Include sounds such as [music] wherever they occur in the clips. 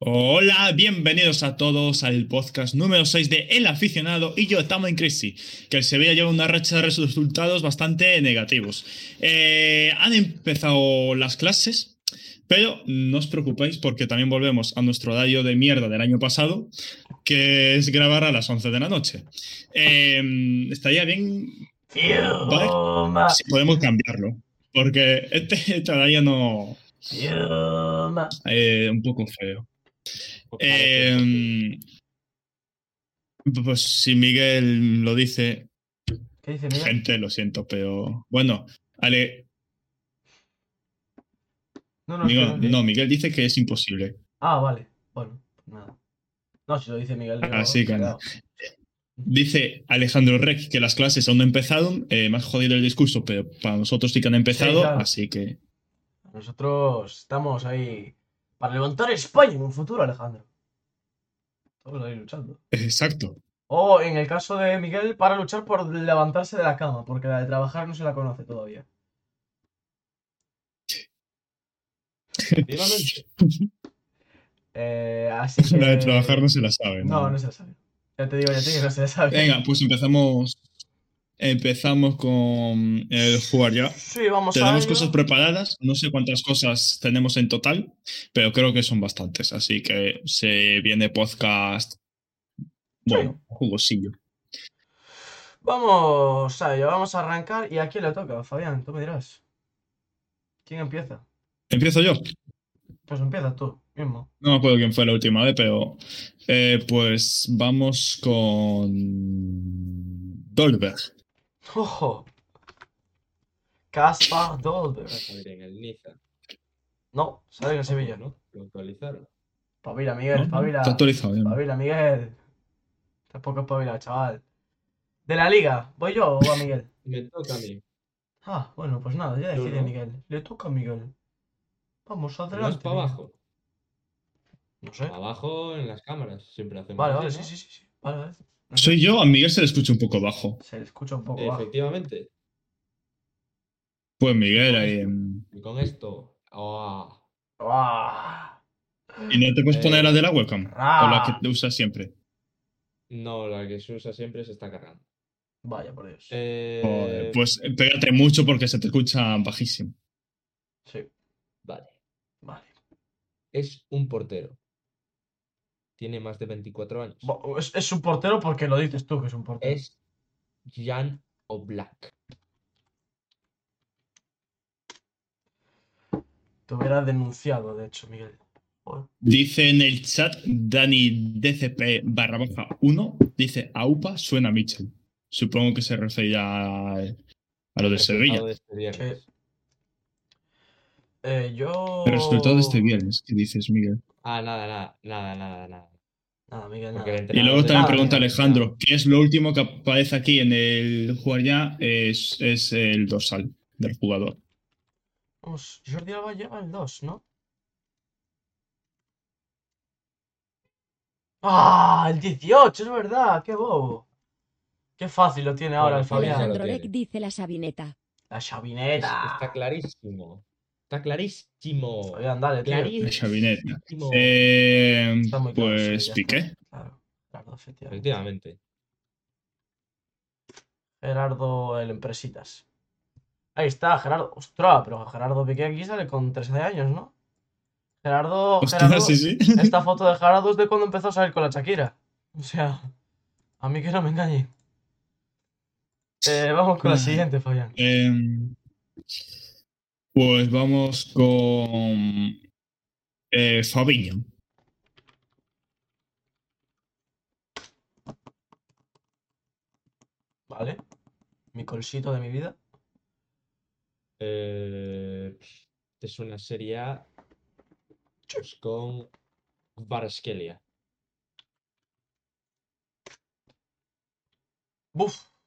Hola, bienvenidos a todos al podcast número 6 de El Aficionado y yo, Tamo en Crisis, que el Sevilla lleva una racha de resultados bastante negativos. Eh, han empezado las clases, pero no os preocupéis porque también volvemos a nuestro horario de mierda del año pasado, que es grabar a las 11 de la noche. Eh, estaría bien... ¿vale? Si podemos cambiarlo, porque este, este horario no... Eh, un poco feo. Eh, pues si Miguel lo dice, ¿Qué dice Miguel? gente, lo siento, pero bueno, Ale, No, no, Miguel- dice que es imposible. Ah, vale. Bueno, pues nada. No, si lo dice Miguel. yo- Así que cuidado. Dice Alejandro Rec que las clases aún no empezaron, eh, más jodido el discurso, pero para nosotros sí que han empezado, claro. así que Nosotros estamos ahí para levantar España en un futuro, Alejandro. Estamos ahí luchando. exacto. O en el caso de Miguel, para luchar por levantarse de la cama, porque la de trabajar no se la conoce todavía. [laughs] Eh, así que... La de trabajar no se la sabe. No, no se la sabe. Ya te digo, ya te digo que no se la sabe. Venga, pues empezamos. Empezamos con el jugar ya. Sí, vamos Tenemos cosas preparadas, no sé cuántas cosas tenemos en total, pero creo que son bastantes, así que se viene podcast, bueno, jugosillo. Vamos a ello, vamos a arrancar. ¿Y a quién le toca, Fabián? Tú me dirás. ¿Quién empieza? Empiezo yo. Pues empieza tú, mismo. No me acuerdo quién fue la última vez, pero eh, pues vamos con Dolberg. ¡Ojo! Caspar Dolberg. En el Niza. No, sale en el Sevilla. ¿No? Lo actualizaron. Pavila, ¿no? Miguel, pavila. Está actualizado. ya, ¿no? Pavila, Miguel. Tampoco es pavila, chaval. ¿De la liga? ¿Voy yo o a Miguel? [laughs] Me toca a mí. Ah, bueno, pues nada, ya decide no. Miguel. Le toca a Miguel. Vamos, No adelante. es para Miguel. abajo. No sé. Abajo en las cámaras. Siempre hacemos Vale, así, vale, ¿no? sí, sí, sí. sí. Vale, vale. Soy yo, a Miguel se le escucha un poco bajo. Se le escucha un poco bajo. Efectivamente. Pues Miguel ahí. Y con esto. ¡ah! ¡Ah! ¿Y no te puedes Eh, poner la de la webcam? O la que usas siempre. No, la que se usa siempre se está cargando. Vaya, por Dios. Eh, Joder, pues pégate mucho porque se te escucha bajísimo. Sí, Vale. vale. Es un portero. Tiene más de 24 años. Es, es un portero porque lo dices tú que es un portero. Es Jan Oblak. Te hubiera denunciado, de hecho, Miguel. Dice en el chat Dani DCP barra baja 1, dice AUPA suena a Mitchell. Supongo que se refería a, a lo de Sevilla. Resultado de este. Eh, yo. El resultado de este viernes, ¿qué dices, Miguel? Ah, nada, nada, nada, nada, nada. Nada, Miguel, nada. Y luego también Ah, pregunta Alejandro, ¿qué es lo último que aparece aquí en el jugar ya? Es, es el dorsal del jugador. Vamos, Jordi Alba lleva el 2, ¿no? ¡Ah! El 18, es verdad, qué bobo. Qué fácil lo tiene ahora Bueno, el Fabián. Alejandro dice la sabineta. La chavineta. Está clarísimo. Está clarísimo. Fabián, dale. Clarísimo. Eh, Está muy claro, pues sí, Piqué. Claro, claro, efectivamente. Efectivamente. Gerardo el Empresitas. Ahí está, Gerardo. Ostras, pero Gerardo Piqué aquí sale con 13 años, ¿no? Gerardo. Hostia, Gerardo sí, sí. [laughs] Esta foto de Gerardo es de cuando empezó a salir con la Shakira. O sea, a mí que no me engañe. Eh, vamos con la siguiente, Fabián. Em, pues vamos con eh, Fabiño. ¿Vale? Mi colsito de mi vida. Eh, es una serie pues, con Varaskelia. ¡Buf!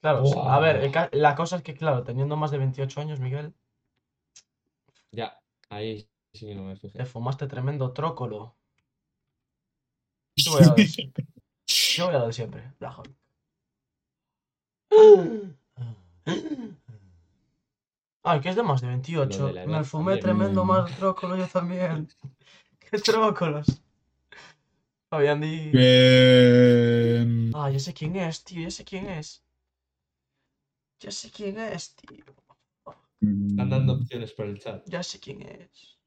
Claro, a ver, el la cosa es que, claro, teniendo más de 28 años, Miguel, Ya, ahí sí que no me fijé. te fumaste tremendo trócolo. Yo voy a lo de [laughs] siempre. Yo voy a lo de siempre. Ay, que es de más de 28. Lo de la Me edad fumé también. tremendo más trócolo yo también. [laughs] Heterócolos. Fabián di. Ah, ya sé quién es, tío, ya sé quién es. Ya sé quién es, tío. Están dando opciones por el chat. Ya sé quién es.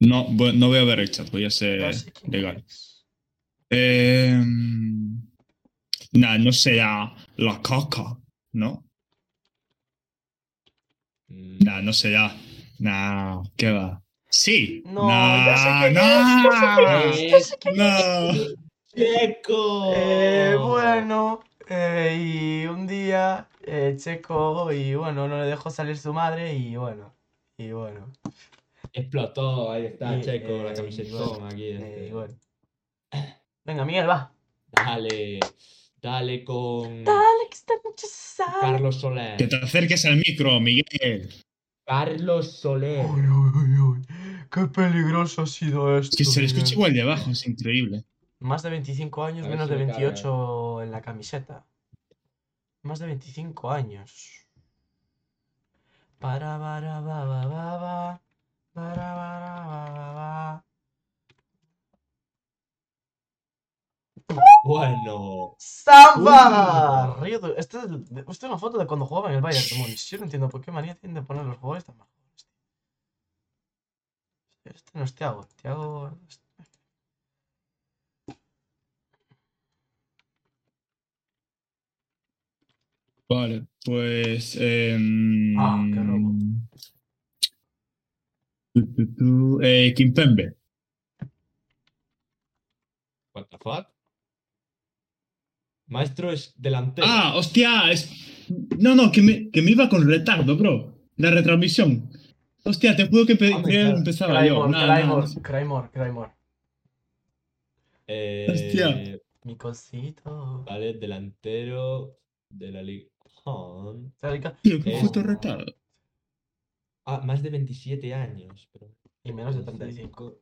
No, voy- no voy a ver el chat, voy a Ya ser sé quién legal. es. Eh, nah, no será la caca, ¿no? Mm, Nah, no será. Nah, ¿qué va? Sí. No, nah, ya sé quién nah, es, ya sé es, nah. ¡Checo! Eh, bueno, eh, y un día eh, Checo, y bueno, no le dejó salir su madre, y bueno, y bueno, Explotó, ahí está Y, Checo, eh, la camisetón bueno, aquí. eh, este. y bueno. Venga, Miguel, va. Dale, dale con Dale, que esta noche sale. Carlos Soler. Que te acerques al micro, Miguel. Carlos Soler. Uy, uy, uy, uy. Qué peligroso ha sido esto. Es que se le escucha igual de abajo, es increíble. Más de 25 años, menos si de me carga. 28 en la camiseta. Más de 25 años. Para, para, ba, ba, ba, ba. Para, para. Bueno. ¡Samba! Río es, una foto de cuando jugaba en el Bayern de Múnich. Yo no entiendo por qué manía tienen de poner los jugadores tan. Este no es Thiago. Thiago... Vale, pues. em, Ah, qué robo. tu, tu, tu, eh, Kimpembe. What the fuck? Maestro es delantero. Ah, hostia, es... No, no, que me, que me iba con retardo, bro. La retransmisión. Hostia, te juro que pe- Ah, que claro. empezaba yo. Kraimor, Nada, nada. Kraimor, Kraimor. Eh, hostia. Mi cosito. Vale, delantero de la Liga. Hon. Tío, qué Eh, puto retardo. Ah, más de 27 años. Pero... Y menos de 35.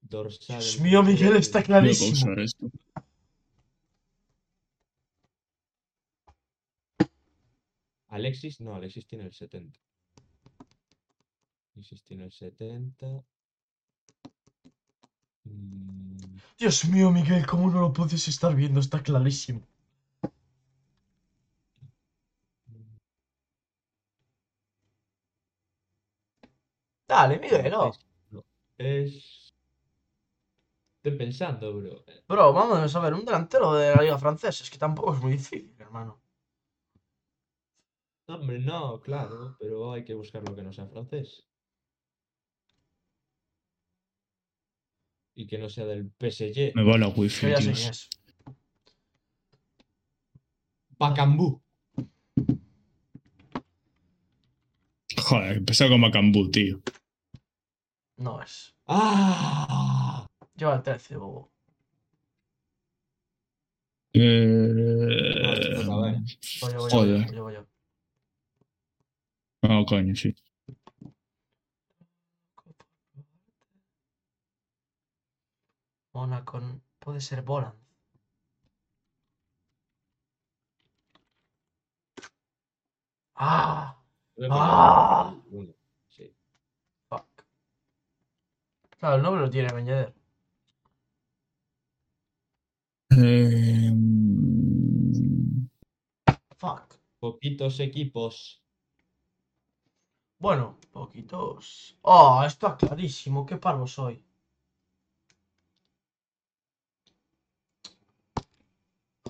Dorsal. Dios mío, Miguel, está Voy a clarísimo. esto. Alexis, no, Alexis tiene el 70. Alexis tiene el 70. Mm, Dios mío, Miguel, ¿cómo no lo puedes estar viendo? Está clarísimo. Dale, Miguel, es- no, es. Estoy pensando, bro. Bro, vamos a ver, un delantero de la liga francesa. Es que tampoco es muy difícil, hermano. Hombre, no, claro, pero hay que buscar lo que no sea francés. Y que no sea del PSG. Me va la Yo wifi, ya sé Dios. quién es. Bacambú. Joder, empezó con Macambú, tío. No es. ¡Ah! Lleva el 13, bobo. Eh... eh. Voy yo, voy Joder. yo. Ah, coño, sí. Mónaco. Puede ser Boland. ¡Ah! ¡Ah! uno, sí. Fuck. Claro, el nombre lo tiene Yedder. Eh... Fuck. Poquitos equipos. Bueno, poquitos. Oh, está clarísimo. Qué parvo soy.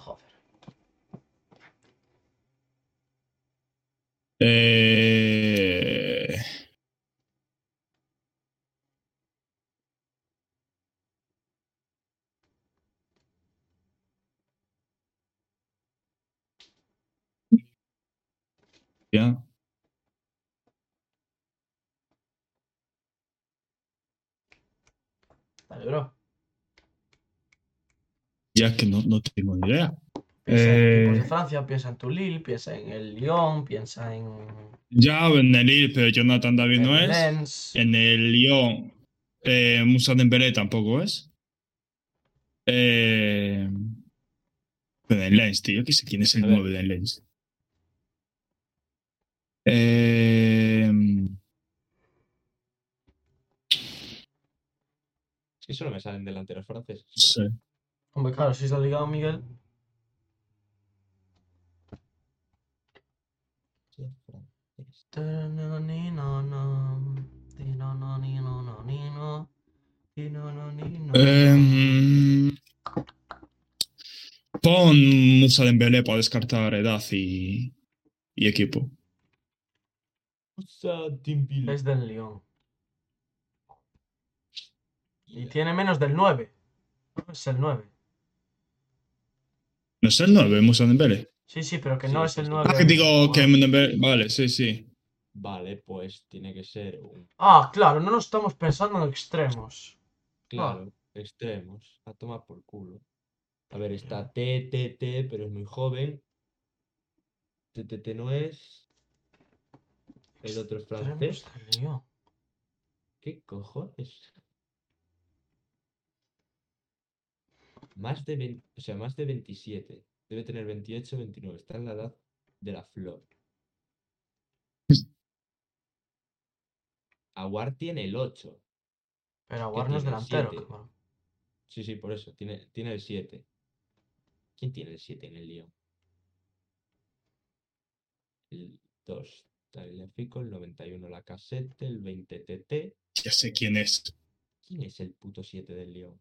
Joder. Eh... Ya. Dale, bro. Ya que no, no tengo ni idea. Piensa en equipos de Eh, Francia, piensa en Tulil, piensa en el Lyon, piensa en. ya en el Lille, pero Jonathan David no es. Lens. En el Lyon, eh, Musa Dembélé tampoco es. Eh, pero en Lens, tío, que sé quién es el A ver. 9 de Lens. Eh, Es que solo me salen delanteros franceses. Sí. Hombre, claro, si está ligado Miguel. Sí, pon Musa Dembélé para descartar edad y, y equipo. Es del Lyon. Y tiene menos del 9. No es el 9. No es el 9, Musa Dembélé. Sí, sí, pero que Sí, no es el sí. 9. Ah, que digo que Dembélé. Vale, sí, sí. Vale, pues tiene que ser un. Ah, claro, no nos estamos pensando en extremos. Claro, extremos. A tomar por culo. A ver, está TTT, pero es muy joven. TTT no es. El otro es francés. ¿Qué cojones? Más de 20, o sea, más de 27. Debe tener 28, 29. Está en la edad de la flor. [laughs] Aguar tiene el 8. Pero Aguar no es delantero. Cabrón. Sí, sí, por eso. Tiene, tiene el 7. ¿Quién tiene el 7 en el Lyon? El 2. Tagliafico, el 91 la casete, el 20 TT. Ya sé quién es. ¿Quién es el puto 7 del Lyon?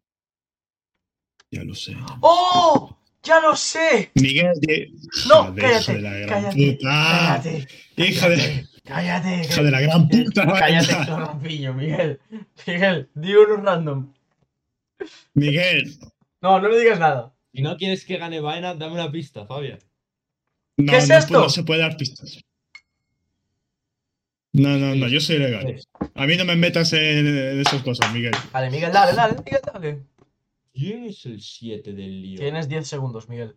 Ya lo sé. ¡Oh! ¡Ya lo sé! Miguel de. No, Joder, cállate, hija de la gran cállate, puta. cállate. Hija de, Cállate, hija de la gran puta. Cállate, vaina. zorrampillo, Miguel. Miguel, di uno random. Miguel. No, no le digas nada. Si no quieres que gane Baena, dame una pista, Fabián. No, ¿Qué es no, esto? no se puede dar pistas. No, no, no, yo soy legal. A mí no me metas en, en esas cosas, Miguel. Vale, Miguel, dale, dale, Miguel, dale. ¿Quién es el 7 del Lyon? Tienes 10 segundos, Miguel.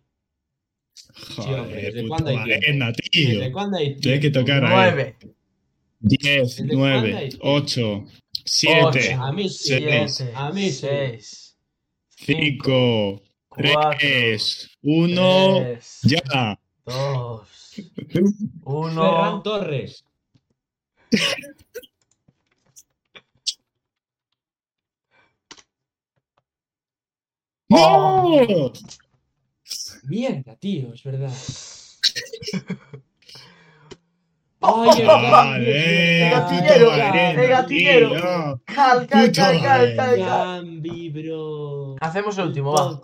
Joder, hombre, ¿desde puta cuándo hay tiempo? tío. ¿Desde cuándo hay Tiene que tiempo? tocar ahí. 9, 10, ¿Desde cuándo 9, hay? 8, 7, Ocho. A mí sí. 6, 7, a mí sí. 6, 5, 4, 3, 1, 3, ya. 2, [laughs] Ferran 1. Torres. [laughs] ¡No! [laughs] Mierda, tío, es verdad. [laughs] Oh, Ay, Vale, El puta gatillero, el gatillero. Cal, cal, cal, cal, cal, cal. Gambi, bro. Hacemos el último, va.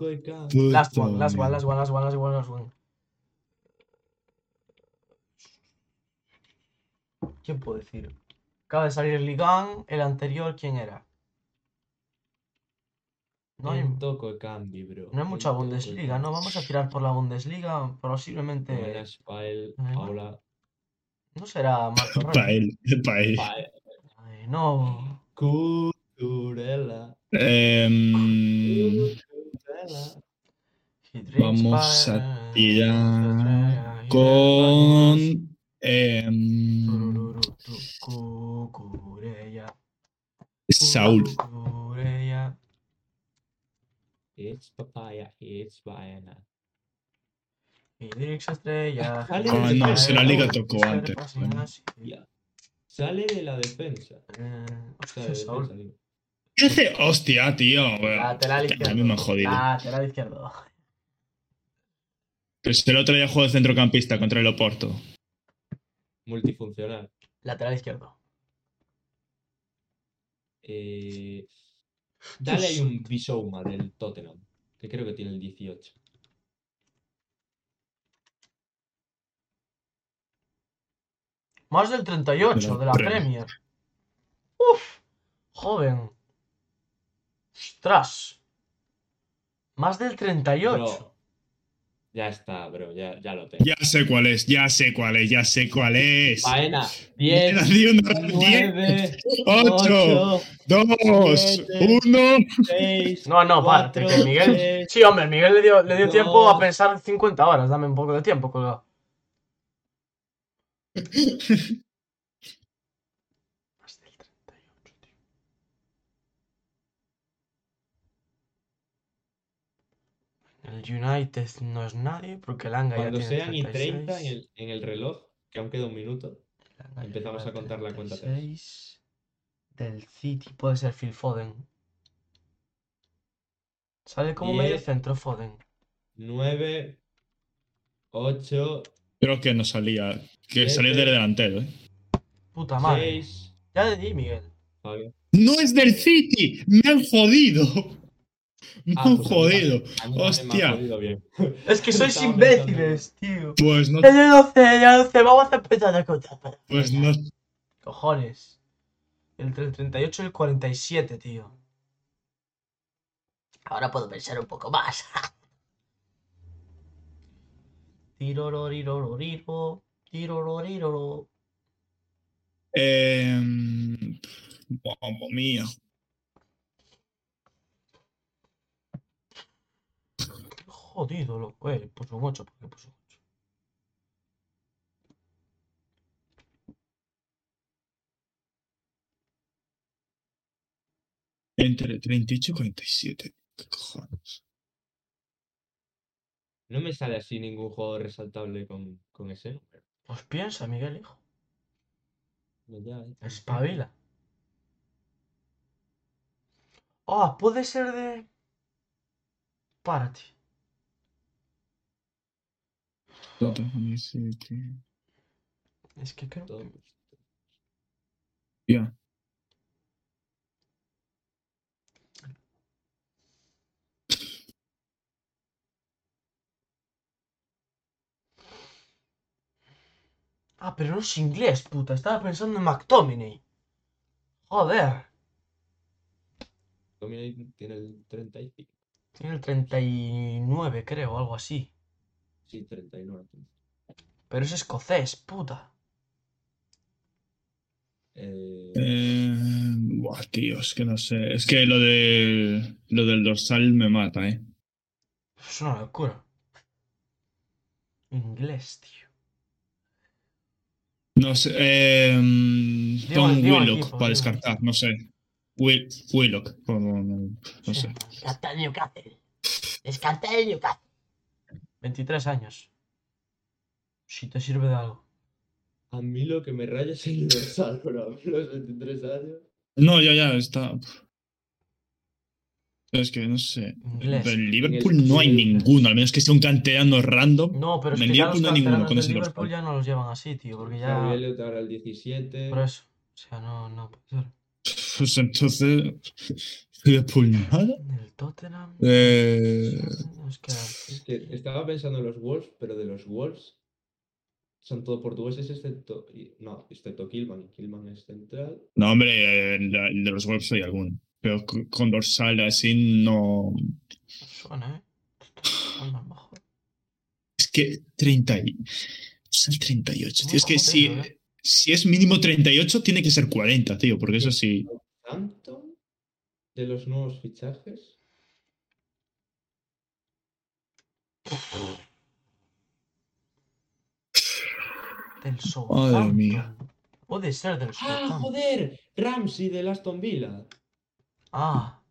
Last one, last one, last one, last one, last one, last one. ¿Quién puedo decir? Acaba de salir el Ligan, el anterior, ¿quién era? No hay, toco de Gambi, bro. no hay mucha Bundesliga, ¿no? Vamos a tirar por la Bundesliga, posiblemente... Pael, va. Paula. No será Marco Pa' Rey. él, pa' él. Pael. Ay, no. Culturela. Em, Culturela. He drinks Vamos a tirar con. Cucureya, Saúl. It's papaya, it's banana. Hidrix estrella. Ah, de no, si la liga tocó antes. Sale de la defensa. Eh, de defensa. ¿Qué hace? Hostia, tío. Lateral A izquierdo. mí me han jodido. Lateral izquierdo. Pues el otro día jugó de centrocampista contra el Oporto. Multifuncional. Lateral izquierdo. Eh, [laughs] dale ahí un Bisouma del Tottenham, que creo que tiene el 18. Más del 38 De la de la Premier. Premier. Uf. Joven. Ostras. Más del 38. Bro, ya está, bro, ya, ya lo tengo. Ya sé cuál es, ya sé cuál es, ya sé cuál es. Faena, Era 10, de una- 9, 8, 8, 2, siete, 1. 6. No, no, para. Cuatro, que Miguel. tres, Sí, hombre, Miguel le dio, le dio tiempo a pensar 50 horas. Dame un poco de tiempo, colgado. [laughs] Más del 38, tío. El United no es nadie porque el Anga ya Cuando tiene sean y 30 en 36. el, en el reloj, que aún queda un minuto, ya empezamos a contar la cuenta atrás. 36. Del City puede ser Phil Foden. Sale como medio Diez. centro, Foden. 9, 8, Creo que no salía. Que salía del delantero, ¿eh? Puta madre. 6. Ya le di, Miguel. ¡No es del City! ¡Me han jodido! Ah, han pues a mí jodido. a mí me ha Hostia. jodido bien. [laughs] Es que sois imbéciles, tío. Pues no. Ya no sé, ya no sé. Vamos a empezar a contar. Pues no. Cojones. Entre el 38 y el 47, tío. Ahora puedo pensar un poco más. [laughs] Tirororirororiro, tirororiroro. Eh, mamma mía. Jodido, loco. Eh, puso un 8, ¿por qué puso un 8? Entre 38 y 47. ¿Qué cojones? No me sale así ningún juego resaltable con, con ese número. Pues piensa, Miguel, hijo. Ya, eh. Espabila. Ah, puede ser de. Toto, 17. Es que creo que. Ya. Ah, pero no es inglés, puta. Estaba pensando en McTominay. Joder. Dominic tiene el 35. Tiene el 39, creo, algo así. Sí, 39. Pero es escocés, puta. Eh, Eh, buah, tío, es que no sé. Es que lo de lo del dorsal me mata, ¿eh? Es una locura. Inglés, tío. No sé. Eh, Tom digo Willock equipo, para digo. descartar, no sé. Will, Willock, no, no, no, no sé. Descarta el Newcastle. Descarta el Newcastle. 23 años. Si te sirve de algo. a mí lo que me raya es el dorsal, pero a mí los 23 años. No, ya, ya, está. Es que no sé. Inglés. Del Liverpool no hay ninguno, al menos que sea un canteano random. No, pero es En que ya los Liverpool no hay ninguno con ese Liverpool dorsal. ya no los llevan así, tío. Porque ya. Gabriel ahora el 17. Por eso. O sea, no, no puede ser. Pues entonces. Liverpool nada. El Tottenham. Eh. Es que estaba pensando en los Wolves, pero de los Wolves son todos portugueses excepto. No, excepto Kilman. Kilman es central. no, hombre, eh, de los Wolves hay alguno. Pero con dorsal así no. No suena, ¿eh? Suena mejor. Es que 30 y... Es el 38, tío. Es que si, ¿eh? si es mínimo 38, tiene que ser 40, tío. Porque eso sí. Hampton de los nuevos fichajes. Del Southampton. mía. Puede ser del ¡Ah, Southampton. joder! Ramsey del Aston Villa. Ah.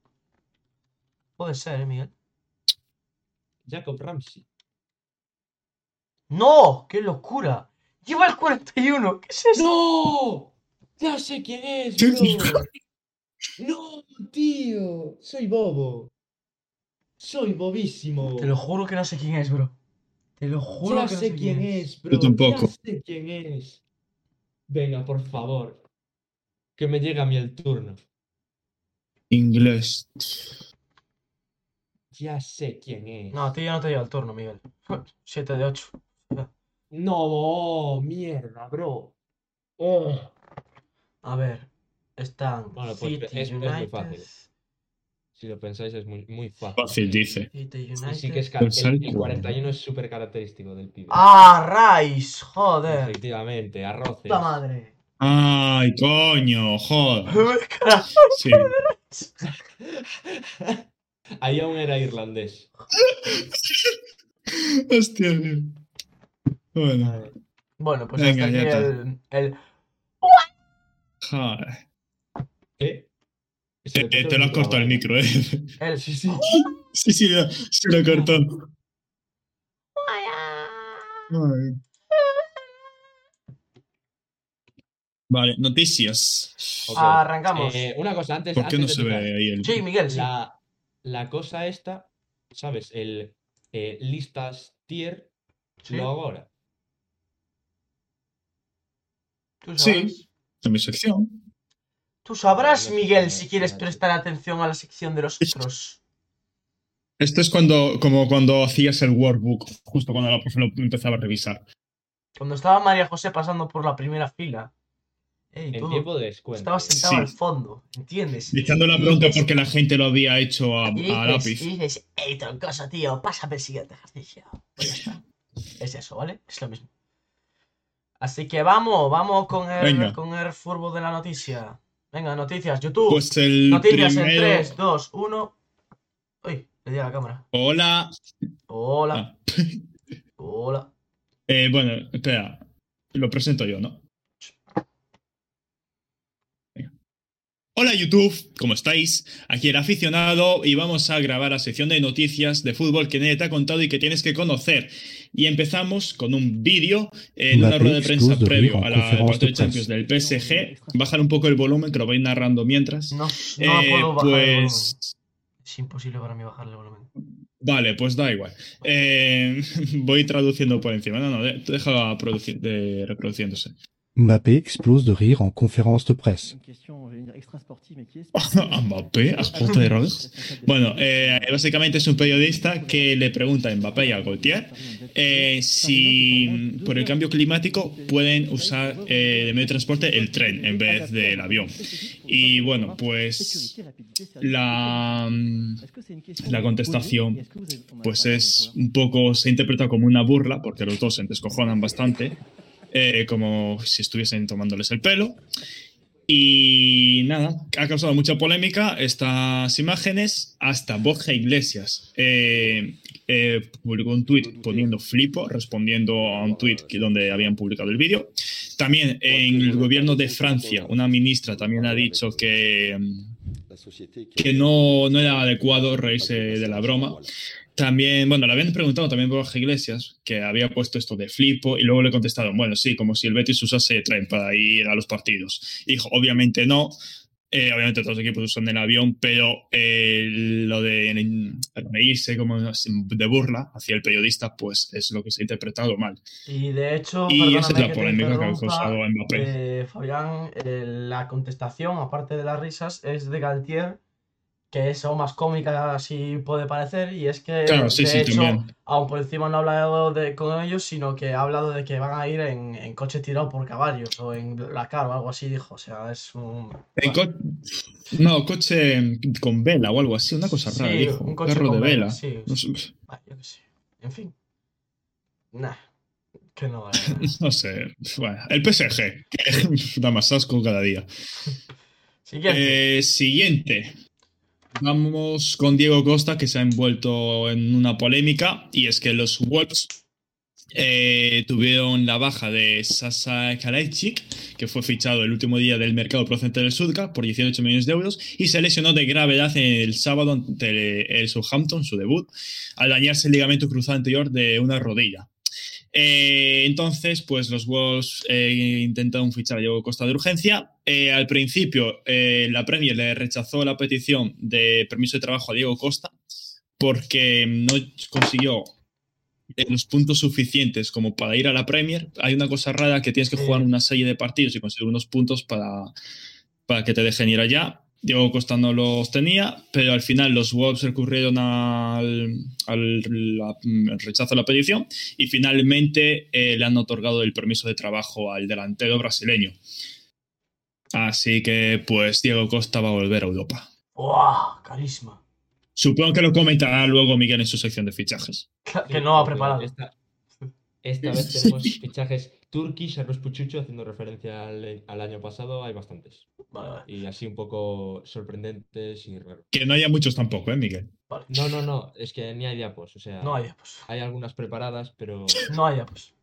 Puede ser, ¿eh, Miguel? Jacob Ramsey. ¡No! ¡Qué locura! ¡Lleva el 41! ¿Qué es eso? ¡No! Ya sé quién es, ¿Qué bro. ¡No, tío! Soy bobo. Soy bobísimo. Te lo juro que no sé quién es, bro. Te lo juro Ya que no sé quién es, bro. Yo tampoco. Ya sé quién es. Venga, por favor. Que me llegue a mí el turno. Inglés. Ya sé quién es. No, a ti ya no te llega el turno, Miguel. [laughs] 7 de 8. No, mierda, bro. Oh. A ver. Están Bueno, pues City es- es muy United. fácil. Si lo pensáis es muy, muy fácil. Fácil, dice. City United. sí que es el, el 41 es súper característico del pibe. ¡Ah, Rice! ¡Joder! Efectivamente, arroces. ¡Puta madre! Ay, coño, joder. [laughs] Carajo. Sí. [laughs] Ahí aún era irlandés. [laughs] Hostia, tío. Bueno, Bueno, pues Venga, hasta aquí ya está. el, el- joder. Eh, te lo has micro cortado el micro, eh. el- Sí, sí. Sí, sí, ya, se lo cortó. Ay. Vale, noticias. Arrancamos. Eh, una cosa antes. ¿Por qué no antes se de ve ahí el.? Sí, Miguel, sí. La, la cosa esta, ¿sabes? El eh, listas tier, Sí. lo hago ahora. ¿Tú Sí. En mi sección. Tú sabrás, Miguel, si es, quieres prestar atención a la sección de los otros. Esto es cuando, como cuando hacías el workbook, justo cuando la profe lo empezaba a revisar. Cuando estaba María José pasando por la primera fila. Ey, En tú tiempo de descuento. estabas sentado Sí. al fondo, ¿entiendes? Diciendo la pregunta dices- porque la gente lo había hecho a, Y a dices, lápiz. y dices, ey, troncoso, tío, pásame el siguiente ejercicio. Pues ya está. [laughs] Es eso, ¿vale? Es lo mismo. Así que vamos, vamos con el, Venga. con el furbo de la noticia. Venga, noticias, YouTube. Pues el noticias en primero. 3, 2, 1. Uy, le di a la cámara. Hola. Hola, Ah. [laughs] hola. Eh, bueno, espera. Lo presento yo, ¿no? Venga. Hola YouTube, ¿cómo estáis? Aquí el aficionado y vamos a grabar la sección de noticias de fútbol que nadie te ha contado y que tienes que conocer. Y empezamos con un vídeo en una rueda de prensa de previo a la partido de de Champions del PSG. Bajar un poco el volumen, que lo voy narrando mientras. No, no Eh, puedo bajar el volumen. pues Es imposible para mí bajarle el volumen. Vale, pues da igual. Eh, [laughs] voy traduciendo por encima. No, no, de- deja producir, de reproduciéndose. Mbappé explose de rire en conférence de presse. [laughs] Mbappé, explota de rire. Bueno, eh, básicamente es un periodista que le pregunta a Mbappé y a Gaultier eh, si por el cambio climático pueden usar eh, de medio de transporte el tren en vez del avión. Y bueno, pues la, la contestación pues es un poco, se interpreta como una burla, porque los dos se descojonan bastante, eh, como si estuviesen tomándoles el pelo. Y nada, ha causado mucha polémica estas imágenes. Hasta Borja Iglesias eh, eh, publicó un tuit poniendo flipo, respondiendo a un tuit donde habían publicado el vídeo. También en el gobierno de Francia, una ministra también ha dicho que, mm, que no, no era adecuado reírse de la broma. También, bueno, le habían preguntado también por Borja Iglesias, que había puesto esto de flipo, y luego le contestaron, bueno, sí, como si el Betis usase tren para ir a los partidos. Y dijo, obviamente no, eh, obviamente todos los equipos usan el avión, pero eh, lo de reírse como de burla hacia el periodista, pues es lo que se ha interpretado mal. Y de hecho, Y esa es la polémica que ha causado Mbappé. eh, Fabián, eh, la contestación, aparte de las risas, es de Galtier, que es aún más cómica, así puede parecer, y es que, Claro, sí, de sí, hecho, también. aún por encima no ha hablado de, con ellos, sino que ha hablado de que van a ir en, en coche tirado por caballos o en la cara o algo así, dijo. O sea, es un. En bueno, co- no, coche con vela o algo así, una cosa rara, dijo. un coche Carro con de vela, vela. sí, No sí. sé. ah, yo qué sé. En fin. Nah. Que no. eh. [laughs] No sé. Bueno, el PSG, que [laughs] da más asco cada día. [laughs] Siguiente. Eh, siguiente. Vamos con Diego Costa, que se ha envuelto en una polémica, y es que los Wolves eh, tuvieron la baja de Sasa Kalajdzic, que fue fichado el último día del mercado procedente del Sudka por 18 millones de euros, y se lesionó de gravedad el sábado ante el Southampton, su debut, al dañarse el ligamento cruzado anterior de una rodilla. Eh, entonces, pues los Wolves eh, intentaron fichar a Diego Costa de urgencia. Eh, al principio, la Premier le rechazó la petición de permiso de trabajo a Diego Costa porque no consiguió los puntos suficientes como para ir a la Premier. Hay una cosa rara que tienes que jugar una serie de partidos y conseguir unos puntos para, para que te dejen ir allá. Diego Costa no los tenía, pero al final los Wolves recurrieron al, al la- al rechazo de la petición y finalmente eh, le han otorgado el permiso de trabajo al delantero brasileño. Así que, pues, Diego Costa va a volver a Europa. ¡Wow! Carisma. Supongo que lo comentará luego Miguel en su sección de fichajes. Que no ha preparado. Esta, esta vez [laughs] tenemos fichajes Turkish, Arroz Puchucho, haciendo referencia al, al año pasado, hay bastantes. Vale, vale. Y así un poco sorprendentes y raros. Que no haya muchos tampoco, ¿eh, Miguel? vale. No, no, no, es que ni hay diapos, o sea, No hay pues. hay algunas preparadas, pero No hay pues.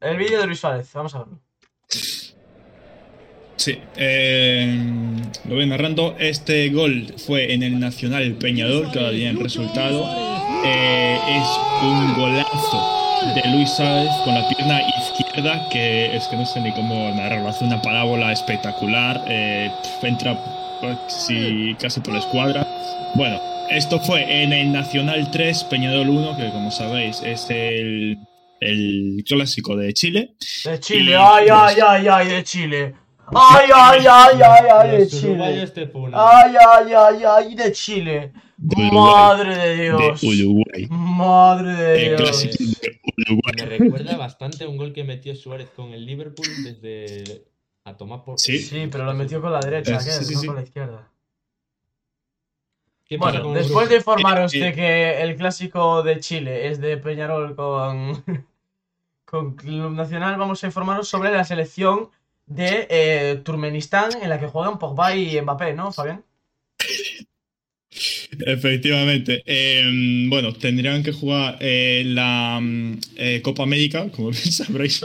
El vídeo de Luis Suárez, vamos a verlo. Sí, eh, lo voy narrando. Este gol fue en el Nacional Peñador, que ahora tiene el resultado. Eh, es un golazo de Luis Sáez con la pierna izquierda, que es que no sé ni cómo narrarlo. Hace una parábola espectacular. eh, entra casi, casi por la escuadra. Bueno, Esto fue en el Nacional 3 Peñarol 1, que como sabéis es el, el clásico de Chile. De Chile, Y, ay, pues- ay, ay, ay, de Chile. Ay, ay, ay, ay, ay, de Chile. te funan. Ay, ay, ay, ay, de Chile. De Uruguay. Madre de Dios. De Uruguay. Madre de El Dios. clásico de Uruguay. Me recuerda bastante a un gol que metió Suárez con el Liverpool desde a tomar por Sí. Sí, pero lo metió con la derecha, Sí, ¿qué? sí, no con la izquierda. ¿Qué pasa Bueno, con después de informaros Eh, de que el clásico de Chile es de Peñarol con, [laughs] con Club Nacional, vamos a informaros sobre la selección de eh, Turkmenistán en la que juegan Pogba y Mbappé, ¿no, Fabián? Efectivamente. Eh, bueno, tendrían que jugar eh, la mm, eh, Copa América, como [laughs] bien sabréis.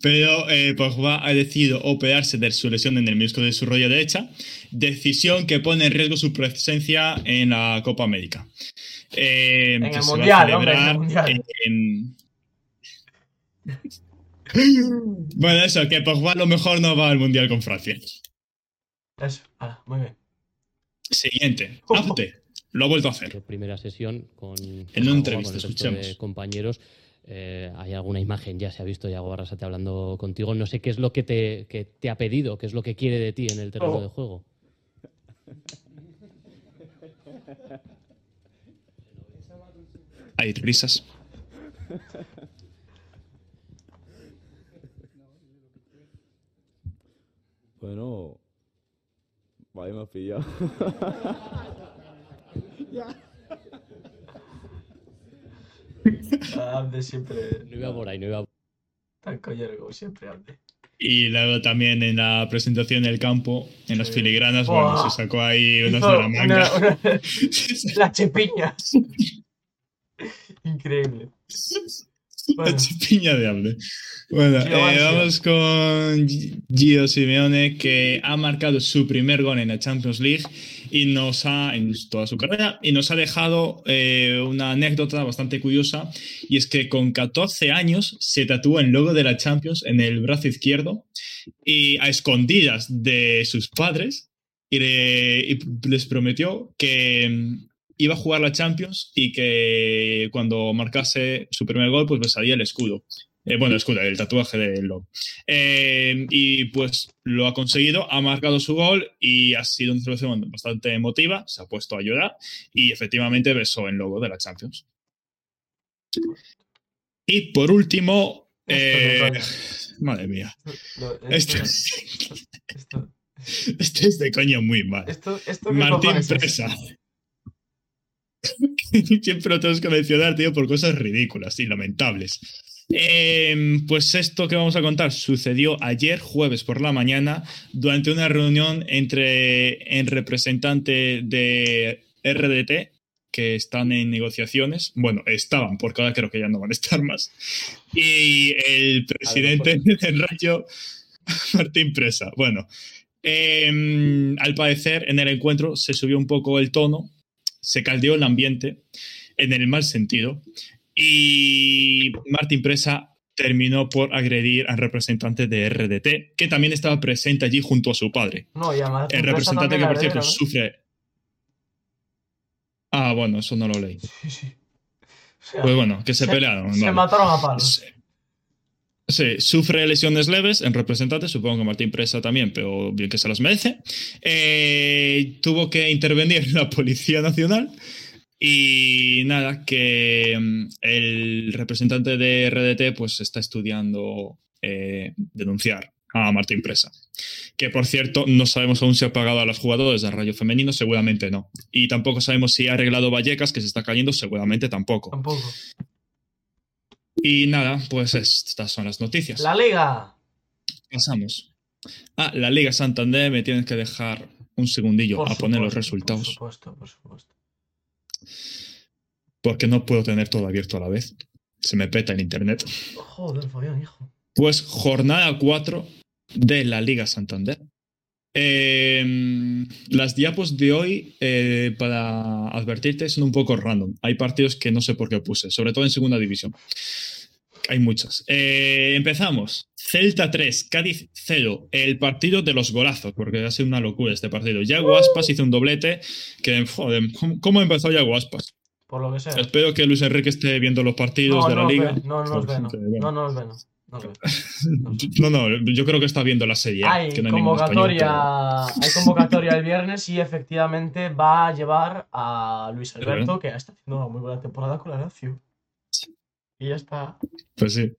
Pero eh, Pogba ha decidido operarse de su lesión en el menisco de su rodilla derecha, decisión que pone en riesgo su presencia en la Copa América. Eh, En el Mundial, hombre, en el Mundial. en- Bueno, eso, que Pogba a lo mejor no va al Mundial con Francia. Eso, ala, muy bien. Siguiente, Abde. Lo ha vuelto a hacer. primera sesión con, En una entrevista, con de compañeros. Eh, hay alguna imagen, ya se ha visto Yago Barrasate hablando contigo. No sé qué es lo que te, que te ha pedido, qué es lo que quiere de ti en el terreno Oh. de juego. Hay risas. Bueno, vaya, me has pillado. [laughs] Abde siempre No iba por ahí, no iba tan collero como siempre, Abde. Y luego también en la presentación del campo, en las filigranas, Buah. bueno, se sacó ahí [laughs] unas de la manga. una- una- la chepiña. Increíble. Bueno. chipiña [laughs] de Abde. Bueno, eh, vamos con Gi- Gio Simeone, que ha marcado su primer gol en la Champions League y nos ha, en toda su carrera, y nos ha dejado eh, una anécdota bastante curiosa, y es que con 14 años se tatuó el logo de la Champions en el brazo izquierdo y a escondidas de sus padres y, le- y les prometió que iba a jugar la Champions y que cuando marcase su primer gol pues besaría el escudo. Eh, bueno, el escudo, el tatuaje del logo. Eh, y pues lo ha conseguido, ha marcado su gol y ha sido una celebración bastante emotiva, se ha puesto a llorar y efectivamente besó el logo de la Champions. Y por último, eh, madre mía, este, Esto, [laughs] [laughs] esto, es de coño muy mal. esto, esto ¿qué Martín es? [laughs] Siempre lo tenemos que mencionar, tío, por cosas ridículas y lamentables. Eh, pues esto que vamos a contar sucedió ayer, jueves por la mañana, durante una reunión entre el representante de RDT, que están en negociaciones, bueno, estaban, porque ahora creo que ya no van a estar más, y el presidente del Rayo, [laughs] Martín Presa. Bueno, eh, al parecer en el encuentro se subió un poco el tono, se caldeó el ambiente, en el mal sentido, y Martín Presa terminó por agredir al representante de RDT, que también estaba presente allí junto a su padre. No, y además El representante que, por cierto, sufre... Ah, bueno, eso no lo leí. Sí, sí. O sea, Pues bueno, que se, se- pelearon. se vale. mataron a palos. Sí. Sufre lesiones leves en representante, supongo que Martín Presa también, pero bien que se las merece. Eh, tuvo que intervenir [laughs] la Policía Nacional y nada, que mm, el representante de RDT pues está estudiando eh, denunciar a Martín Presa. Que por cierto, no sabemos aún si ha pagado a los jugadores del Rayo Femenino, seguramente no. Y tampoco sabemos si ha arreglado Vallecas, que se está cayendo, seguramente tampoco. Tampoco. Y nada, pues estas son las noticias. La Liga. Pasamos. Ah, la Liga Santander me tienes que dejar un segundillo Por a poner los resultados. Por supuesto, por supuesto. Porque no puedo tener todo abierto a la vez. Se me peta el internet. Joder, Fabián, hijo. Pues jornada 4 de la Liga Santander. Eh, las diapos de hoy, eh, para advertirte, son un poco random. Hay partidos que no sé por qué puse, sobre todo en segunda división. hay muchas. Eh, empezamos. Celta 3, Cádiz 0. El partido de los golazos, porque ha sido una locura este partido. Yago Aspas hizo un doblete que, joder, ¿cómo- ¿cómo empezó Yago Aspas? Por lo que sea. Espero que Luis Enrique esté viendo los partidos No, de la no, liga. ve, no, no nos ve, no. No, no nos ve, no. [laughs] No. No, yo creo que está viendo la serie. Hay que no hay convocatoria, hay convocatoria el viernes y efectivamente va a llevar a Luis Alberto, que está haciendo una muy buena temporada con la Lazio. Y ya está. Pues sí.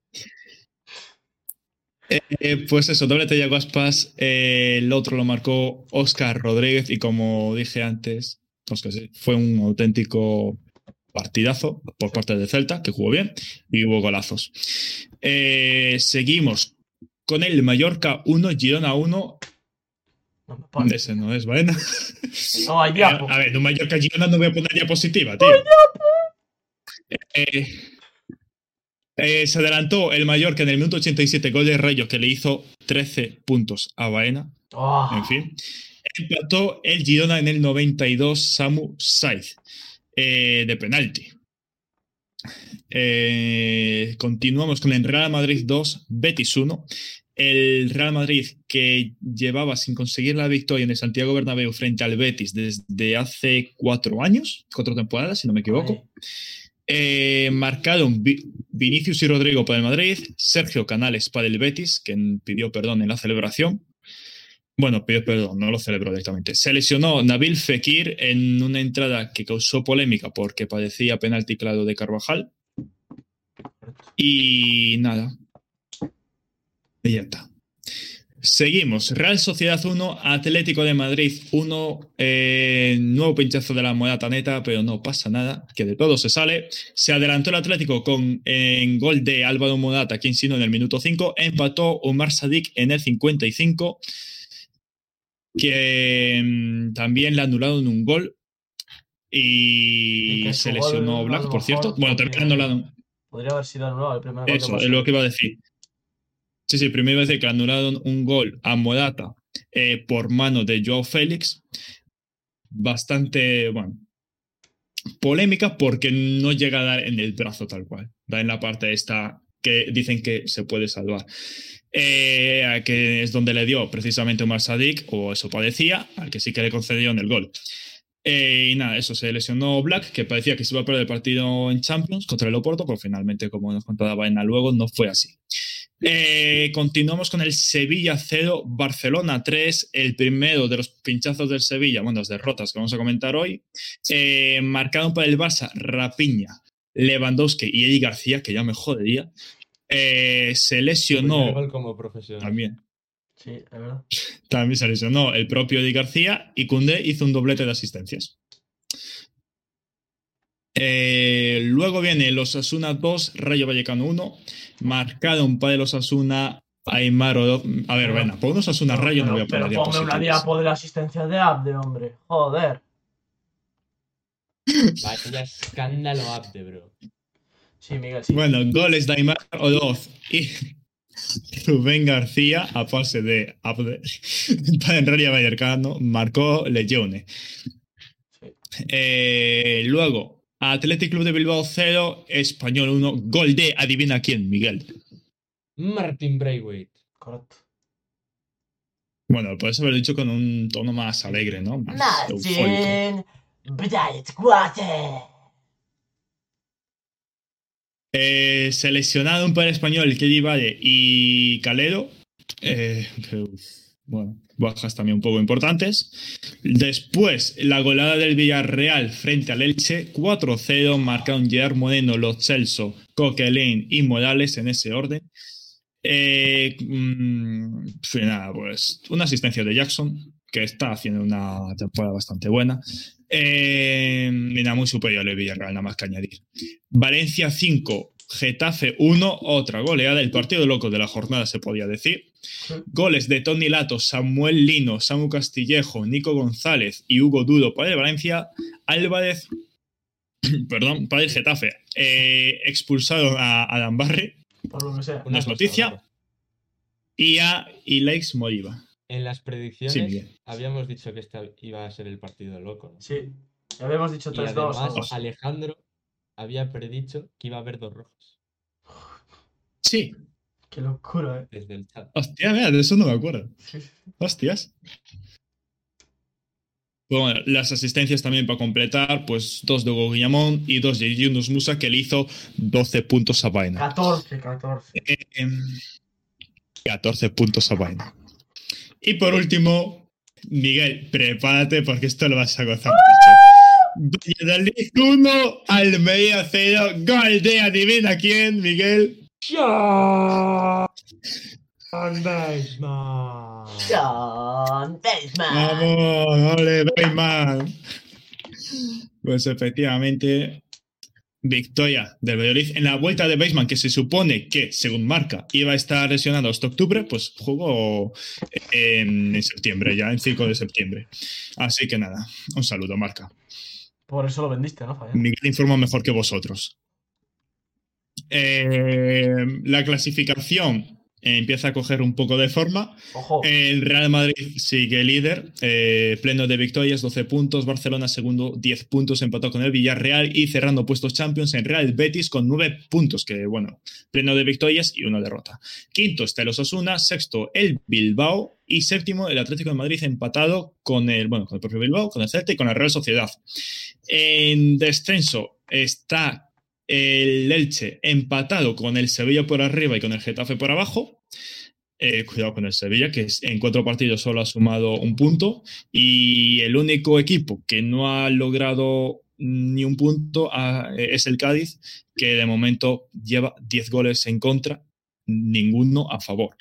Eh, eh, pues eso, doblete Yago Aspas. eh, el otro lo marcó Oscar Rodríguez. Y como dije antes, Óscar, sí, fue un auténtico partidazo por parte del Celta, que jugó bien, y hubo golazos. Eh, seguimos con el Mallorca 1, Girona 1. No. Ese no es, ¿vale? [laughs] No, hay Eh, a ver, de un Mallorca Girona no voy a poner diapositiva, tío. Eh, eh, se adelantó el Mallorca en el minuto 87, gol de Rayo, que le hizo 13 puntos a Baena. Ah, En fin. Empató el Girona en el 92, Samu Saiz, eh, de penalti. Eh, continuamos con el Real Madrid 2, Betis 1. El Real Madrid que llevaba sin conseguir la victoria en el Santiago Bernabéu frente al Betis desde hace cuatro años, cuatro temporadas, si no me equivoco. Eh, marcaron Vi- Vinicius y Rodrigo para el Madrid, Sergio Canales para el Betis, que pidió perdón en la celebración. Bueno, perdón, no lo celebró directamente. Se lesionó Nabil Fekir en una entrada que causó polémica porque parecía penalti claro de Carvajal. Y nada. Y ya está. Seguimos. Real Sociedad 1, Atlético de Madrid 1. eh, nuevo pinchazo de la moneda neta, pero no pasa nada, que de todo se sale. Se adelantó el Atlético con en gol de Álvaro Morata, quien sino en el minuto 5. Empató Omar Sadik en el 55, que mm, también le anularon un gol. Y se lesionó gol, Black, por cierto. Bueno, también- anularon. Podría haber sido anulado el primer gol Eso, es lo que iba a decir. Sí, sí, primero iba a decir que anularon un gol a Morata eh, por mano de Joao Félix. Bastante, bueno, polémica porque no llega a dar en el brazo tal cual. Da en la parte esta que dicen que se puede salvar. Eh, que es donde le dio precisamente Omar Sadik, o eso parecía, al que sí que le concedieron el gol. Eh, y nada, eso se lesionó Black, que parecía que se iba a perder el partido en Champions contra el Oporto, pero finalmente, como nos contaba Baena luego, no fue así. Eh, continuamos con el Sevilla 0, Barcelona 3, el primero de los pinchazos del Sevilla, bueno, las derrotas que vamos a comentar hoy. Marcaron para el Barça Rapiña, Lewandowski y Eddie García, que ya me jodería. Eh, se lesionó como profesional. también. Sí, es verdad. También se lesionó el propio Eddie García y Cundé hizo un doblete de asistencias. Eh, luego viene los Asuna 2, Rayo Vallecano 1. Marcaron para los Asuna Aymar Oroz. A ver, bueno, por unos Asuna Rayo no voy a poner pero ponme una diapo de la asistencia de Abde, hombre. Joder. Vaya escándalo Abde, bro. Sí, Miguel, sí. Bueno, goles de Aymar Oroz y [laughs] Rubén García a pase de Abde para el Rayo Vallecano. Marcó Legione. Sí. Eh, luego, Athletic Club de Bilbao 0, Español 1, gol de adivina quién, Miguel. Martin Braithwaite. Correcto. Bueno, puedes haber dicho con un tono más alegre, ¿no? Más eufórico. Braithwaite. Eh, seleccionaron para el español Kelly Valle y Calero. Eh, bueno, bajas también un poco importantes. Después, la golada del Villarreal frente al Elche, 4-0, marcaron Gerard Moreno, Los Celso, Coquelin y Morales en ese orden. Eh, mm, nada, pues una asistencia de Jackson, que está haciendo una temporada bastante buena. Eh, nada, muy superior el Villarreal, nada más que añadir. Valencia 5, Getafe 1, otra goleada, el partido loco de la jornada se podía decir. Goles de Tony Lato, Samuel Lino, Samu Castillejo, Nico González y Hugo Duro para el Valencia. Álvarez, [clears throat] perdón, para el Getafe. Eh, expulsaron a Adam Barre Por lo que sea. Una noticia. Y a Ilex Moriba. En las predicciones Sí, habíamos dicho que este iba a ser el partido loco. ¿no? Sí. Habíamos dicho Y 3-2 o algo además, así. Alejandro había predicho que iba a haber dos rojos. Sí. Qué locura, eh. Desde el chat. Hostia, mira, de eso no me acuerdo. Hostias. Pues Bueno, las asistencias también para completar, pues dos de Hugo Guillamón y dos de Yunus Musa, que le hizo 12 puntos a Vaina. 14, 14. Em, 14 puntos a Vaina. Y por último, Miguel, prepárate porque esto lo vas a gozar mucho. Valladolid 1, Almería 0, gol de adivina quién, Miguel. John Baseman. John Baseman. Vamos, ole, Bayman. Pues efectivamente, victoria del Valladolid en la vuelta de Baseman, que se supone que, según marca, iba a estar lesionado hasta octubre, pues jugó en, en septiembre, ya en 5 de septiembre. Así que nada, un saludo, marca. Por eso lo vendiste, ¿no, Fabián? Miguel informa mejor que vosotros. Eh, la clasificación eh, empieza a coger un poco de forma. Ojo. El Real Madrid sigue líder, eh, pleno de victorias, 12 puntos. Barcelona segundo, 10 puntos, empató con el Villarreal y cerrando puestos Champions en Real Betis con 9 puntos, que bueno, pleno de victorias y una derrota. Quinto está el Osasuna, sexto el Bilbao y séptimo el Atlético de Madrid empatado con el, bueno, con el propio Bilbao, con el Celta y con la Real Sociedad. En descenso está el Elche empatado con el Sevilla por arriba y con el Getafe por abajo. Eh, cuidado con el Sevilla, que en cuatro partidos solo ha sumado un punto. Y el único equipo que no ha logrado ni un punto ah, es el Cádiz, que de momento lleva 10 goles en contra, ninguno a favor.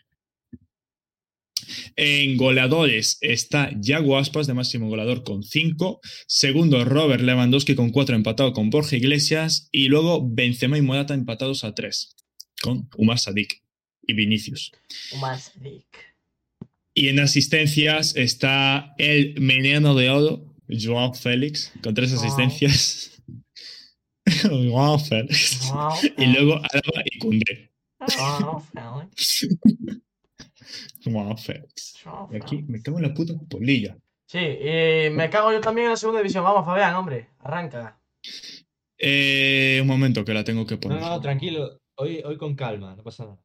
En goleadores está Yago Aspas de máximo goleador con 5. Segundo, Robert Lewandowski con 4 empatado con Borja Iglesias. Y luego Benzema y Morata empatados a 3 con Umar Sadik y Vinicius. Más Dick. Y en asistencias está el Meneno de Oro, Joao Félix, con 3 Wow. asistencias. [laughs] Joao Félix. Wow. Y luego Alba y Koundé. Wow, Felix. [laughs] Félix. Y aquí me cago en la puta polilla. Sí, y me cago yo también en la segunda división. Vamos, Fabián, hombre. Arranca. Eh, un momento que la tengo que No, poner. no, tranquilo. Hoy, hoy con calma, no pasa nada.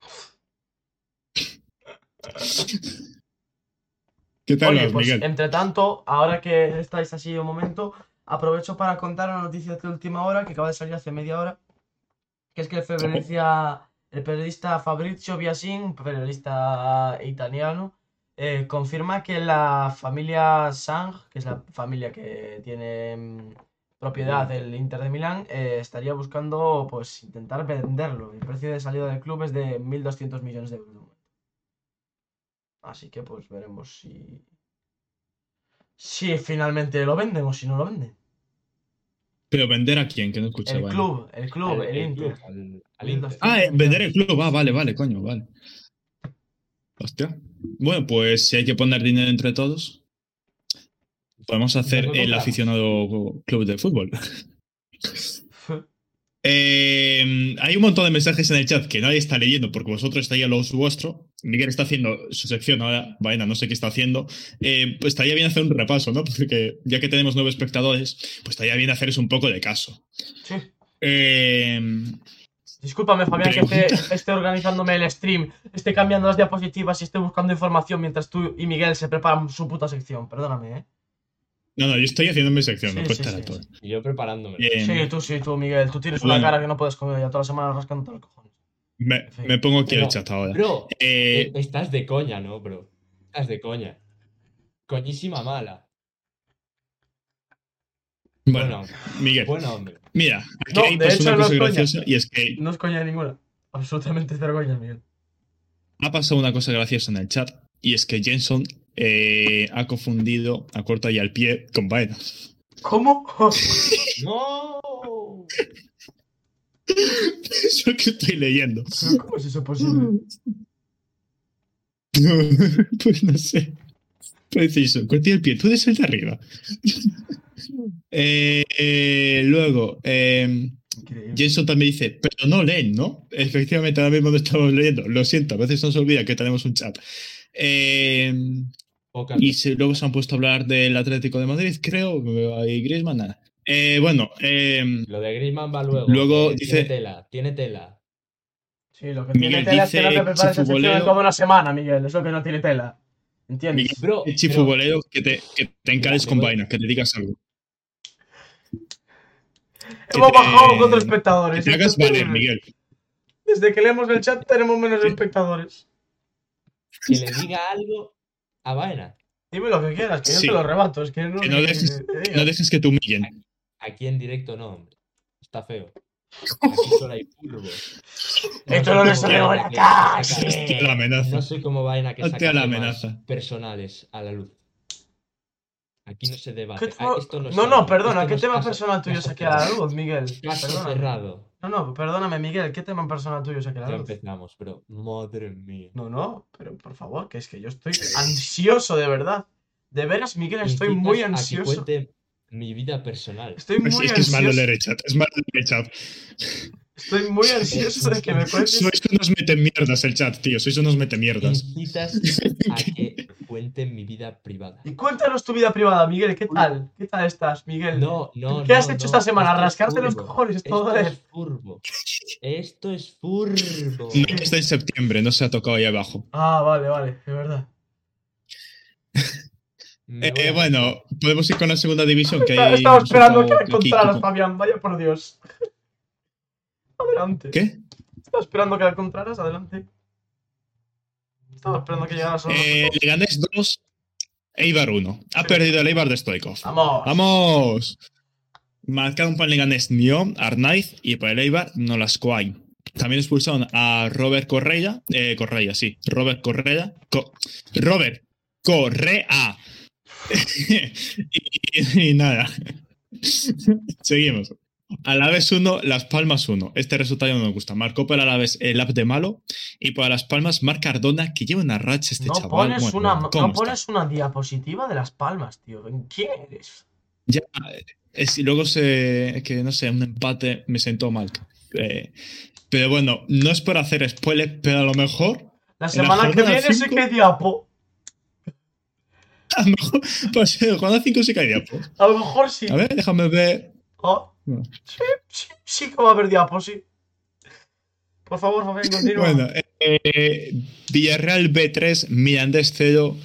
[laughs] ¿Qué tal, Oye, vas, pues Miguel? entre tanto, ahora que estáis así un momento, aprovecho para contar una noticia de última hora que acaba de salir hace media hora. Que es que el periodista, el periodista Fabrizio Biasin, periodista italiano, eh, confirma que la familia Sang, que es la familia que tiene mm, propiedad del Inter de Milán, eh, estaría buscando pues intentar venderlo. El precio de salida del club es de 1.200 millones de euros. Así que pues veremos si si finalmente lo venden o si no lo venden. Pero vender a quién, que no escuché. El vale. club, el club, Al- el, Inter. club, al, Inter. Ah, eh, vender el club. Ah, vale, vale, coño, vale. Hostia. Bueno, pues si hay que poner dinero entre todos, podemos hacer el aficionado club de fútbol. [laughs] Eh, hay un montón de mensajes en el chat que nadie está leyendo porque vosotros estáis a los vuestro. Miguel está haciendo su sección ahora, vaina, no sé qué está haciendo. Eh, pues estaría bien hacer un repaso, ¿no? [laughs] Porque ya que tenemos nueve espectadores, pues estaría bien haceros un poco de caso. Sí. Eh, Discúlpame, Fabián, que esté, esté organizándome el stream, esté cambiando las diapositivas y esté buscando información mientras tú y Miguel se preparan su puta sección. Perdóname, ¿eh? no, no, yo estoy haciendo mi sección, no puedo sí, estar sí. a todo. Y yo preparándome. Sí, tú sí, tú, Miguel. Tú tienes una cara que no puedes comer ya toda la semana rascándote los cojones. Me, me pongo aquí Pero- el chat ahora. Bro, Eh, eh, estás de coña, ¿no, bro? Estás de coña. Coñísima mala. bueno, Bueno, Miguel, bueno, hombre. mira, aquí No, hay pasó hecho, una no cosa es coña. graciosa y es que No es coña ninguna. Absolutamente cero coña, Miguel. ha pasado una cosa graciosa en el chat y es que Jenson eh, ha confundido a corta y al pie con vaina. ¿Cómo? [laughs] ¡No! Es lo que estoy leyendo. ¿Pero ¿Cómo es eso posible? [laughs] pues no sé. Eso, corta y al pie, tú eres el de arriba. Eh, [laughs] eh, luego, eh. Jenson también dice, pero no leen, ¿no? Efectivamente, ahora mismo no estamos leyendo. Lo siento, a veces nos olvida que tenemos un chat. Eh, Poca- y se- luego se han puesto a hablar del Atlético de Madrid, creo, y Griezmann, nada. Eh, bueno, eh, Lo de Griezmann va luego. Luego dice- Tiene tela, tiene tela. Sí, lo que Miguel tiene tela es que no te dice prepares Chifubolero- toda una semana, Miguel. Es lo que no tiene tela. ¿Entiendes? Miguel, Bro, el chifubolero que te, que te encales con te voy- vaina, que te digas algo. que Hemos te- bajado cuatro Que espectadores. te hagas valer. Miguel. Desde que leemos el chat tenemos menos espectadores. que le diga algo a Vaina. Dime lo que quieras, que yo Sí. te lo rebato. Es que no, Que no dejes- diga. No dejes que te humillen. Aquí en directo no, hombre. Está feo. [laughs] Aquí solo hay furbo. Esto no lo en la que amenaza. No sé cómo Vaina que Hostia, saca la amenaza. personales a la luz. Aquí no se debate. ¿Qué Ah, tema- esto no, No, no, perdona, Esto ¿qué no tema personal tuyo saqué a la luz, Miguel? Caso cerrado. No, no, perdóname, Miguel, ¿qué tema personal tuyo saqué a la Ya luz? empezamos, pero madre mía. No, no, pero por favor, que es que yo estoy ansioso, de verdad. De veras, Miguel, estoy muy a que ansioso. cuente mi vida personal. Estoy Pues muy es que es malo ansioso. leer el chat. Es malo leer el chat. Estoy muy ansioso de que me [laughs] cuentes. Sois unos metemierdas el chat, tío. Sois unos metemierdas. Incitas [laughs] a que cuente mi vida privada. Y cuéntanos tu vida privada, Miguel, ¿qué tal? ¿Qué tal estás, Miguel? No, no, ¿Qué has no, hecho no, esta semana? esto es ¿Rascarte los cojones todo Esto es furbo. Esto es furbo. No, que está en septiembre, no se ha tocado ahí abajo. Ah, vale, vale, de verdad. [laughs] Me Eh, bueno, podemos ir con la segunda división. Que Estaba hay estaba esperando que la encontraras, Fabián, vaya por Dios. [laughs] Adelante. ¿Qué? Estaba esperando que la encontraras, adelante. Estaba esperando que llegaras a Eh, Leganés 2, Eibar 1. Ha perdido el Eibar de Stoikov. Vamos. ¡Vamos! Marcaron para el Leganés Nio, Arnaiz y para el Eibar Nolascoay. También expulsaron a Robert Correa. Eh, Correa, sí. Robert Correa. Co- Robert Correa. [laughs] y, y nada. Seguimos. Alaves 1, Las Palmas 1. Este resultado no me gusta. Marcó para Alaves el app de malo. Y para Las Palmas, Marc Cardona, que lleva una racha este no chaval. pones, Bueno, una, bueno, ¿cómo no está? pones una diapositiva de las palmas, tío. ¿Quién eres? Ya, es, y luego se. que no sé, un empate me sentó mal. Eh, pero bueno, no es por hacer spoiler, pero a lo mejor. La la semana que viene sí que diapo. A lo mejor. Pues jornada 5 sí que hay diapo. A lo mejor sí. A ver, déjame ver. Oh, sí, sí, sí que va a haber diapo, sí. Por favor, Fabián, [laughs] continúa. Bueno, eh, Villarreal B3, Mirandés 0.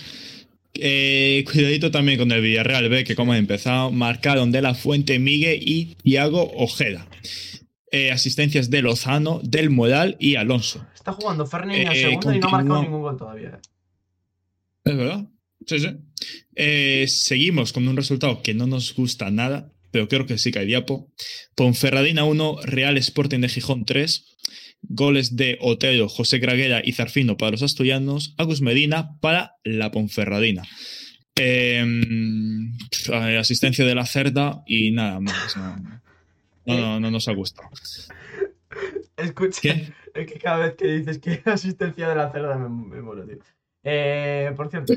Eh, cuidadito también con el Villarreal B, que como han empezado, marcaron de la Fuente Miguel y Thiago Ojeda. Eh, asistencias de Lozano, del Moral y Alonso. Está jugando Fernández a segunda y no ha marcado ningún gol todavía. Es verdad. Sí, sí. Eh, seguimos con un resultado que no nos gusta nada, pero creo que sí que hay diapo. Ponferradina 1, Real Sporting de Gijón 3. Goles de Otero, José Craguera y Zarfino para los asturianos. Agus Medina para la Ponferradina. Eh, eh, asistencia de la Cerda y nada más. No, no, no, no nos ha gustado. Escucha, ¿Qué? es que cada vez que dices que [laughs] asistencia de la cerda me, me muero, tío. Eh, por cierto,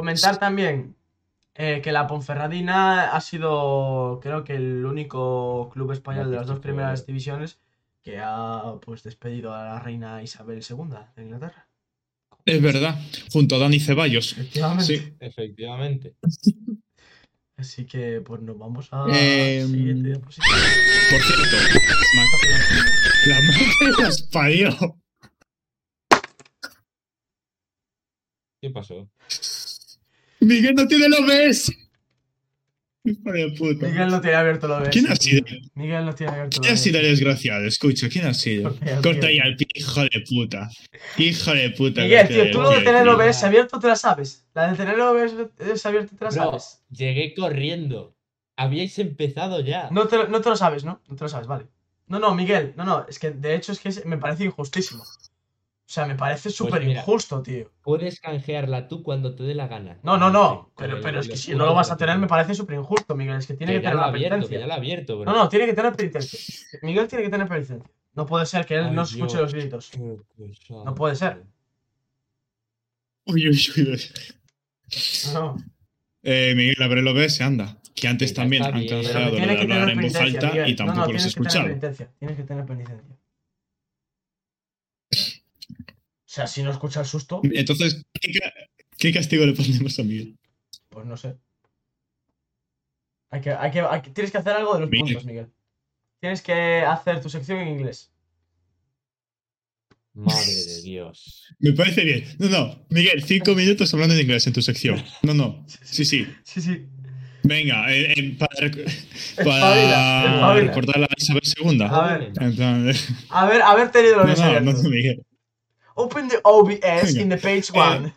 comentar también eh, que la Ponferradina ha sido, creo que el único club español de las dos primeras divisiones que ha pues despedido a la reina Isabel II de Inglaterra. Es verdad, junto a Dani Ceballos. Efectivamente. Sí. Efectivamente. Así que pues nos vamos a Eh, siguiente diapositiva. Por cierto, la madre las parió. ¿Qué pasó? Miguel no tiene lo ves. Hijo de puta. Miguel no tiene abierto lo ves. ¿Quién ha sido? Miguel no tiene abierto lo ¿Quién ha sido el desgraciado? Escucha, ¿quién ha sido? Corta el pie, hijo de puta. Hijo de puta. Miguel, tío, tú lo de tener tío. OBS abierto te la sabes. La de tener OBS abierto te la sabes. llegué corriendo. Habíais empezado ya. No te, no te lo sabes, ¿no? No te lo sabes, vale. No, no, Miguel, no, no, es que de hecho es que me parece injustísimo. O sea, me parece súper mira. injusto, tío. Puedes canjearla tú cuando te dé la gana. No, no, no, pero, pero es que si no lo vas a tener me parece súper injusto, Miguel. Es que tiene que, Que tener una abierto, que ya ha abierto, bro. No, no, tiene que tener penitencia. Miguel tiene que tener penitencia. No puede ser que él Ay, no escuche Dios. los gritos. No puede ser. Uy, uy, uy. No, Eh, Miguel, abre lo ves, anda. Que antes también han canjeado hablar en voz alta Miguel. y tampoco no, no, los he Tienes que tener penitencia. O sea, si no escucha el susto, Entonces, ¿qué, ca- qué castigo le ponemos a Miguel? pues no sé. Hay que, hay que, hay que- tienes que hacer algo de los Miguel. puntos, Miguel. Tienes que hacer tu sección en inglés. Madre de [laughs] Dios. Me parece bien. No, no, Miguel, cinco minutos hablando en inglés en tu sección. No, no. [laughs] Sí, sí. Sí, sí. Venga, eh, eh, para, [laughs] para espabila. recordar la Isabel II. A ver. En plan, A ver, haber tenido lo No, que no, no, no, Miguel. Open the OBS in the page [laughs] Eh, one.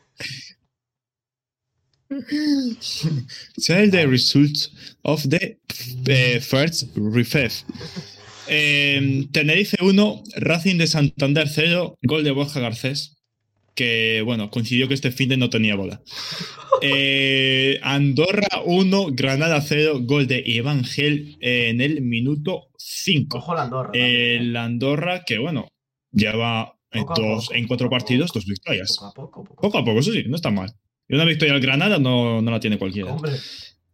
[laughs] Tell the results of the eh, first refef. Eh, Tenerife 1, Racing de Santander 0, gol de Borja Garcés. Que bueno, coincidió que este fin de no tenía bola. [laughs] Eh, Andorra 1, Granada 0, gol de Iván Gel eh, en el minuto 5. Ojo la Andorra. eh. El Andorra, que bueno, lleva en, dos, poco, en cuatro partidos poco. dos victorias. Poco a poco, poco a Poco a poco, eso sí, no está mal. Y una victoria al Granada no, no la tiene cualquiera.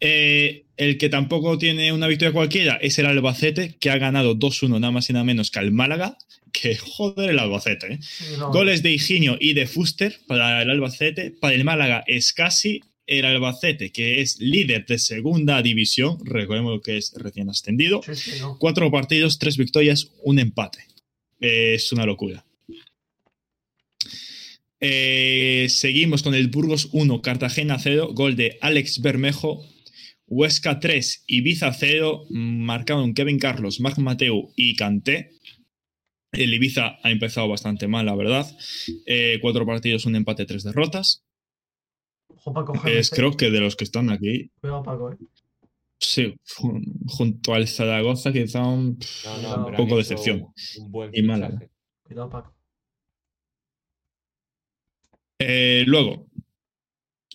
Eh, el que tampoco tiene una victoria cualquiera es el Albacete, que ha ganado 2-1 nada más y nada menos que al Málaga. Que [laughs] joder el Albacete. ¿eh? no. Goles de Higinio y de Fuster para el Albacete. Para el Málaga es casi el Albacete, que es líder de segunda división. Recordemos que es recién ascendido. Sí, sí, no. Cuatro partidos, tres victorias, un empate. Eh, es una locura. Eh, seguimos con el Burgos 1, Cartagena 0, gol de Alex Bermejo. Huesca 3, Ibiza 0, marcaron Kevin Carlos, Marc Mateu y Canté. El Ibiza ha empezado bastante mal, la verdad. Eh, cuatro partidos, un empate, tres derrotas. Ojo coger. Es creo que de los que están aquí, Cuidado, Paco, eh. sí, jun- junto al Zaragoza, quizá un... No, No, pero poco han decepción. Un buen Y fichaje. Cuidado, Paco. Eh, luego,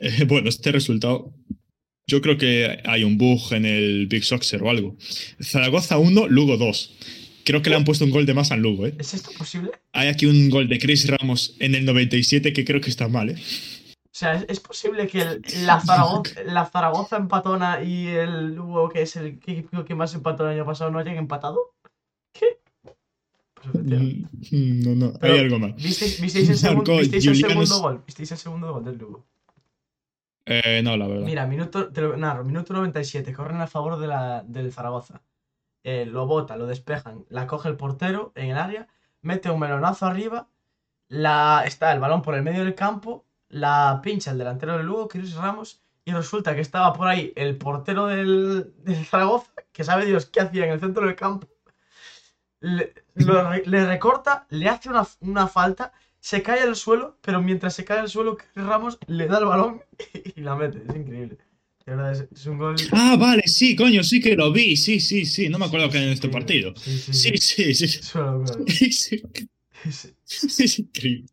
eh, [laughs] bueno, este resultado, yo creo que hay un bug en el Big Soxer o algo. Zaragoza 1, Lugo 2. Creo que le han puesto un gol de más al Lugo, ¿eh? ¿Es esto posible? Hay aquí un gol de Chris Ramos en el 97 que creo que está mal, ¿eh? O sea, ¿es, es posible que el- la, Zaragoza, la Zaragoza empatona y el Lugo, que es el equipo que más empató el año pasado, no hayan empatado? ¿Qué? Efectivamente. Mm, No, no, Pero- hay algo mal. ¿Visteis, visteis el, [laughs] segun- Marcó visteis el Julianos- segundo gol? ¿Visteis el segundo gol del Lugo? Eh, no, la verdad. Mira, minuto, te lo narro, minuto 97, corren a favor de la, del Zaragoza. Eh, lo bota, lo despejan, la coge el portero en el área, mete un melonazo arriba, la, está el balón por el medio del campo, la pincha el delantero del Lugo, Chris Ramos, y resulta que estaba por ahí el portero del, del Zaragoza, que sabe Dios qué hacía en el centro del campo, le, lo le recorta, le hace una, una falta, se cae al suelo, pero mientras se cae al suelo, Ramos le da el balón [laughs] y la mete. Es increíble. De verdad, es, es un gol. Ah, vale, sí, coño, sí que lo vi. Sí, sí, sí. No me acuerdo que en este partido. Sí, sí. Sí, sí, [laughs] sí. Sí, sí. Sí. Es increíble.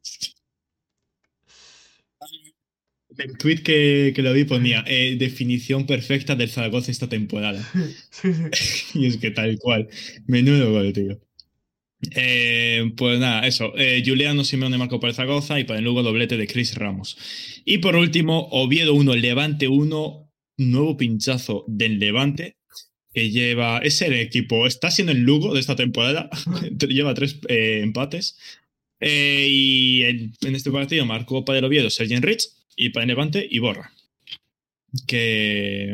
El tweet que, que lo vi ponía eh, definición perfecta del Zaragoza esta temporada. [laughs] Sí, sí. Y es que tal cual. Menudo gol, tío. Eh, pues nada, eso. Eh, Juliano Simeone marcó para el Zaragoza y para el Lugo doblete de Chris Ramos. Y por último, Oviedo 1, Levante 1, nuevo pinchazo del Levante. Que lleva. Es el equipo. Está siendo el Lugo de esta temporada. [laughs] lleva tres eh, empates. Eh, y en, en este partido marcó para el Oviedo Sergio Rich y para el Levante Iborra. Que.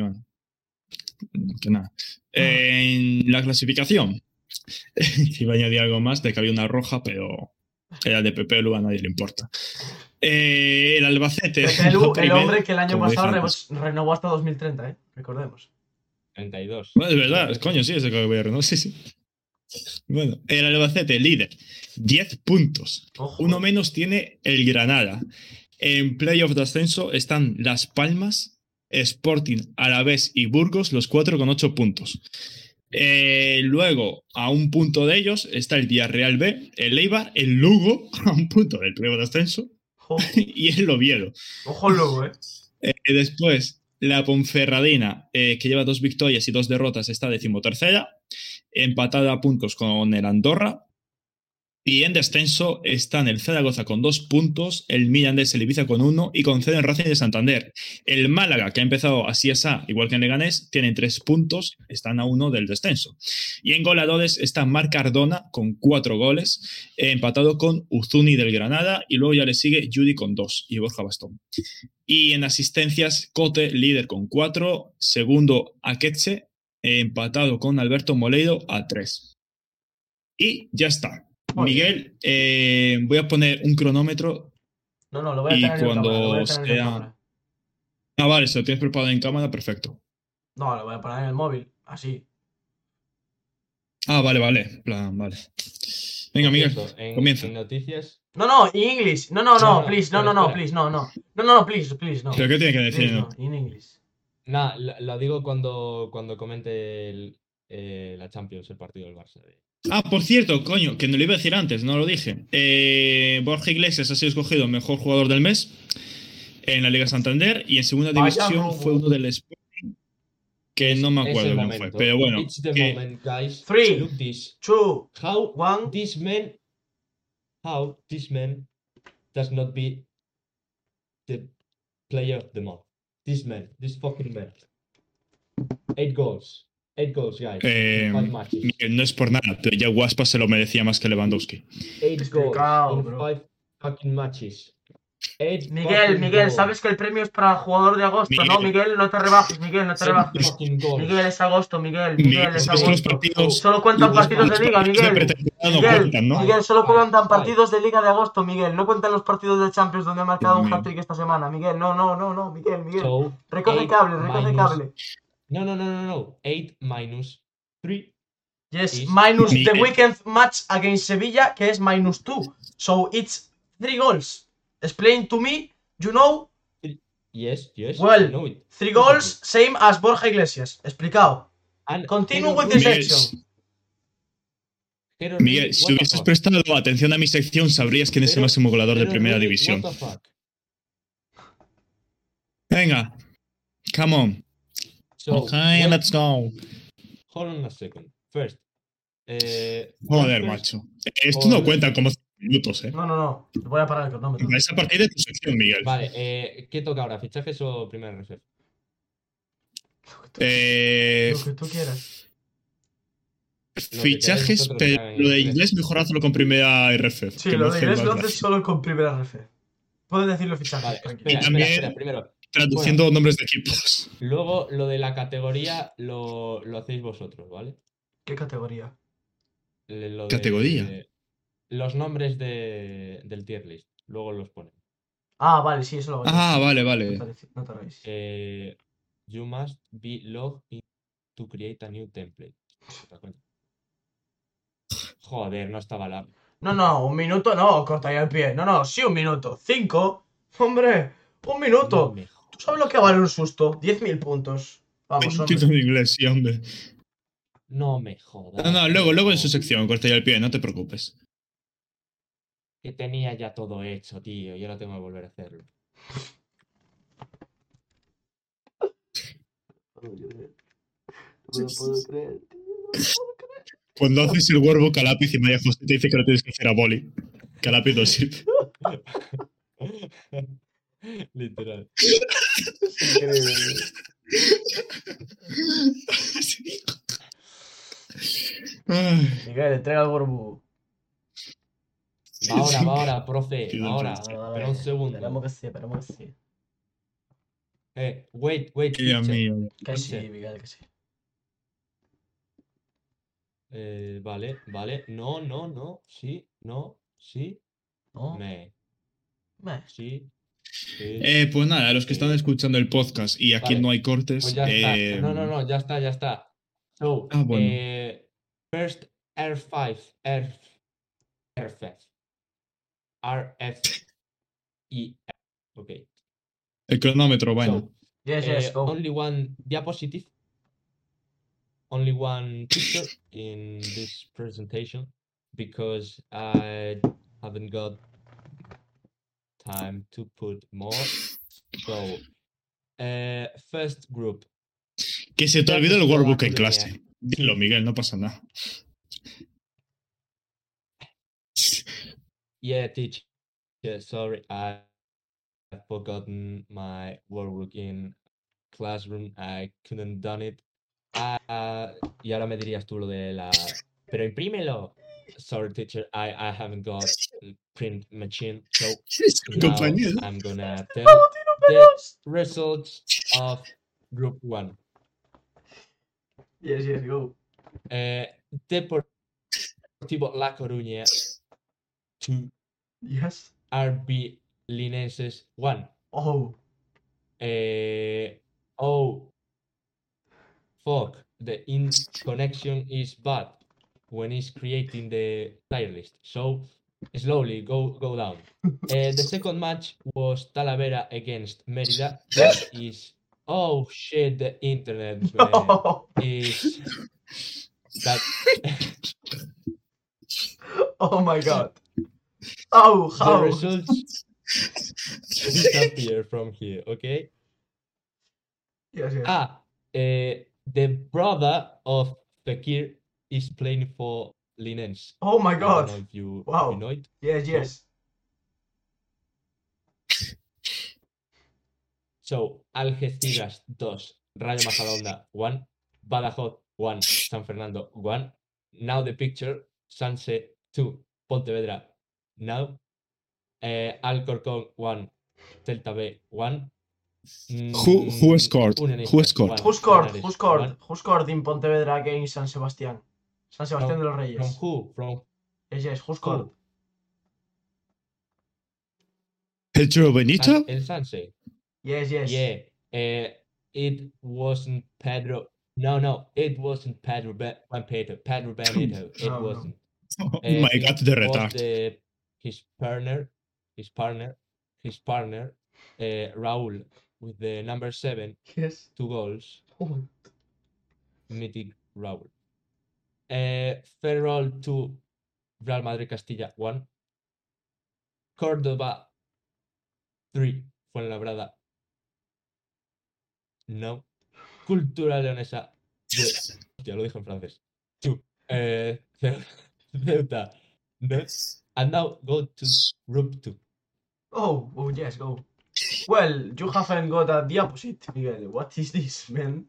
Bueno, que nada. En la clasificación, [laughs] iba a añadir algo más de que había una roja, pero era de Pepe Lu, a nadie le importa. Eh, el Albacete. Pepe Lu, el hombre que el año pasado re- renovó hasta 2030, ¿eh? Recordemos. 32. Bueno, es verdad, coño, sí, ese que voy a renovar, sí, sí. Bueno, el Albacete, líder, 10 puntos. Ojo. Uno menos tiene el Granada. En playoff de ascenso están Las Palmas, Sporting, Alavés y Burgos, los cuatro con ocho puntos. Eh, luego, a un punto de ellos está el Villarreal B, el Eibar, el Lugo, [laughs] a un punto del playoff de ascenso, Ojo, [laughs] y el Oviedo. ojo el logo, ¿eh? Eh, después, la Ponferradina, eh, que lleva dos victorias y dos derrotas, está decimotercera, empatada a puntos con el Andorra. Y en descenso están el Zaragoza con dos puntos, el Mirandés, el Ibiza con uno y con Racing de Santander. El Málaga, que ha empezado así esa, igual que en Leganés, tiene tres puntos, están a uno del descenso. Y en goleadores está Marc Cardona con cuatro goles, empatado con Uzuni del Granada, y luego ya le sigue Judy con dos y Borja Bastón. Y en asistencias, Cote, líder con cuatro. Segundo, Akeche, empatado con Alberto Moleiro a tres. Y ya está. Muy bien. Miguel, eh, voy a poner un cronómetro. No, no, lo voy a y tener en cuando cámara, lo voy a tener en sea- cámara. Ah, vale, si lo tienes preparado en cámara, perfecto. No, lo voy a poner en el móvil, así. Ah, vale, vale. en plan, vale. Venga, Miguel, en, comienza. en noticias. No, no, in English. No, no, No, no, no, please. No, no, no, please. No, no. No, no, no, please, please, no. ¿Pero qué tiene que decir? Please, no? no, in English. Nada, lo, lo digo cuando, cuando comente el, eh, la Champions, el partido del Barça. de- Ah, por cierto, coño, que no lo iba a decir antes, no lo dije. Eh, Borja Iglesias ha sido escogido mejor jugador del mes en la Liga Santander y en segunda Vaya división fue uno del Sporting que no me acuerdo fue. Pero bueno, It's the que- moment, guys. Three. Look this. Two, How one. this man, how this man does not be the player of the month. This man, this fucking man. Eight goals. Eight goals, guys. Eh, in five matches. Miguel, no es por nada, pero ya Guaspa se lo merecía más que Lewandowski. Eight goals Explicado, in bro. five fucking matches. Eight Miguel, Miguel, goals. sabes que el premio es para jugador de agosto, ¿no? Miguel. No te rebajes, Miguel, no te rebajes. Miguel, es agosto, Miguel, Miguel, Miguel, es los agosto. partidos. Solo cuentan los partidos de liga, de Miguel. no cuentan, ¿no? Miguel, solo cuentan partidos de liga de agosto, Miguel. No cuentan los partidos de Champions donde ha marcado un hat-trick esta semana. Miguel, no, no, no, no, Miguel, Miguel. So, Recoge cable, recoge minus- cable. No, no, no, no, no. Eight minus three. Yes, is- minus the weekend match against Sevilla, que es minus two. So it's three goals. Explain to me, you know, Yes, yes. Well, I know it. three goals, same as Borja Iglesias. Explicado. And Continue with the Miguel, Miguel, si hubieses fuck? prestado atención a mi sección, sabrías quién es el Pero- máximo goleador de primera división. Venga, come on. So, ok, wait, let's go. hold on a second. First, eh, Joder, first- macho. Esto no cuenta como minutos, ¿eh? No, no, no. Voy a parar el cronómetro. Es a partir de tu sección, Miguel. Vale, eh, ¿qué toca ahora? ¿Fichajes o primera reserva? Eh, Lo que tú quieras. fichajes, pero lo de inglés. mejor hazlo con primera RF. Sí, lo de inglés lo haces solo con primera RF. Puedes decir los fichajes, Vale, espera, también- espera, espera, primero. Traduciendo nombres de equipos. Luego, lo de la categoría lo, lo hacéis vosotros, ¿vale? ¿Qué categoría? Lo de- ¿Categoría? los nombres de, del tier list. Luego los ponen. Ah, vale, sí, eso lo voy a Ah, vale, vale. no te rayes. Eh, you must be logged in to create a new template. Joder, no estaba la. No, no, un minuto no, corta ya el pie. No, no, sí, un minuto. Cinco. Hombre, un minuto. ¿Tú sabes lo que vale un susto? 10.000 puntos. Vamos, Un hombre. título en inglés, sí, hombre. No me jodas. No, no, luego, luego en su tío. sección, corta ya el pie, no te preocupes. Que tenía ya todo hecho, tío. Y ahora tengo que volver a hacerlo. No lo puedo creer. Cuando haces el workbook a lápiz y María José te dice que lo tienes que hacer a boli. Que a lápiz no sirve. [laughs] [laughs] Literal. Increíble. Miguel, entrega el Gorbu. Va ahora, va ahora, profe. Ahora. Espera un segundo. Esperemos que sí, esperemos que sí. Eh, wait, wait. Dios mío. Que sí. Miguel, que sí. Eh, vale, vale. No, no, no. Sí, no, sí. ¿No? Me. Meh. Sí. Sí. Eh, pues nada, a los que están escuchando el podcast y aquí Vale. no hay cortes. Pues ya está. eh, No, no, no, ya está, ya está. So, Ah, bueno. eh, first R5, R, RF. RF. Y. Ok. El cronómetro, bueno. So, Yes, eh, yes, go. only one diapositive. Only one picture in this presentation because I haven't got time to put more. So, uh, first group. Que se te olvidó el workbook en clase. Dilo, Miguel, no pasa nada. Yeah, teacher. Sorry, I I've forgotten my workbook in classroom. I couldn't done it. Ah, y ahora me dirías tú lo de la. Pero imprímelo. Sorry, teacher. I I haven't got [laughs] print machine. So [laughs] now I'm gonna [laughs] tell the results of group one. Yes, yes, go. Eh, Deportivo La Coruña 2. Yes. RB Linenses 1. Oh. Eh, oh, fuck, the in connection is bad when it's creating the tier list. So slowly go go down. [laughs] Eh, the second match was Talavera against Merida. [laughs] That is oh shit, the internet [laughs] Oh, is that oh my god. Oh, how the results disappear from here. Okay. Yes, yes. Ah, eh, the brother of Fekir is playing for Linens. Oh my I don't know god. if you, Wow. you know it. Yes, yes. [laughs] So, Algeciras 2, Rayo Majadahonda 1, Badajoz 1, San Fernando 1. Now the picture, Sanse 2, Pontevedra now. Eh, Alcorcón 1, Celta B 1. Who- who Mm, scored? Who scored? 1, Who scored? Who scored? 1. Who scored in Pontevedra against San Sebastián? San Sebastián de los From Reyes. who? From Yes, yes. Who scored? who? ¿El Churo Benito? San- El Sanse. Yes, yes. Yeah, uh, it wasn't Pedro. No, no, it wasn't Pedro Be- Juan Pedro. Pedro Benito. [laughs] It No, no. wasn't. [laughs] Oh Uh, my it god, the was retard. the- his partner, his partner, his partner, uh, Raúl, with the number seven, Yes. two goals. Oh my Mythic Raúl. Uh, Ferrol two, Real Madrid Castilla one. Córdoba three, Fuenlabrada. No. Cultura Leonesa. de- Hostia, lo dije en francés. Two. Eh, Ce- [laughs] Ceuta. No. And now go to group two. Oh, oh yes, go. Well, you haven't got a deposit, Miguel. What is this, man?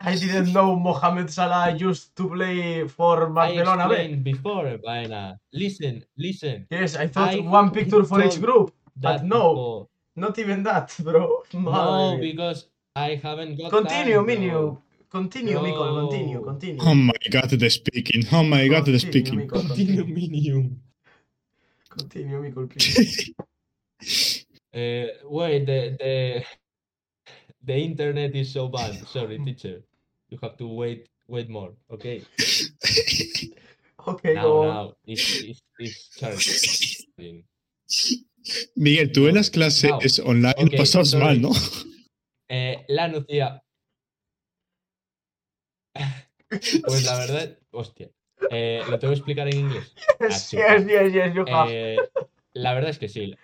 I didn't know Mohamed Salah used to play for I Barcelona B. explained before, Baena. Listen, listen. Yes, I thought I one picture for each group. That no. before. Not even that, bro. [laughs] No, Madre because I haven't got Continue, time, Minio. bro. Continue, Mikol, continue, continue. Oh my god, the speaking. Oh my god, the Continue, speaking. Mikol, Continue, continue. Minium. Continue, Mikol, please. [laughs] Uh, wait, the the the internet is so bad. [laughs] Sorry, teacher. You have to wait wait more. Okay. Okay, now go on. now it's it's, it's charging. [laughs] Miguel, tú en las clases Now, online okay, sorry. mal, ¿no? [laughs] Eh, la Nucía. Pues la verdad, hostia. Eh, ¿Lo tengo que explicar en inglés? Yes, Ah, yes, yes, yes, you have. Eh, la verdad es que sí,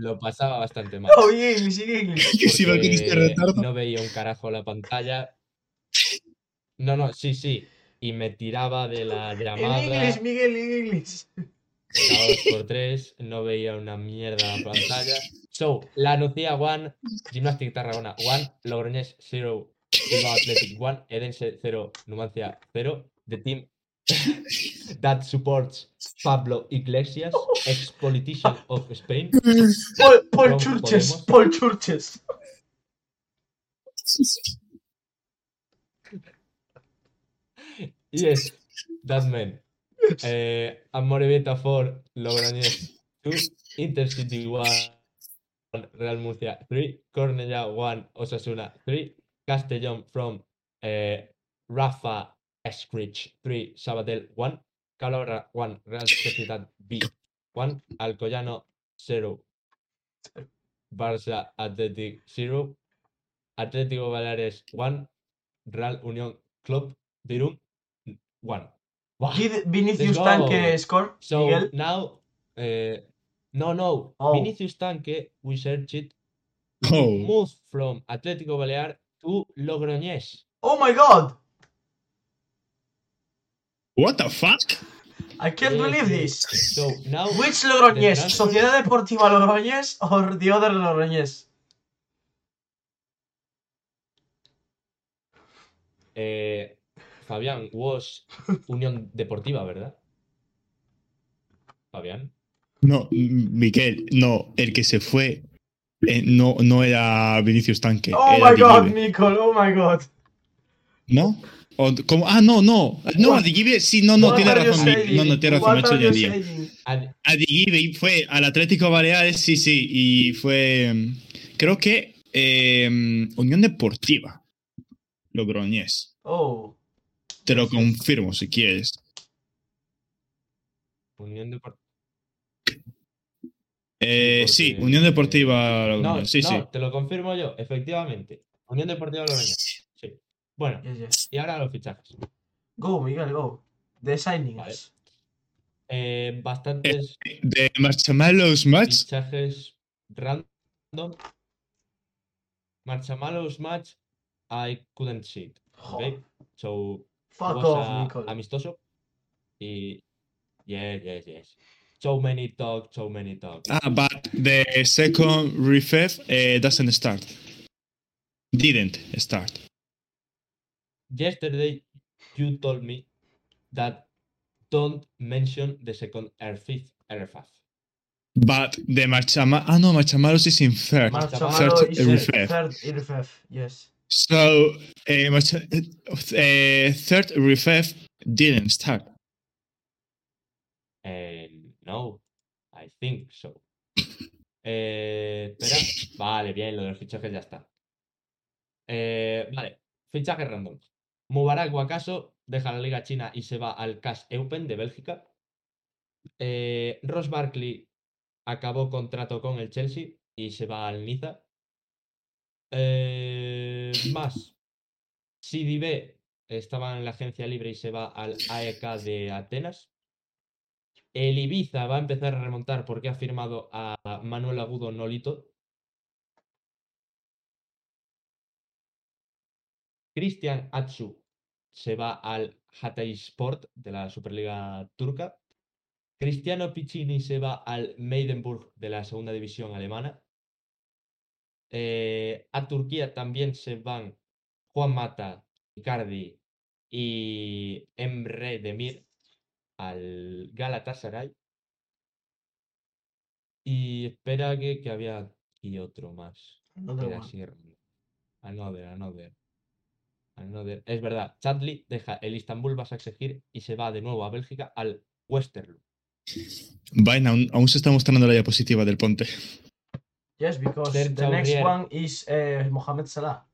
lo pasaba bastante mal. Oh, in English, in English. [laughs] Que si va que este porque retardo. no veía un carajo la pantalla. No, no, sí, sí. Y me tiraba de la [laughs] llamada English, Miguel, in English. cada dos por [laughs] tres, no veía una mierda la pantalla. So, la Nucía 1, Gimnástica Tarragona 1, Logroñés 0, Bilbao Athletic 1, Edense 0, Numancia 0. The team that supports Pablo Iglesias, ex-politician of Spain. Paul, Paul Churches, Podemos. Paul Churches. Yes, that man. Eh, Amorebieta 4, Logroñés 2, Intercity 1, Real Murcia 3, Cornellá 1, Osasuna 3, Castellón from eh, Rafa Escrich 3, Sabadell 1, Calahorra 1, Real Sociedad B 1, Alcoyano 0, Barça Athletic 0, Atlético Baleares 1, Real Unión Club de Irún 1. Wow. Did Vinicius. Tanque score, So Miguel? now, uh, no, no, Oh. Vinicius Tanque, we searched it, Oh. moved from Atlético Balear to Logroñés. Oh my god! What the fuck? I can't believe this. So now, Which Logroñés? transfer- ¿Sociedad Deportiva Logroñés or the other Logroñés? eh, Fabián was Unión Deportiva, ¿verdad? Fabián. No, M- Miguel, no, el que se fue eh, no, no era Vinicius Tanque. Oh era my god. Mikol, oh my god. ¿No? O, como, ah, no, no. No? Adigibe, sí, no, no, tiene razón. No, no, tiene razón, hecho you día. Adigibe fue al Atlético Baleares, sí, sí, y fue. Creo que eh, Unión Deportiva. Logroñés. Oh, Te lo confirmo si quieres. Unión Eh, Sí, sí, Unión Deportiva No, Logroñés. Sí, no, sí. te lo confirmo yo, efectivamente. Unión Deportiva Logroñés. Bueno, yes, yes. y ahora los fichajes. Go, Miguel, go. The signings. Eh, bastantes De Marchamalos Match. fichajes random. Marchamalos match, I couldn't see it. Okay? So, fuck off, a- Nicole. amistoso. Y. Yes, yes, yes. So many talk, so many talk. Ah, but the second refef uh, doesn't start. Didn't start. Yesterday, you told me that don't mention the second RFIF. RFAF. But the Marchama ah no, Marchamalos is in third. Marchamalo third is a refef. third IRFF, yes. So uh, Marcha- uh, third refef didn't start. Eh, no, I think so. Eh, espera. [laughs] Vale, bien, lo de los fichajes ya está. Eh, vale, fichajes random. Mubarak Wakaso deja la Liga China y se va al Cash Eupen de Bélgica. Eh, Ross Barkley acabó contrato con el Chelsea y se va al Niza. Eh, más. Sidibe estaba en la agencia libre y se va al AEK de Atenas. El Ibiza va a empezar a remontar porque ha firmado a Manuel Agudo Nolito. Cristian Atsu se va al Hataysport de la Superliga Turca. Cristiano Piccini se va al Meidenburg de la Segunda División Alemana. Eh, a Turquía también se van Juan Mata, Icardi y Emre Demir al Galatasaray. Y espera que, que había aquí otro más. Another one. Another, another. Another. Es verdad, Chadli deja el Istanbul Basaksehir y se va de nuevo a Bélgica al Westerlo. Vaina, aún, aún se está mostrando la diapositiva del ponte. Yes, because Serge the next one is uh, Mohamed Salah.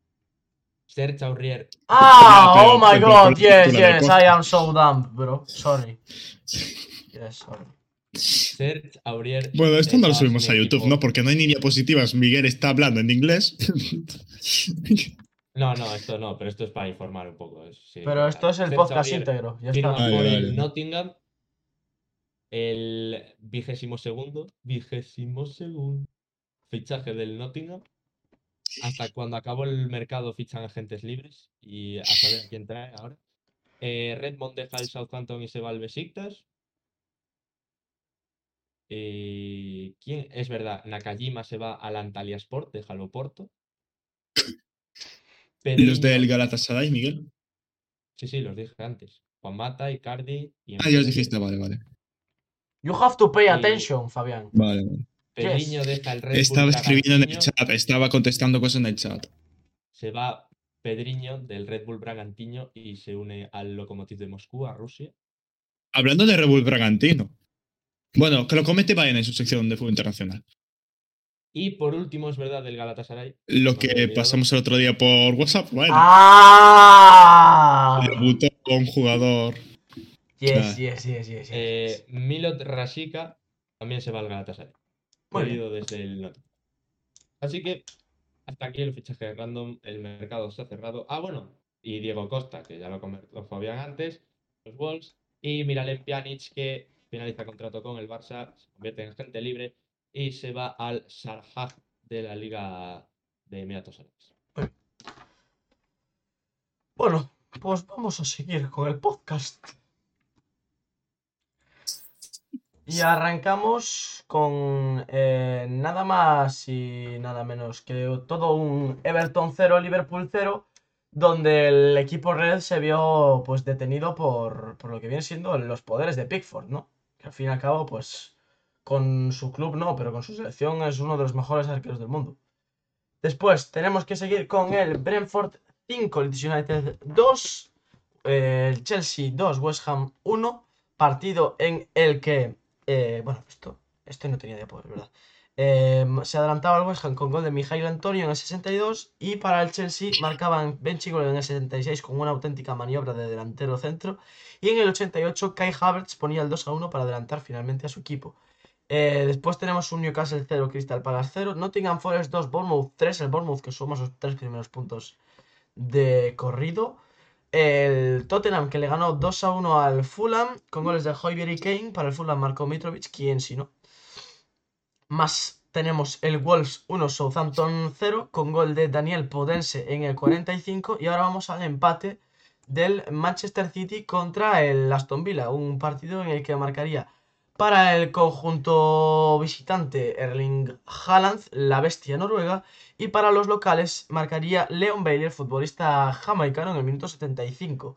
Serge Aurier Ah, pero- oh my pero god, por yes, yes. I am so dumb, bro. Sorry. [laughs] Yes, sorry. Serge Aurier. Bueno, esto no lo subimos su a YouTube, equipo- ¿no? Porque no hay ni diapositivas. Miguel está hablando en inglés. [laughs] No, no, esto no, pero esto es para informar un poco. es- sí, Pero esto es el podcast Aurier íntegro. Ya firma está. Vale, por vale. el Nottingham el vigésimo segundo, vigésimo segundo fichaje del Nottingham. Hasta cuando acabó el mercado fichan agentes libres y a saber a quién trae ahora. Eh, Redmond deja el Southampton y se va al Besiktas. Eh, ¿Quién? Es verdad, Nakajima se va al Antalya Sport, déjalo Porto. ¿Y los del Galatasaray, Miguel? Sí, sí, los dije antes. Juan Mata, Icardi y Ah, ya los dijiste, vale, vale. You have to pay Y- attention, Fabián. Vale, vale. Yes. deja el Red Bull Estaba escribiendo en el chat, estaba contestando cosas en el chat. Se va Pedriño del Red Bull Bragantino y se une al Lokomotiv de Moscú, a Rusia. Hablando de Red Bull Bragantino. Bueno, que lo comente Bayern en su sección de fútbol internacional. Y por último, es verdad, del Galatasaray. Lo que pasamos el otro día por WhatsApp. Bueno, Ah. debutó un jugador. Yes, yes, yes, yes, yes. Eh, Milot Rasika también se va al Galatasaray. Pedido desde el norte. Así que hasta aquí el fichaje random. El mercado se ha cerrado. Ah, bueno. Y Diego Costa, que ya lo comentó Fabián antes. Los Wolves. Y Miralem Pjanic, que finaliza contrato con el Barça. Se convierte en agente libre. Y se va al Sarhag de la Liga de Emiratos Árabes. Bueno, pues vamos a seguir con el podcast. Y arrancamos con eh, nada más y nada menos que todo un Everton 0, Liverpool 0, donde el equipo red se vio pues detenido por, por lo que vienen siendo los poderes de Pickford, ¿no? Que al fin y al cabo, pues con su club no, pero con su selección es uno de los mejores arqueros del mundo. Después tenemos que seguir con el Brentford 5, Leeds United 2. eh, el Chelsea 2, West Ham 1. Partido en el que. eh, bueno, esto, esto no tenía de poder, ¿verdad? Eh, se adelantaba el West Ham con gol de Mijail Antonio en el 62 y para el Chelsea marcaban Ben Chilwell en el 76 con una auténtica maniobra de delantero centro y en el 88 Kai Havertz ponía el 2 a 1 para adelantar finalmente a su equipo. Eh, después tenemos un Newcastle 0, Crystal Palace 0, Nottingham Forest 2, Bournemouth 3, el Bournemouth que suma sus tres primeros puntos de corrido. El Tottenham que le ganó 2 a 1 al Fulham con goles de Hoybier y Kane. Para el Fulham marcó Mitrovic, quien si no. Más tenemos el Wolves 1, Southampton 0 con gol de Daniel Podense en el 45. Y ahora vamos al empate del Manchester City contra el Aston Villa. Un partido en el que marcaría para el conjunto visitante Erling Haaland, la bestia noruega. Y para los locales marcaría Leon Bailey, el futbolista jamaicano, en el minuto 75.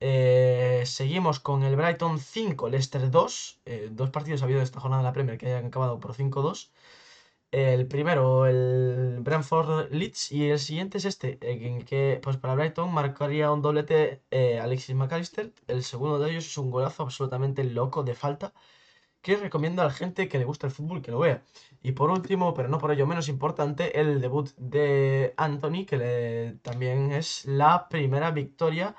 Eh, seguimos con el Brighton 5, Leicester 2. Eh, dos partidos ha habido esta jornada en la Premier que hayan acabado por 5-2. El primero, el Brentford Leeds, y el siguiente es este, en que pues para Brighton marcaría un doblete eh, Alexis McAllister. El segundo de ellos es un golazo absolutamente loco de falta que recomiendo a la gente que le gusta el fútbol que lo vea. Y por último, pero no por ello menos importante, el debut de Anthony, que le- también es la primera victoria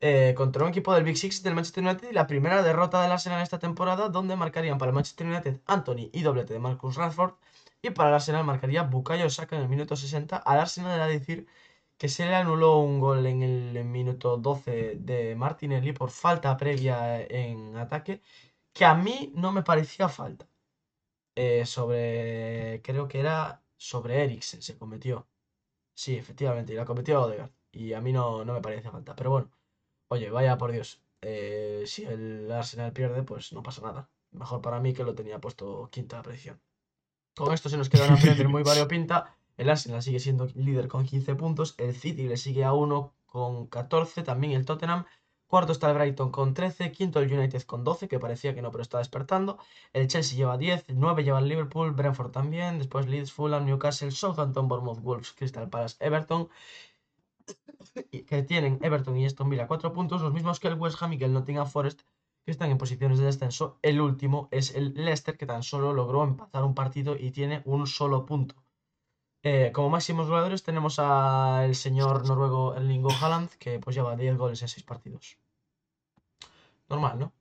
eh, contra un equipo del Big Six del Manchester United y la primera derrota del Arsenal esta temporada, donde marcarían para el Manchester United Anthony y doblete de Marcus Rashford. Y para el Arsenal marcaría Bukayo Saka en el minuto 60. Al Arsenal era decir que se le anuló un gol en el minuto 12 de Martinelli por falta previa en ataque, que a mí no me parecía falta. Eh, sobre, creo que era sobre Eriksen, se cometió. Sí, efectivamente, y la cometió Odegaard. Y a mí no, no me parece falta. Pero bueno, oye, vaya por Dios. eh, si el Arsenal pierde, pues no pasa nada. Mejor para mí que lo tenía puesto quinta posición. Con esto se nos queda una [laughs] Premier muy variopinta. El Arsenal sigue siendo líder con 15 puntos. El City le sigue a 1 con 14. También el Tottenham. Cuarto está el Brighton con 13. Quinto el United con 12, que parecía que no, pero está despertando. El Chelsea lleva 10. 9 lleva el Liverpool. Brentford también. Después Leeds, Fulham, Newcastle, Southampton, Bournemouth, Wolves, Crystal Palace, Everton. Que tienen Everton y Aston Villa 4 puntos. Los mismos que el West Ham y que el Nottingham Forest que están en posiciones de descenso. El último es el Leicester, que tan solo logró empatar un partido y tiene un solo punto. Eh, como máximos goleadores tenemos al señor noruego Erling Haaland, que pues lleva 10 goles en 6 partidos. Normal, ¿no?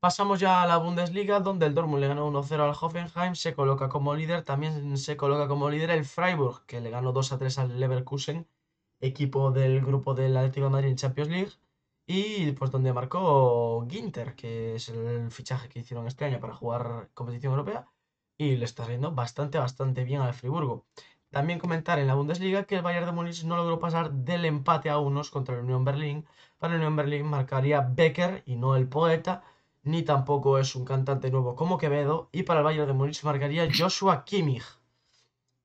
Pasamos ya a la Bundesliga, donde el Dortmund le ganó 1-0 al Hoffenheim, se coloca como líder, también se coloca como líder el Freiburg, que le ganó 2-3 al Leverkusen, equipo del grupo del Atlético de Madrid en Champions League. Y pues donde marcó Ginter, que es el fichaje que hicieron este año para jugar competición europea. Y le está yendo bastante, bastante bien al Friburgo. También comentar en la Bundesliga que el Bayern de Múnich no logró pasar del empate a unos contra el Unión Berlín. Para el Unión Berlín marcaría Becker y no el poeta, ni tampoco es un cantante nuevo como Quevedo. Y para el Bayern de Múnich marcaría Joshua Kimmich.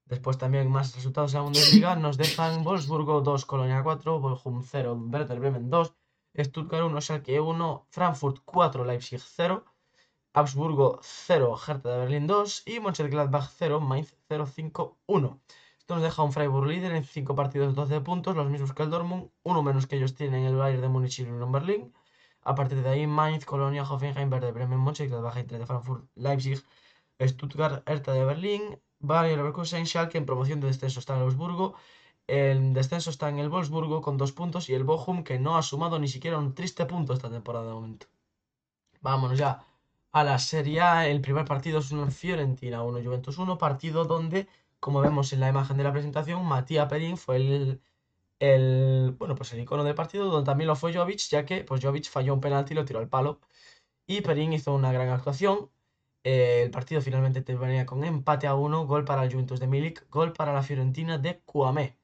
Después también más resultados en la Bundesliga nos dejan Wolfsburgo 2, Colonia 4, Bochum 0, Werder Bremen 2, Stuttgart 1, Schalke 1, Frankfurt 4, Leipzig 0, Augsburgo 0, Hertha de Berlín 2 y Mönchengladbach 0, Mainz 0, 5, 1. Esto nos deja un Freiburg líder en 5 partidos 12 puntos, los mismos que el Dortmund, uno menos que ellos tienen el Bayern de Múnich y el Union Berlín. A partir de ahí, Mainz, Colonia, Hoffenheim, Werder Bremen, Mönchengladbach, Eintracht de Frankfurt, Leipzig, Stuttgart, Hertha de Berlín, Bayer Leverkusen, Schalke en promoción de descenso está en el Augsburgo. El descenso está en el Wolfsburgo con dos puntos y el Bochum que no ha sumado ni siquiera un triste punto esta temporada de momento. Vámonos ya a la Serie A. El primer partido es un Fiorentina 1 Juventus 1, partido donde, como vemos en la imagen de la presentación, Matías Perín fue el, el, bueno, pues el icono del partido, donde también lo fue Jovic, ya que pues Jovic falló un penalti y lo tiró al palo. Y Perín hizo una gran actuación. Eh, el partido finalmente terminaría con empate a 1, gol para el Juventus de Milik, gol para la Fiorentina de Cuamé.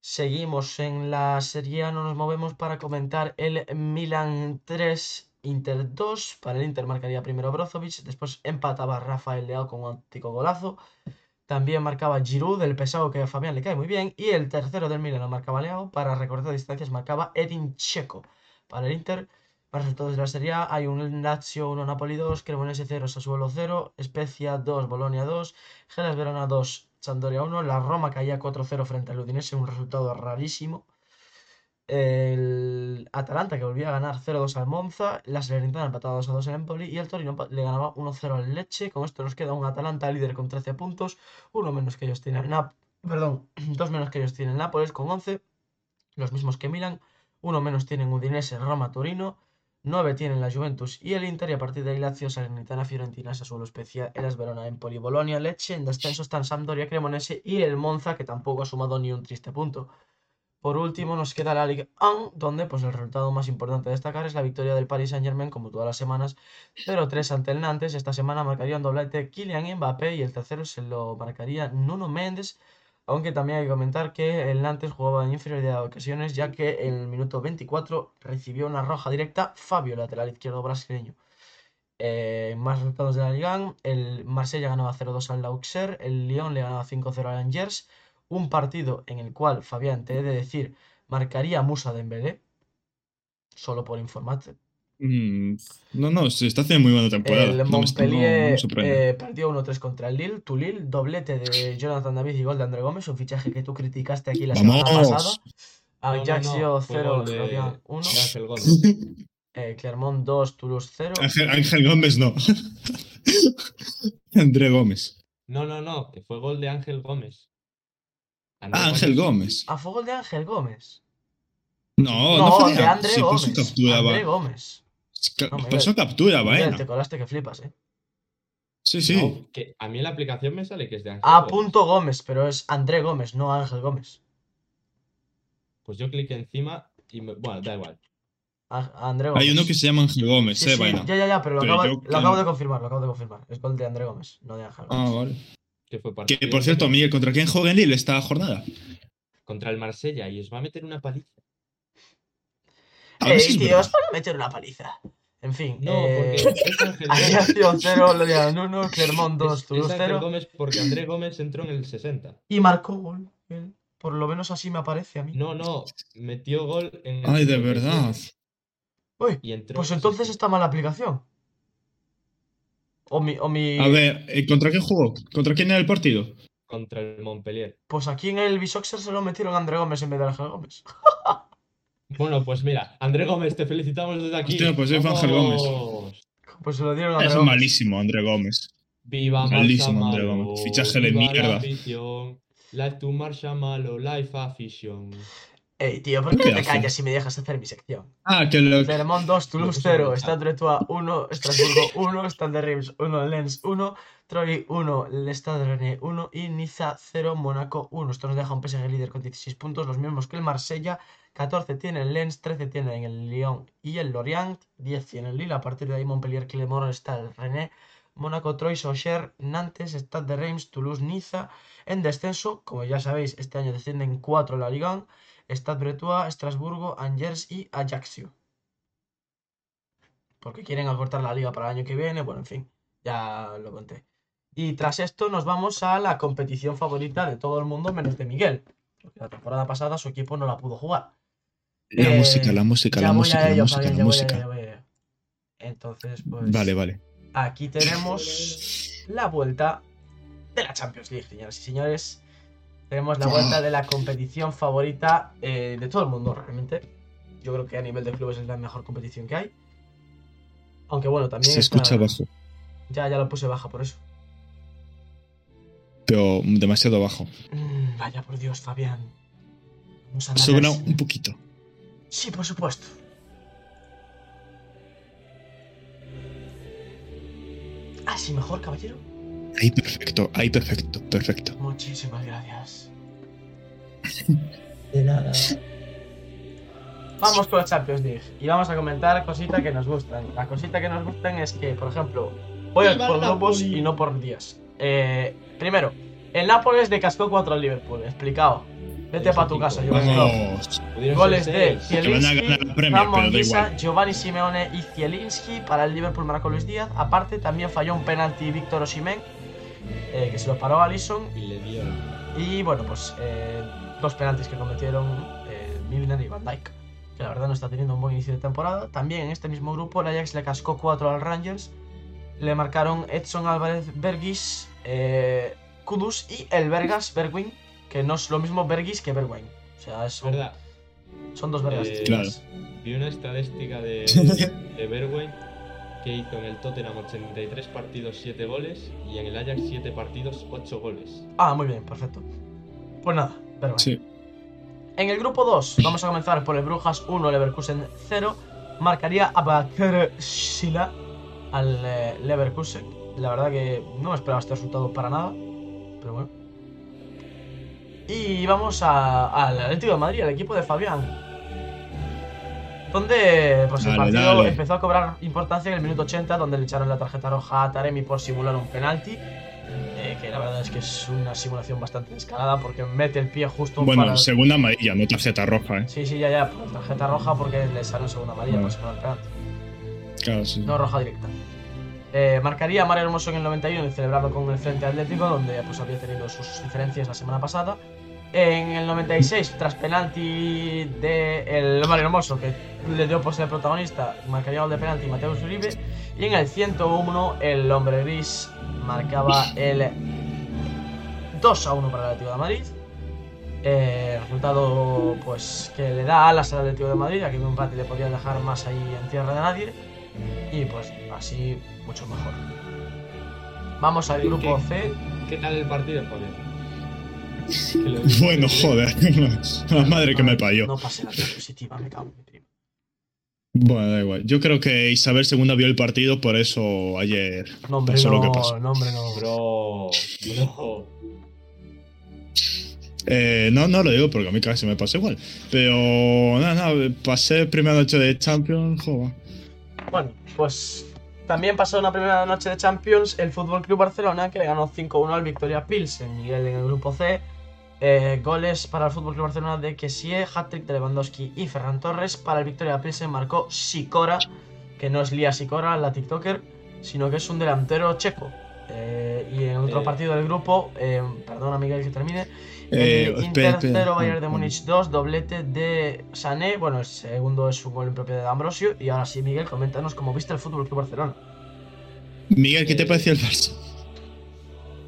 Seguimos en la Serie A, no nos movemos para comentar el Milan 3, Inter 2. Para el Inter marcaría primero Brozovic, después empataba Rafael Leao con un auténtico golazo. También marcaba Giroud, el pesado que a Fabián le cae muy bien. Y el tercero del Milan lo marcaba Leao. Para recortar distancias marcaba Edin Checo. Para el Inter, para resultados de la Serie A, hay un Lazio 1, Napoli 2, Cremonese 0, Sassuolo 0, Spezia 2, Bolonia 2, Gelas Verona 2, Sampdoria 1. La Roma caía 4-0 frente al Udinese, un resultado rarísimo. El Atalanta que volvía a ganar 0-2 al Monza, la Salernitana empataba 2-2 en Empoli y el Torino le ganaba 1-0 al Lecce. Con esto nos queda un Atalanta líder con 13 puntos, uno menos que ellos tienen Nap- perdón, [clears throat] dos menos que ellos tienen Nápoles con 11, los mismos que Milan, uno menos tienen Udinese, Roma, Torino, 9 tienen la Juventus y el Inter y a partir de ahí Lazio, Salernitana, Fiorentina, Sassuolo, Spezia, Elas Verona, Empoli, Bolonia, Lecce, en descenso están Sampdoria, Cremonese y el Monza que tampoco ha sumado ni un triste punto. Por último nos queda la Liga 1, donde pues el resultado más importante a destacar es la victoria del Paris Saint-Germain como todas las semanas 0-3 ante el Nantes. Esta semana marcaría un doblete Kylian Mbappé y el tercero se lo marcaría Nuno Méndez. Aunque también hay que comentar que el Nantes jugaba en inferioridad de ocasiones, ya que en el minuto 24 recibió una roja directa Fabio, lateral izquierdo brasileño. Eh, más resultados de la Liga, el Marsella ganaba 0-2 al Auxerre, el Lyon le ganaba 5-0 al Angers, un partido en el cual, Fabián, te he de decir, marcaría Musa Dembélé, solo por informarte. Mm, no, no, se está haciendo muy buena temporada. El No me- no- no Montpellier eh, perdió 1-3 contra el Lille. Tu Lille, doblete de Jonathan David y gol de André Gómez, un fichaje que tú criticaste aquí la semana ¡Vamos! pasada. No, no, Ajaccio no, fue 0, gol de- Lorient 1. de Ángel Gómez. [laughs] Eh, Clermont 2, Toulouse 0. Ángel, Ángel Gómez no. [laughs] André Gómez. No, no, no, que fue gol de Ángel Gómez. Ah, Ángel Gómez. A fuego de Ángel Gómez. No, No, no, fue de André sí, puso Gómez. captura, André va. Gómez. No, Miguel. Pasó captura, vaina. te colaste que flipas, eh. Sí, sí. No, que a mí en la aplicación me sale que es de Ángel A Gómez. punto Gómez, pero es André Gómez, no Ángel Gómez. Pues yo cliqué encima y me... Bueno, da igual. A- André Gómez. Hay uno que se llama Ángel Gómez, Sí, eh, sí, vaina. ya, ya, ya, pero lo, Pero acabo, yo lo que- acabo de confirmar, lo acabo de confirmar. Es gol de André Gómez, no de Ángel Ah, Gómez. vale. Que fue Que partido por cierto, Miguel, ¿contra quién juega en Lille esta jornada? Contra el Marsella y os va a meter una paliza. A si es tío, os van a meter una paliza. En fin, No, eh, porque es Ángel [laughs] Gómez. Ajaccio 0, Lorient 1, Clermont 2, Es, es Toulouse Ángel 0. Gómez porque André Gómez entró en el 60. Y marcó gol. Por lo menos así me aparece a mí. No, no, metió gol en el Ay, de 57 verdad. Uy, Y entró pues entonces 60. está mal la aplicación. O mi, o mi. A ver, eh, ¿contra quién jugó? ¿Contra quién era el partido? Contra el Montpellier. Pues aquí en el Bisoxer se lo metieron a André Gómez en vez de Ángel Gómez. [laughs] Bueno, pues mira, André Gómez, te felicitamos desde aquí. Hostia, pues fue Ángel Gómez. Pues se lo dieron a André Es Gómez. malísimo, André Gómez. Viva Malísimo, André Gómez. Fichaje de viva la mierda. afición. Life to Marcha Malo, life afición. Ey, tío, ¿por ¿Qué qué te hace? callas si me dejas hacer mi sección? Ah, que lo. Clermont 2, Toulouse puso 0, mucho. Stade Brestois 1, Estrasburgo [laughs] 1, Stade de Reims 1, Lens 1, Troyes 1, el Stade Rennais 1 y Niza 0, Mónaco 1. Esto nos deja un PSG líder con 16 puntos, los mismos que el Marsella. 14 tiene el Lens, 13 tiene el Lyon y el Lorient, 10 tiene el Lille. A partir de ahí Montpellier, Clermont, Stade Rennais, Mónaco, Troyes, Auxerre, Nantes, Stade de Reims, Toulouse, Niza. En descenso, como ya sabéis, este año descienden 4 la Ligue 1. Stade Bretois, Estrasburgo, Angers y Ajaccio. Porque quieren acortar la liga para el año que viene. Bueno, en fin, ya lo conté. Y tras esto nos vamos a la competición favorita de todo el mundo menos de Miguel. Porque la temporada pasada su equipo no la pudo jugar. La Eh, música, la música, la música, la música, Fabián, la voy a música. voy a. Entonces, pues. Vale, vale. Aquí tenemos la vuelta de la Champions League, señoras y señores. Tenemos la vuelta de la competición favorita eh, de todo el mundo, realmente. Yo creo que a nivel de clubes es la mejor competición que hay. Aunque bueno, también. Se escucha bajo, Ya, ya lo puse baja por eso. pero demasiado bajo. Mm, vaya por Dios, Fabián. Vamos a Sobra un poquito. Sí, por supuesto. Así mejor, caballero. Ahí perfecto, ahí perfecto, perfecto. Muchísimas gracias. [laughs] De nada. Vamos con la Champions League y vamos a comentar cositas que nos gustan. La cosita que nos gustan es que, por ejemplo, voy a ¡Viva por grupos y no por días. Eh, primero, el Nápoles le cascó 4 al Liverpool, explicado. Vete para tu casa. Pudieron Goles de Zielinski, Ramón Guisa. Giovanni Simeone y Zielinski. Para el Liverpool marcó Luis Díaz. Aparte, también falló un penalti Víctor Osimhen, eh, que se lo paró a Alisson. Y le dio. Y bueno, pues eh, dos penaltis que cometieron eh, Milner y Van Dijk, que la verdad no está teniendo un buen inicio de temporada. También en este mismo grupo, el Ajax le cascó 4 al Rangers. Le marcaron Edson Álvarez Bergis, eh, Kudus y el Vergas Bergwijn, que no es lo mismo Bergis que Bergwijn. O sea, es verdad. Son dos vergas. Eh, Claro. Vi una estadística de, [laughs] de Bergwijn que hizo en el Tottenham 83 partidos 7 goles y en el Ajax 7 partidos 8 goles. Ah, muy bien, perfecto. Pues nada, pero. Sí. En el grupo 2, vamos a comenzar por el Brujas 1, Leverkusen 0. Marcaría a Bakr Sila al eh, Leverkusen. La verdad que no me esperaba este resultado para nada. Pero bueno. Y vamos a- al Atlético de Madrid, al equipo de Fabián. Donde pues, el partido dale. empezó a cobrar importancia en el minuto 80, donde le echaron la tarjeta roja a Taremi por simular un penalti. eh, que la verdad es que es una simulación bastante descarada porque mete el pie justo Bueno, para. segunda amarilla, no tarjeta roja, ¿eh? Sí, sí, ya, ya, tarjeta roja porque le sale segunda amarilla Vale. por penalti. Claro, sí. No roja directa. Eh, marcaría a Mario Hermoso en el 91 y celebrarlo con el Frente Atlético, donde pues, había tenido sus diferencias la semana pasada. En el 96, tras penalti de el Mario Hermoso, que le dio por ser protagonista, marcaría gol de penalti Mateus Uribe. Y en el 101, el hombre gris marcaba el 2 a 1 para el Atlético de Madrid. Eh, resultado pues que le da alas al Atlético de Madrid, aquí un empate le podía dejar más ahí en tierra de nadie. Y pues así mucho mejor. Vamos al ¿Qué- grupo qué- C. ¿Qué tal el partido, Fabián? Bueno, joder. [laughs] La madre que me parió. No pase la diapositiva, me cago en mi prima. Bueno, da igual. Yo creo que Isabel II vio el partido, por eso ayer No, hombre, pasó no, lo que pasó. no, hombre, no. Bro, bro. Eh, no, no lo digo porque a mí casi me pasa igual. Pero nada, nada, pasé primera noche de Champions, joder. Bueno, pues también pasó una primera noche de Champions el Fútbol Club Barcelona que le ganó 5-1 al Victoria Pilsen. Miguel en el grupo C. eh, goles para el Fútbol Club Barcelona de Kessie, hat-trick de Lewandowski y Ferran Torres. Para el Victoria Pilsen marcó Sikora, que no es Lía Sikora, la TikToker, sino que es un delantero checo. Eh, y en otro Eh. partido del grupo, eh, perdona Miguel que termine, Eh, Inter espera. 0, Bayern de Mm, Múnich 2, doblete de Sané. Bueno, el segundo es un gol en propiedad de Ambrosio. Y ahora sí, Miguel, coméntanos cómo viste el Fútbol Club Barcelona. Miguel, ¿qué te pareció el Barça?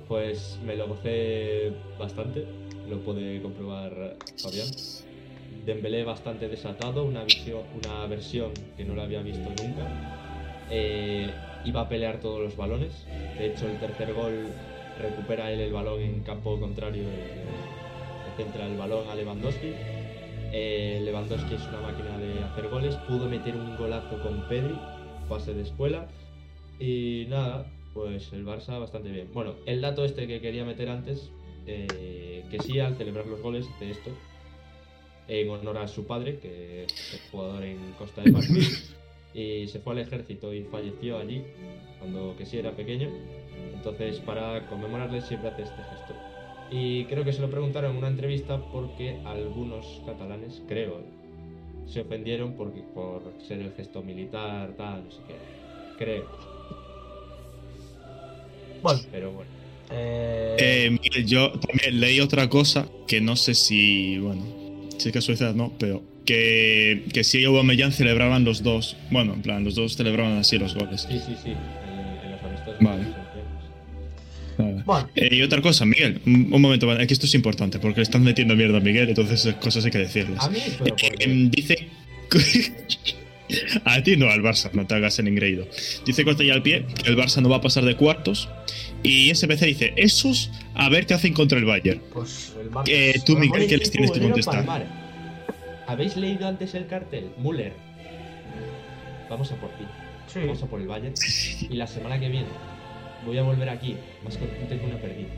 Pues me lo gocé bastante, lo puede comprobar Fabián. Dembélé bastante desatado, una, visión, una versión que no la había visto nunca. Eh, iba a pelear todos los balones. De hecho, el tercer gol recupera él el balón en campo contrario, centra el balón a Lewandowski. Eh, Lewandowski es una máquina de hacer goles, pudo meter un golazo con Pedri, pase de escuela. Y nada, pues el Barça bastante bien. Bueno, el dato este que quería meter antes, eh, que sí, al celebrar los goles de esto, en honor a su padre, que es jugador en Costa de Marfil, [laughs] y se fue al ejército y falleció allí, cuando que sí era pequeño. Entonces, para conmemorarle siempre hace este gesto. Y creo que se lo preguntaron en una entrevista porque algunos catalanes, creo, se ofendieron porque, por ser el gesto militar, tal, no sé qué. Creo, Bueno, pero bueno. Eh, Miguel, yo también leí otra cosa que no sé si, bueno, si es casualidad no, pero que, que si Aubameyang celebraban los dos, bueno, en plan, los dos celebraban así los goles. Sí, sí, sí, en, en los amistosos. Vale. bueno, Eh, y otra cosa, Miguel, un, un momento, es que esto es importante porque le están metiendo mierda a Miguel, entonces cosas hay que decirlas. A mí, pero Eh, em, dice. [laughs] a ti no, al Barça, no te hagas el ingreído. Dice corta ya al pie que el Barça no va a pasar de cuartos. Y SPC dice: Esos a ver qué hacen contra el Bayern. pues el Barça. Eh, tú, Miguel, ¿qué les tienes que contestar? Palmar. ¿Habéis leído antes el cartel? Müller. Vamos a por ti. Sí, Vamos a por el Bayern. Y la semana que viene voy a volver aquí más contento que una perdida.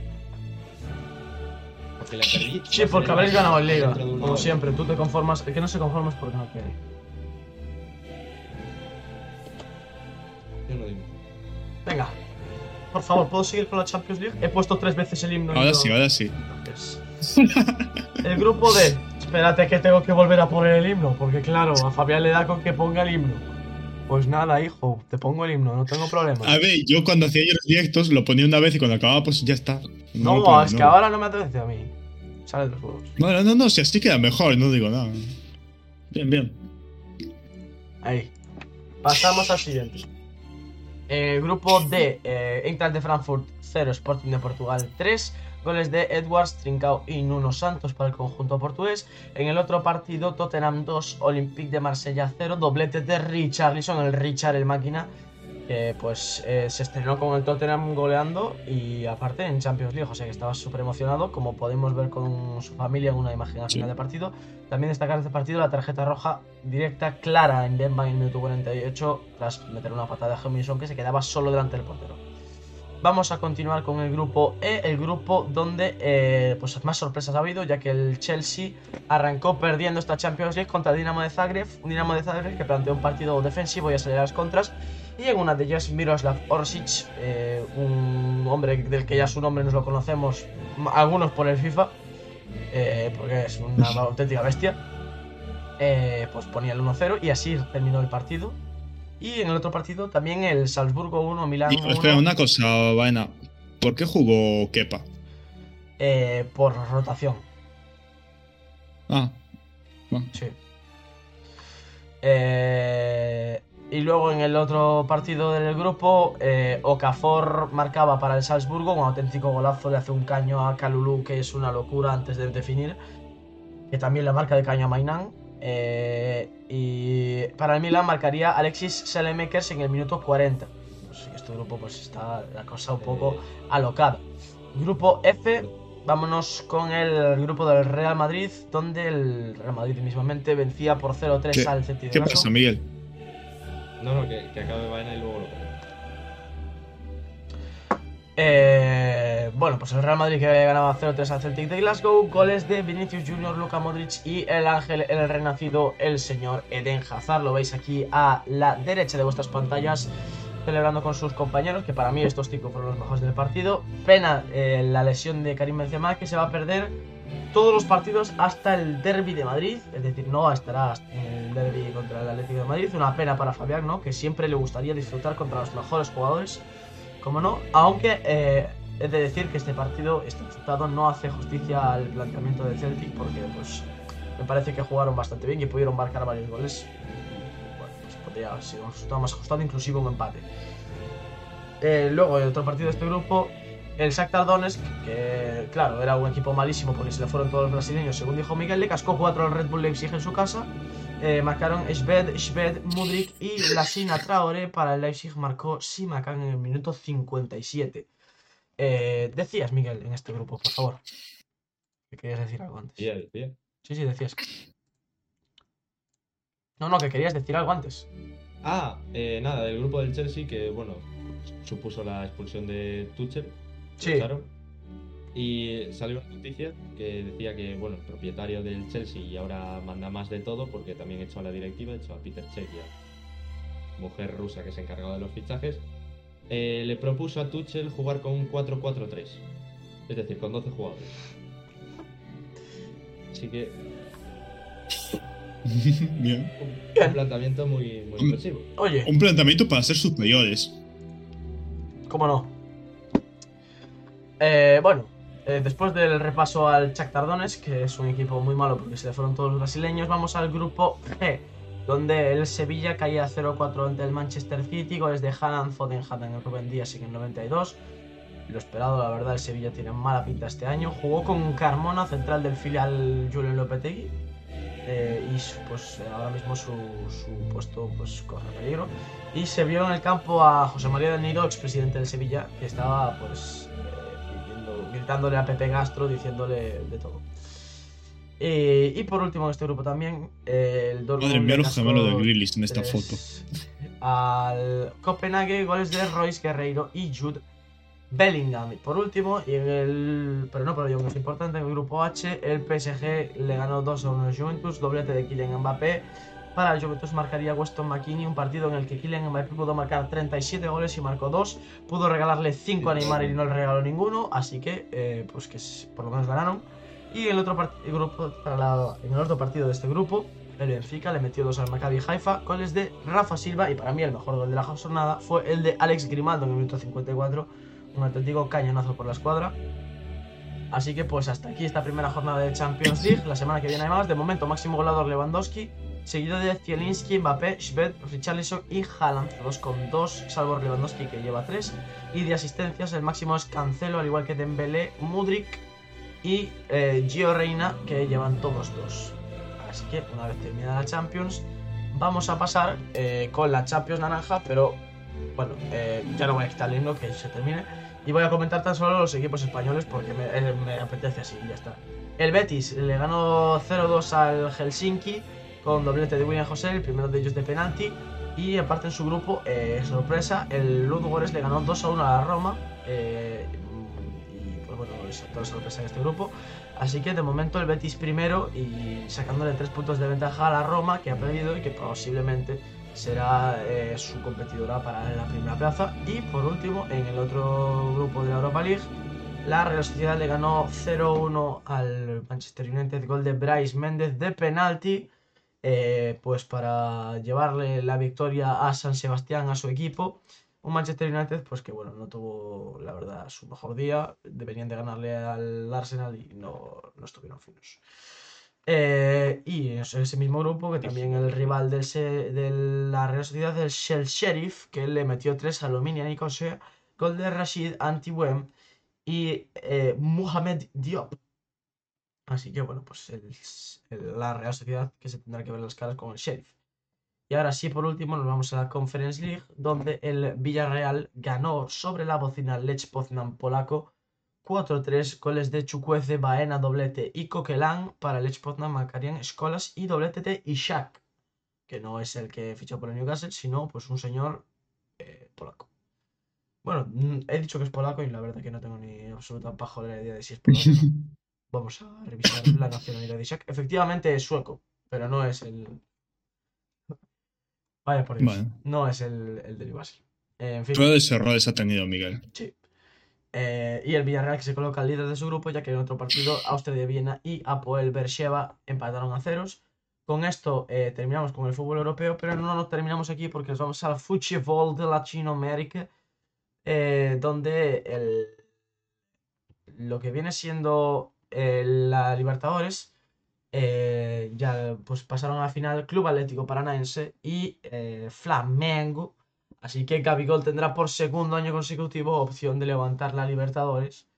Porque la perdí. sí, porque habréis ganado en Liga. Como hora. siempre, tú te conformas. El que no se conforma es porque no quiere. Yo no digo. Venga, por favor, ¿puedo seguir con la Champions League? He puesto tres veces el himno. Ahora no- sí, ahora sí. Entonces, El grupo D. Espérate que tengo que volver a poner el himno, porque claro, a Fabián le da con que ponga el himno. Pues nada, hijo, te pongo el himno, no tengo problema. A ver, yo cuando hacía yo los directos lo ponía una vez y cuando acababa, pues ya está. no, lo pongo, es que no. ahora no me apetece a mí. Sale de los huevos. No, no, no, si así queda mejor, no digo nada. Bien, bien. Ahí. Pasamos al siguiente. El grupo D, eh, Eintracht de Frankfurt 0, Sporting de Portugal 3. Goles de Edwards, Trincao y Nuno Santos para el conjunto portugués. En el otro partido, Tottenham 2, Olympique de Marsella 0. Doblete de Richarlison, el Richard, el máquina. Que pues eh, se estrenó con el Tottenham goleando y aparte en Champions League, o sea que estaba súper emocionado, como podemos ver con su familia en una imagen al Sí. final del partido. También destacar este partido la tarjeta roja directa clara en Demba en el minuto 48 tras meter una patada de Heung-min Son que se quedaba solo delante del portero. Vamos a continuar con el grupo E, el grupo donde eh, pues más sorpresas ha habido, ya que el Chelsea arrancó perdiendo esta Champions League contra el Dinamo de Zagreb, un Dinamo de Zagreb que planteó un partido defensivo y a salir a las contras, y en una de ellas Miroslav Orsic, eh, un hombre del que ya su nombre nos lo conocemos, algunos por el FIFA, eh, porque es una auténtica bestia, eh, pues ponía el 1-0 y así terminó el partido. Y en el otro partido también el Salzburgo 1, Milán Y, 1. espera, una cosa, vaina. ¿Por qué jugó Kepa? eh, por rotación. Ah, bueno. Sí. Eh, y luego en el otro partido del grupo, eh, Okafor marcaba para el Salzburgo un auténtico golazo, le hace un caño a Kalulu que es una locura antes de definir, que también le marca de caño a Mainan. Eh, y para el Milan marcaría Alexis Selemakers en el minuto 40. Pues este grupo pues está la cosa un poco alocada. Grupo F, vámonos con el grupo del Real Madrid, donde el Real Madrid mismamente vencía por 0-3 ¿Qué- al Celtic ¿Qué pasa, Miguel? No, no, que, acabe vaina y luego lo. Eh, bueno, pues el Real Madrid que ganaba 0-3 al Celtic de Glasgow, goles de Vinicius Junior, Luka Modric y el ángel, el renacido, el señor Eden Hazard. Lo veis aquí a la derecha de vuestras pantallas, celebrando con sus compañeros, que para mí estos cinco fueron los mejores del partido. Pena eh, la lesión de Karim Benzema, que se va a perder todos los partidos hasta el Derby de Madrid, es decir, no estará en el Derby contra el Atlético de Madrid. Una pena para Fabián, ¿no? Que siempre le gustaría disfrutar contra los mejores jugadores como no, aunque eh, he de decir que este partido, este resultado no hace justicia al planteamiento de Celtic porque pues me parece que jugaron bastante bien y pudieron marcar varios goles. Bueno, pues podría haber un resultado más ajustado, inclusive un empate. Eh, luego, el otro partido de este grupo, el Shakhtar Donetsk, que claro, era un equipo malísimo porque se le fueron todos los brasileños, según dijo Miguel, le cascó 4 al Red Bull Leipzig en su casa. Eh, marcaron Sved, Sved, Mudrik y Lasina Traoré. Para el Leipzig marcó Simakan en el minuto 57. Eh, decías, Miguel, en este grupo, por favor. Que querías decir algo antes. Decía, decía. Sí, sí, decías. No, no, que querías decir algo antes. Ah, eh, nada, del grupo del Chelsea que, bueno, supuso la expulsión de Tuchel. Sí. echaron. Y salió una noticia que decía que, bueno, el propietario del Chelsea y ahora manda más de todo porque también echó a la directiva, echó a Peter Cech, y a mujer rusa que se encargaba de los fichajes. eh, le propuso a Tuchel jugar con un 4-4-3. Es decir, con 12 jugadores. Así que [laughs] Bien. un, un planteamiento muy, muy impresivo. Oye, Un planteamiento para ser superiores. ¿Cómo no? Eh, bueno, eh, después del repaso al Shakhtar Donetsk, que es un equipo muy malo porque se le fueron todos los brasileños, vamos al grupo G, donde el Sevilla caía 0-4 ante el Manchester City, goles de Haaland, Foden, Haaland Rubén Díaz en el 92. Lo esperado, la verdad, el Sevilla tiene mala pinta este año. Jugó con Carmona, central del filial Julen Lopetegui. eh, y pues ahora mismo su, su puesto pues corre peligro. Y se vio en el campo a José María del Nido, expresidente del Sevilla, que estaba pues gritándole a Pepe Castro, diciéndole de todo. Eh, y por último en este grupo también, eh, el Dortmund Madre mía, los gemelos de Grealish en esta foto. Al Copenhague, goles de Royce Guerreiro y Jude Bellingham. Y por último, y en el, pero no por ello menos importante, en el grupo H, el PSG le ganó 2 a 1 al Juventus, doblete de Kylian Mbappé. Para el Juventus marcaría Weston McKinney, un partido en el que Kylian Mbappé pudo marcar 37 goles y marcó 2. Pudo regalarle 5 a Neymar y no le regaló ninguno, así que eh, pues que por lo menos ganaron. Y el otro, el grupo, para la- en el otro partido de este grupo, el Benfica le metió 2 al Maccabi Haifa, goles de Rafa Silva y para mí el mejor gol de la jornada fue el de Alex Grimaldo en el minuto 54, un auténtico cañonazo por la escuadra. Así que pues hasta aquí esta primera jornada de Champions League. La semana que viene hay más. De momento máximo goleador Lewandowski. Seguido de Zielinski, Mbappé, Schmidt, Richarlison y Haaland, todos con dos, salvo Lewandowski que lleva tres. Y de asistencias el máximo es Cancelo, al igual que Dembélé, Mudrik y eh, Gio Reina, que llevan todos dos. Así que una vez terminada la Champions, vamos a pasar eh, con la Champions naranja, pero bueno, eh, ya no voy a quitar el que se termine. Y voy a comentar tan solo los equipos españoles porque me, eh, me apetece así y ya está. El Betis le ganó 0-2 al Helsinki con doblete de William José, el primero de ellos de penalti. Y aparte en su grupo, eh, sorpresa, el Ludogorets le ganó 2-1 a la Roma. eh, y pues bueno, es toda sorpresa en este grupo. Así que de momento el Betis primero y sacándole 3 puntos de ventaja a la Roma, que ha perdido y que posiblemente será eh, su competidora para la primera plaza. Y por último, en el otro grupo de la Europa League, la Real Sociedad le ganó 0-1 al Manchester United, gol de Bryce Méndez de penalti, eh, pues para llevarle la victoria a San Sebastián, a su equipo. Un Manchester United, pues que bueno, no tuvo, la verdad, su mejor día. Deberían de ganarle al Arsenal y no, no estuvieron finos. Eh, y en ese mismo grupo, que también el rival del de la Real Sociedad, el Shell Sheriff, que le metió 3 a Aluminium Nicosia, gol de Rashid Antiwem y eh, Mohamed Diop. Así que bueno, pues el- la Real Sociedad que se tendrá que ver las caras con el Sheriff. Y ahora sí, por último, nos vamos a la Conference League, donde el Villarreal ganó sobre la bocina Lech Poznan polaco 4-3, goles de Chukwueze, Baena, doblete y Coquelin. Para Lech Poznan marcarían Escolas y doblete de Ishak, que no es el que fichó por el Newcastle, sino pues un señor eh, polaco. Bueno, mm, he dicho que es polaco y la verdad que no tengo ni absoluta pajolera idea de si es polaco. [laughs] Vamos a revisar la nacionalidad de Ishak. Efectivamente es sueco, pero no es el. Vaya por Dios. No es el, el del. Eh, en fin. Errores ha tenido Miguel. Sí. Eh, y el Villarreal que se coloca al líder de su grupo, ya que en otro partido Austria de Viena y Apoel Beersheba empataron a ceros. Con esto eh, terminamos con el fútbol europeo, pero no nos terminamos aquí porque nos vamos al fútbol de Latinoamérica, eh, donde el, lo que viene siendo eh, la Libertadores eh, ya pues pasaron a la final Club Atlético Paranaense y eh, Flamengo. Así que Gabigol tendrá por segundo año consecutivo opción de levantar la Libertadores.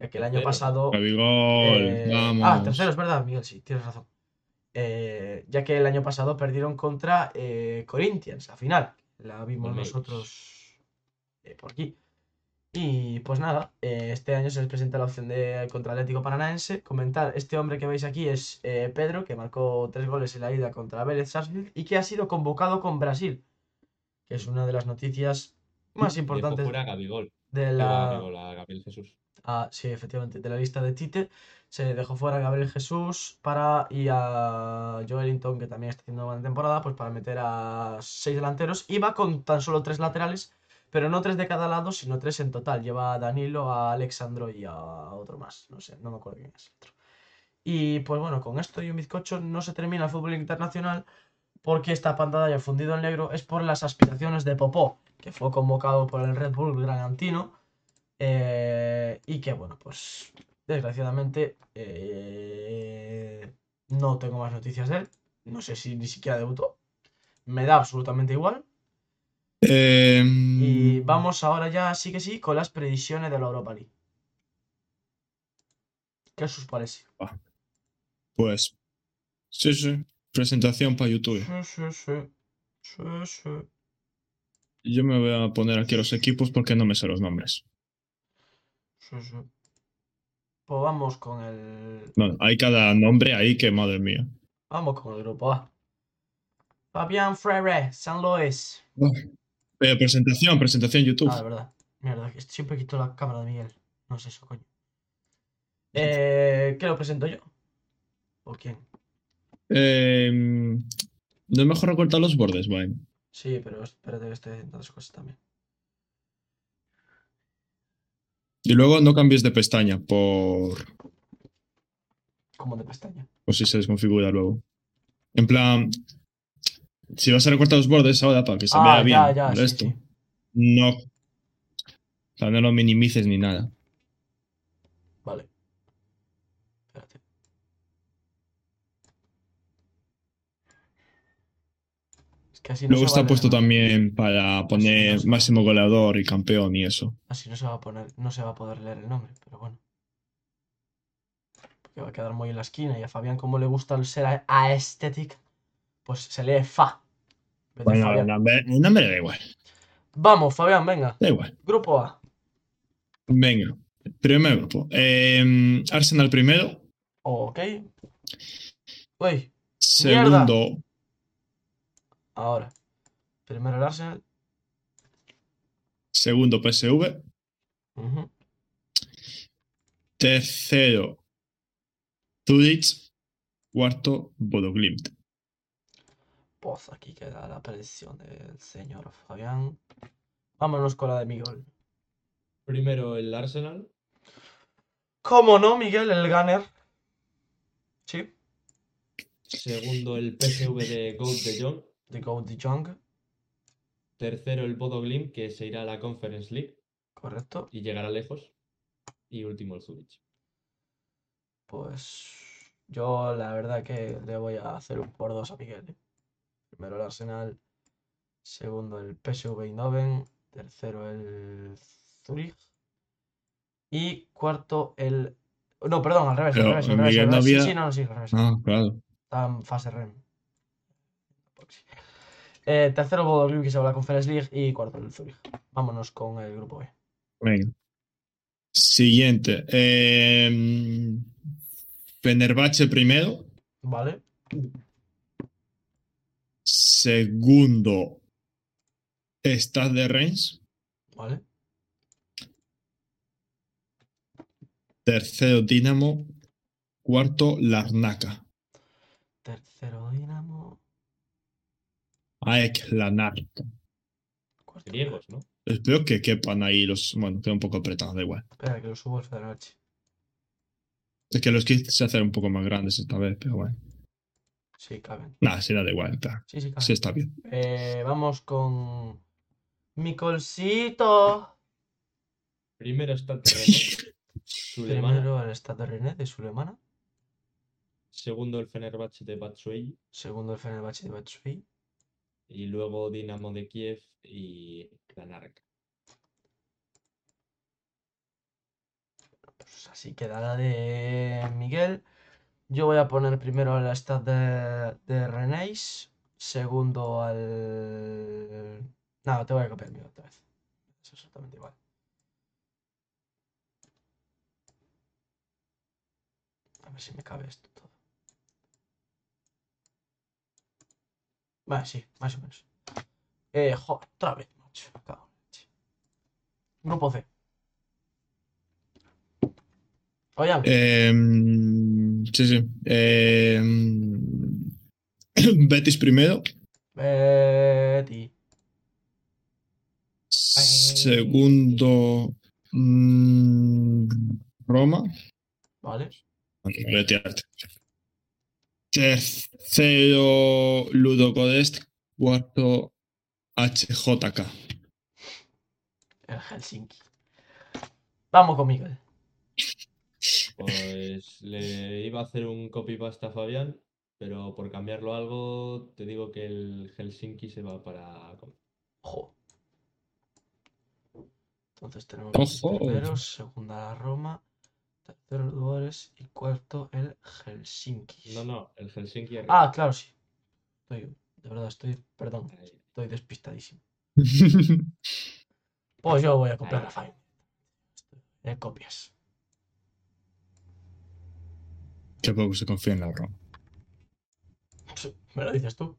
Ya que el año pasado. Gabigol, eh, vamos. Ah, tercero, es verdad, Miguel, sí, tienes razón. Eh, ya que el año pasado perdieron contra eh, Corinthians, la final. La vimos nosotros eh, por aquí. Y pues nada, eh, este año se les presenta la opción de contra Atlético Paranaense. Comentar, este hombre que veis aquí es eh, Pedro, que marcó tres goles en la ida contra Vélez Sarsfield y que ha sido convocado con Brasil, que es una de las noticias más Dejó importantes fuera a Gabigol. de la... Gabigol, a Gabriel Jesús. Ah, sí, efectivamente, de la lista de Tite. Se dejó fuera a Gabriel Jesús para y a Joelinton, que también está haciendo una buena temporada, pues para meter a seis delanteros. Y va con tan solo tres laterales, pero no tres de cada lado, sino tres en total. Lleva a Danilo, a Alexandro y a otro más. No sé, no me acuerdo quién es el otro. Y pues bueno, con esto y un bizcocho no se termina el fútbol internacional porque esta pantalla fundido en negro es por las aspiraciones de Popó, que fue convocado por el Red Bull Bragantino. Eh, y que bueno, pues desgraciadamente eh, no tengo más noticias de él. No sé si ni siquiera debutó. Me da absolutamente igual. Eh, Y vamos ahora ya, sí que sí, con las predicciones de la Europa League. ¿Qué os parece? Pues. Sí, sí. Presentación para YouTube. Sí, sí, sí. Sí, sí. Yo me voy a poner aquí los equipos porque no me sé los nombres. Sí, sí. Pues vamos con el. Bueno, hay cada nombre ahí que, madre mía. Vamos con el grupo A. Fabián Freire, San Luis. Eh, presentación, presentación YouTube. Ah, de verdad. Mierda, siempre quito la cámara de Miguel. No es eso, coño. Eh, ¿Qué lo presento yo? ¿O quién? Eh, no es mejor recortar los bordes, Vine. Sí, pero espérate que estoy haciendo otras cosas también. Y luego no cambies de pestaña por, Como de pestaña. por si se desconfigura luego. En plan, si vas a recortar los bordes ahora para que se Ah, vea bien ya, sí, esto, sí. no, o sea, no lo minimices ni nada. Vale. Espérate. Que así no Luego se está vale, puesto ¿no? también para poner máximo goleador y campeón y eso. Así no se va a poner, no se va a poder leer el nombre, pero bueno. Porque va a quedar muy en la esquina y a Fabián como le gusta el ser a- aesthetic, pues se lee Fa. Bueno, el nombre, el nombre da igual. Vamos, Fabián, venga. Da igual. Grupo A. Venga. Primer grupo. Eh, Arsenal primero. Ok. Uy, Segundo. ahora. Primero el Arsenal. Segundo PSV. Tercero. Zurich. Cuarto. Bodo Glimt. Pues aquí queda la predicción del señor Fabián. Vámonos con la de Miguel. Primero el Arsenal. ¿Cómo no, Miguel, el gunner? Sí, Segundo el PSV de Goat de Jong. de Go de Jong, Tercero el Bodo Glimt, que se irá a la Conference League correcto. y llegará lejos. Y último el Zurich. Pues yo la verdad que le voy a hacer un por dos a Miguel. ¿eh? Primero el Arsenal, segundo el PSV Eindhoven, tercero el Zurich y cuarto el... No, perdón, al revés, al Pero, revés, al revés, al revés. Sí, había- sí, no, no, sí, al revés. Ah, claro. Está en fase REM. Eh, tercero Bodo que se va a la Conference League y cuarto el Zurich. Vámonos con el grupo B. Venga. Siguiente. Eh, Fenerbahce primero. ¿Vale? Segundo. Stade de Reims. ¿Vale? Tercero Dinamo. Cuarto Larnaca. Tercero Dinamo. AEK Larnaca. Cuarto. Griegos, ¿no? Espero que quepan ahí los. Bueno, queda un poco apretado, da igual. Espera, que lo subo al Fenerbahce. Es que los kits se hacen un poco más grandes esta vez, pero bueno. Sí, caben. Nada, sí, da igual. está- Sí, sí, caben. Sí, está bien. Eh, vamos con. Mi colsito. Primero está. [laughs] Sulemana. Primero el Stade René de Sulemana. Segundo el Fenerbahce de Batshuayi. Segundo el Fenerbahce de Batshuayi. Y luego Dinamo de Kiev y Lanark. Pues así queda la de Miguel. Yo voy a poner primero al Stade de, de Rennes. Segundo al. No, te voy a copiar mío otra vez. Es exactamente igual. A ver si me cabe esto todo. Vale, sí, más o menos. Eh, joder, otra vez, macho. cago en la. Grupo C. Oigan, Eh, sí, sí. Eh, [clears throat] Betis primero. Betty. Segundo. mm, Roma. Vale. Tirarte. Tercero, Ludogorets. Cuarto, HJK. El Helsinki. Vamos con Miguel. Pues le iba a hacer un copy-paste a Fabián, pero por cambiarlo algo, te digo que el Helsinki se va para. Ojo. Entonces tenemos primero, segunda la Roma, tercero Ludogorets y cuarto el Helsinki. No, no, el Helsinki arriba. Ah, claro, sí. Estoy, de verdad, estoy, perdón, estoy despistadísimo. [laughs] Pues yo voy a copiar la file. Eh, copias. [laughs] Qué poco se confía en la Roma. ¿Me lo dices tú?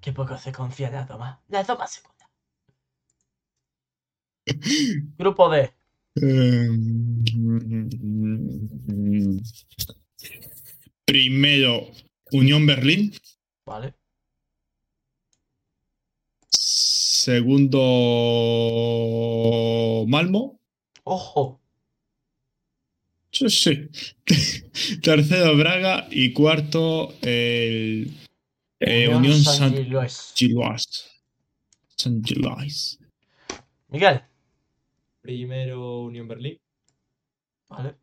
Qué poco se confía en la toma. La toma segunda. Grupo D. Eh, Primero, Unión Berlín. Vale. Segundo, Malmo. Ojo. Sí, sí. [laughs] Tercero, Braga. Y cuarto, el eh, Unión San San Gilois. Gilois. San Gilois. Miguel. Primero Unión Berlín, Vale.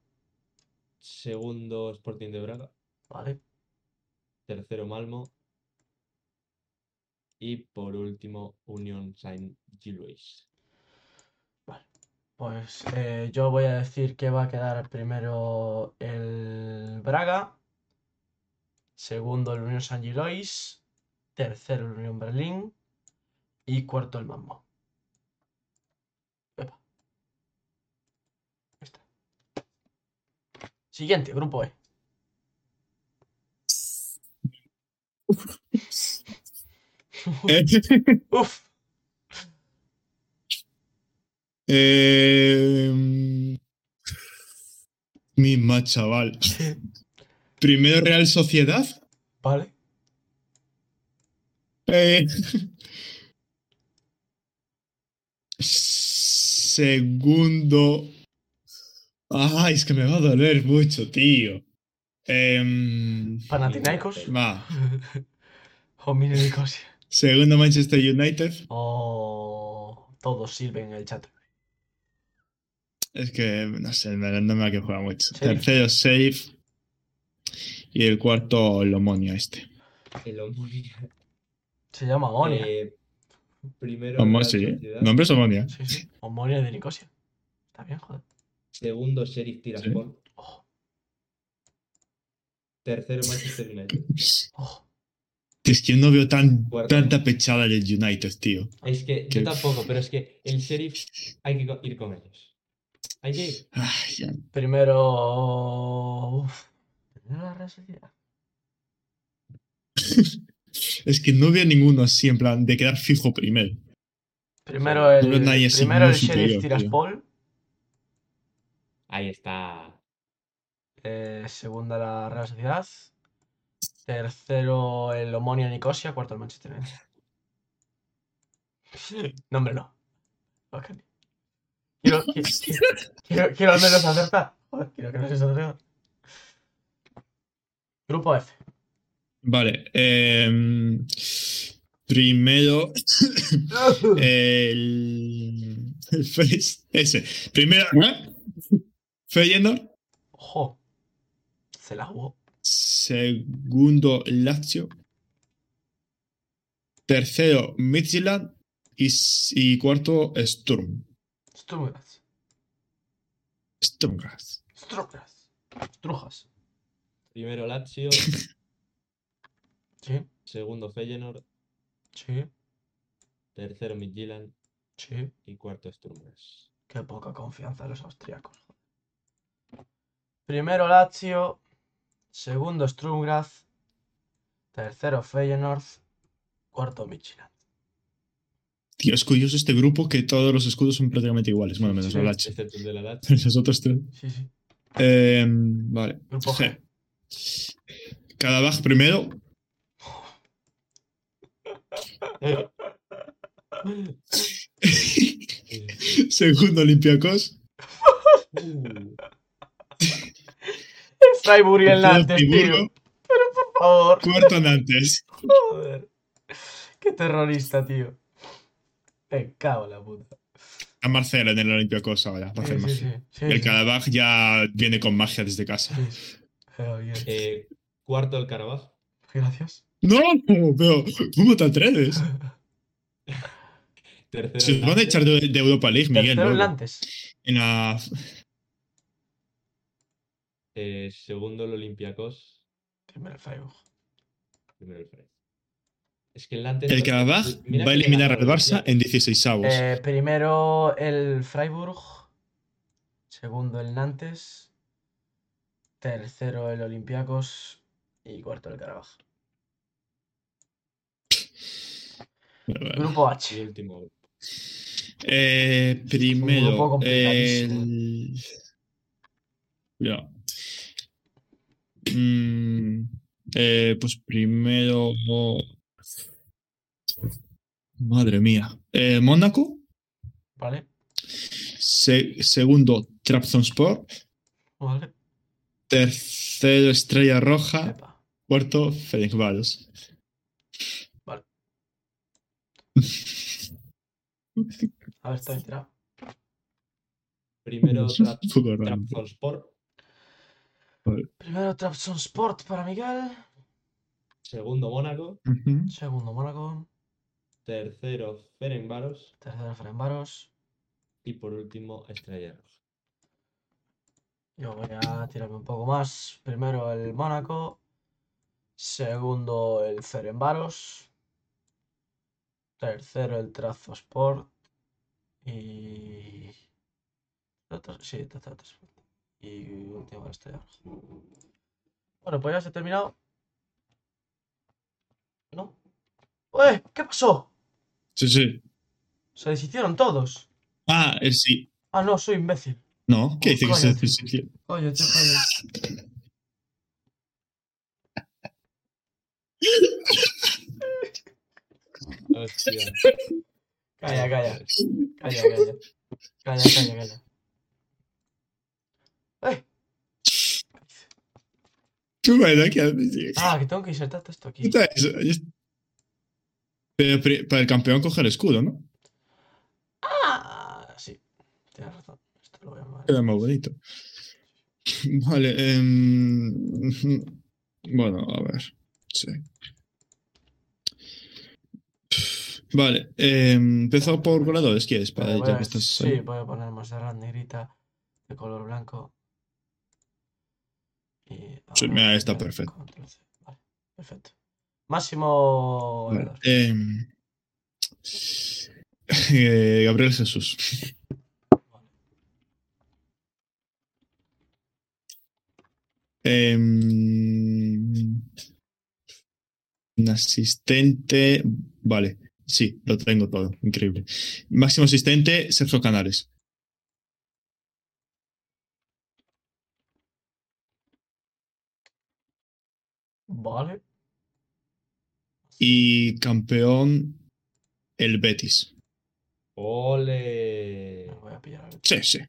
segundo Sporting de Braga, Vale. Tercero, Malmo. Y por último, Union Saint Gilloise. Pues eh, yo voy a decir que va a quedar primero el Braga, segundo el Unión San Gilois, tercero el Unión Berlín y cuarto el Mambo. Epa. Ahí está. Siguiente, grupo E. [laughs] Uf, Eh, misma, chaval. Primero Real Sociedad. vale. Eh, [laughs] segundo. Ay, es que me va a doler mucho, tío. Em, Panathinaikos va. o Mini Nicosia. Segundo Manchester United. O todos sirven en el chat. Es que no sé, me- no me ha que juega mucho. Sí. Tercero Safe. Y el cuarto Lomonia este. El Omonia. Se llama Omonia. Eh, primero, Omo- sí, Sociedad. nombre es Omonia. Sí, sí. Omonia de Nicosia. Está bien, joder. Segundo, Sheriff Tiraspol. Ojo, Tercero, Manchester United. [laughs] ojo. Es que yo no veo tan, Cuarto. tanta pechada del United, tío. Es que Que- yo tampoco, pero es que el Sheriff hay que ir con ellos. Ay, ya. Primero. Uf. Primero la Real Sociedad. [laughs] Es que no veo ninguno así, en plan, de quedar fijo primero. Primero el, nadie primero el superior, Sheriff tío. Tiraspol. Ahí está. eh, segunda la Real Sociedad. Tercero el Omonia Nicosia. Cuarto el Manchester United. [laughs] No, hombre, no. Ok. Quiero, qui- quiero, quiero al menos acertar. Joder, quiero que no se acertar. Grupo F. Vale. em, primero. [coughs] el. ese. Primero. ¿eh? Feyenoord. Ojo. Se la jugó. Segundo, Lazio. Tercero, Midtjylland. Y, y cuarto, Sturm. Strugras. Sturmgras. Strugras. Strujas. Primero Lazio. [laughs] Sí, segundo Feyenoord. sí, Tercero Midtjylland. sí. Y cuarto Sturmers. Qué poca confianza en los austriacos. Primero Lazio, segundo Strumgraz, tercero Feyenoord, cuarto Michelin. Tío, es curioso este grupo que todos los escudos son prácticamente iguales. Bueno, menos Sí, la Lazio. Excepto el de la Lazio. Los otros tres. Sí, sí. Em, vale. Grupo G. Cadabaj primero. [laughs] Segundo, Olympiacos. Freiburg y el Nantes, tío. Friburgo. Por favor. Cuarto, Nantes. Joder. Qué terrorista, tío. Cago en la puta. A Marcelo en el Olympiacos ahora. para hacer Sí, sí, magia. sí. sí, El sí. Cadabaj ya viene con magia desde casa. Eh, cuarto el Carabaj. Gracias. No, pero ¿cómo te atreves? [laughs] Tercero Se van a echar de, de Europa League, Miguel. Tercero el. En la... Eh, segundo el Olympiacos. Primero el Freiburg. Primero el Fred. Es que el Nantes. El va a eliminar al Barça en 16 avos. Eh, primero el Freiburg. Segundo el Nantes. Tercero el Olympiacos. Y cuarto el Carabaj. Grupo Y H. último. Eh, primero, el... Ya. Mm, eh, pues primero... Madre mía. Eh, Mónaco. ¿Vale? Se- segundo, Trabzonspor. ¿Vale? Tercero, Estrella Roja. Epa. Cuarto, Ferencváros. Vale. [laughs] A ver, estoy enterado. Primero raro. Trabzonspor. Primero Trabzonsport para Miguel. Segundo, Mónaco. Segundo, Mónaco. Tercero, Ferencváros. Tercero, Ferencváros. Y por último, Estrella Roja. Yo voy a tirarme un poco más. Primero el Mónaco. Segundo el Ferencváros. Tercero el Trazo Sport. Y. Sí, tercero Trazo Sport. Y último el Estrella Roja. Bueno, pues ya se ha terminado. ¿No? ¡Eh! ¿Qué pasó? Sí, sí. Se deshicieron todos. Ah, eh, sí. Ah, no, soy imbécil. No, ¿qué dice que se Oye, tío, cállate. Hostia. Calla, calla. Calla, calla. Calla, calla, calla. ¡Eh! Qué bueno, ¿qué haces? Ah, que tengo que insertarte esto aquí. Eso, ya está. Pero para el campeón coge el escudo, ¿no? Ah, sí. Tienes razón. Esto lo voy a mover. Queda más bonito. Vale. em, bueno, a ver. Sí. Vale. em, empezó por goleadores, ¿quieres? Para ya a- que estás sí, ahí. voy a poner Montserrat negrita de color blanco. Y Sí, mira, está perfecto. Vale, perfecto. Máximo em, [laughs] eh, Gabriel Jesús. Em, un asistente. Vale, sí, lo tengo todo. Increíble. Máximo asistente, Sergio Canales. Vale. Y campeón, el Betis. ¡Ole! Me voy a pillar al Sí, sí.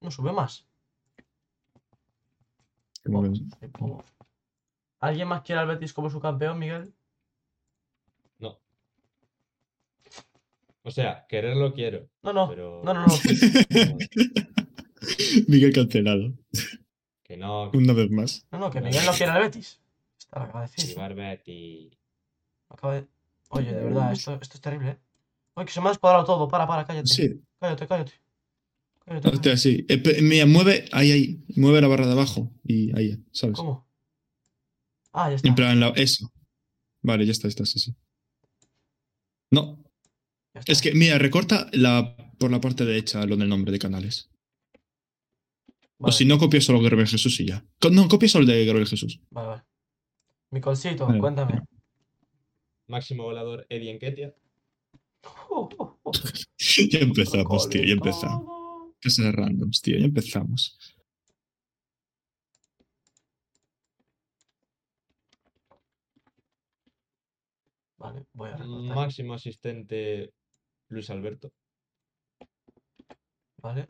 No sube más. Que- ¿Alguien más quiere al Betis como su campeón, Miguel? No. O sea, quererlo quiero. No, no. Pero. No, no, no. [laughs] [laughs] Miguel cancelado. Que no. Una vez más. No, no, que Miguel no quiere al Betis. Está lo acaba de decir. Llevar Betty. Acaba de... Oye, de verdad, esto, esto es terrible, ¿eh? Oye, que se me ha descuadrado todo. Para, para, cállate. Sí, Cállate, cállate. Cállate, cállate. así. Eh, mira, mueve ahí, ahí. Mueve la barra de abajo. Y ahí, ¿sabes? ¿Cómo? Ah, ya está. En plan, la- eso. Vale, ya está, está, sí, sí. No, ya es que, mira, recorta la, por la parte derecha lo del nombre de canales. O si no, copia solo Gabriel Jesús y ya. No, copia solo el de Gabriel Jesús. Vale, vale. Micolcito, Vale. cuéntame. Máximo volador Eddie Enquetia. [laughs] Ya empezamos, tío, ya empezamos. Ser randoms, tío, ya empezamos. Vale, voy a. Máximo asistente Luis Alberto. Vale.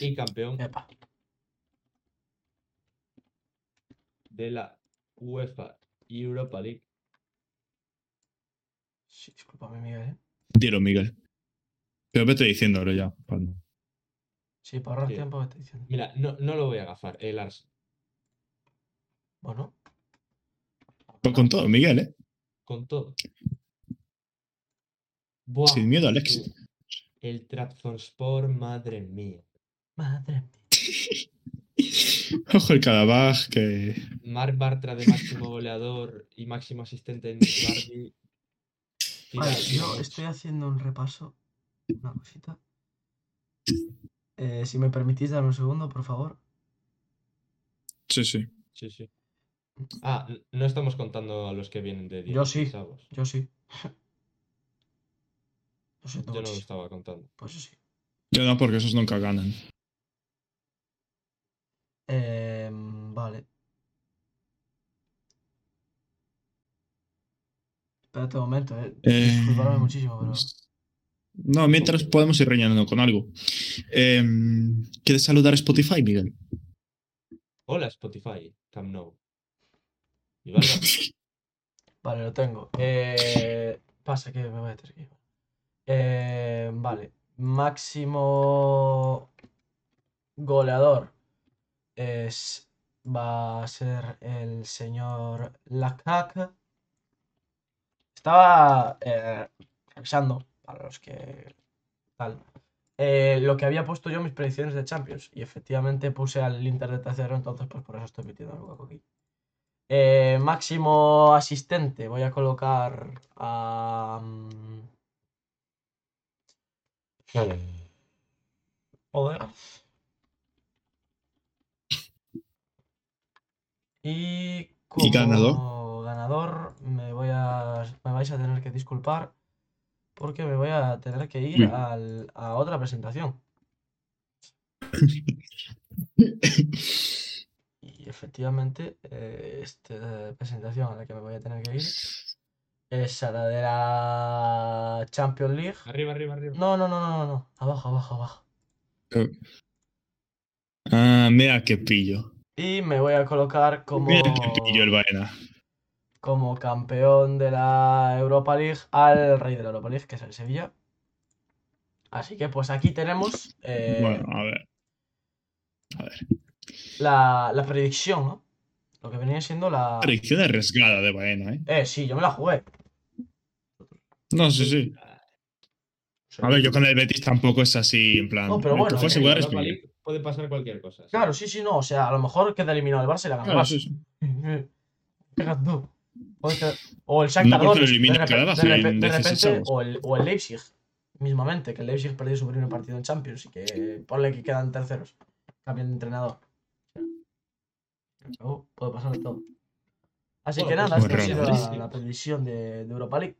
Y campeón Epa. de la UEFA Europa League. Sí, discúlpame, Miguel, ¿eh? Dilo, Miguel. Pero vete diciendo ahora ya. Sí, para ahorrar Sí. tiempo, vete diciendo. Mira, no, no lo voy a agafar. El Arsenal. Bueno. Pues con todo, Miguel, ¿eh? Con todo. Buah, Sin miedo al éxito. El, el Trabzonspor, madre mía. Madre mía. Ojo el Cadabaj, que. Marc Bartra de máximo goleador y máximo asistente en. Tira- Vale, yo estoy haciendo un repaso. Una cosita. Eh, si me permitís darme un segundo, por favor. Sí, sí. Sí, sí. Ah, no estamos contando a los que vienen de Yo sí. 16 avos. Yo sí. [laughs] Lo siento Yo no lo estaba contando. Pues yo sí. Yo no, porque esos nunca ganan. Em, vale. Espérate un momento, eh. Eh, Disculpadme muchísimo, pero. No, mientras podemos ir rellenando con algo. Em, ¿Quieres saludar a Spotify, Miguel? Hola Spotify. Y Barba, [laughs] Vale, lo tengo. Eh, pasa que me voy a ir. Eh, vale. Máximo goleador es, va a ser el señor Lacak. Estaba eh, revisando, para los que tal, eh, lo que había puesto yo en mis predicciones de Champions. Y efectivamente puse al Inter de tercero, entonces pues por eso estoy metiendo hueco aquí. Eh, máximo asistente, voy a colocar a... mm, Joder. Y como ganador? ganador me voy a me vais a tener que disculpar porque me voy a tener que ir al- a otra presentación. [laughs] Y efectivamente, eh, esta presentación a la que me voy a tener que ir es a la de la Champions League. Arriba, arriba, arriba. No, no, no, no, no, no. Abajo, abajo, abajo. Ah, mira qué pillo. Y me voy a colocar como, el Baena. como campeón de la Europa League al rey de la Europa League, que es el Sevilla. Así que pues aquí tenemos eh, Bueno, a ver. A ver. la, la predicción, ¿no? Lo que venía siendo la... Predicción arriesgada de Baena, ¿eh? Eh, sí, yo me la jugué. No, sí, sí. A ver, yo con el Betis tampoco es así, en plan. No, pero bueno, fuese En puede pasar cualquier cosa. sí. Claro, sí, sí, no. O sea, a lo mejor queda eliminado el Barça y la gana el Claro, Barça. sí, sí. [laughs] Fíjate tú. O el Shakhtar No, porque lo Donetsk, elimina de, repe- Gladbach de repe- en de 16 repente, avos. o el, o el Leipzig, mismamente, que el Leipzig perdió su primer partido en Champions y que ponle que quedan terceros. Cambian de entrenador. Oh, puede pasar de todo. Así Bueno, que nada, pues esta ha sido la, la predicción de, de Europa League.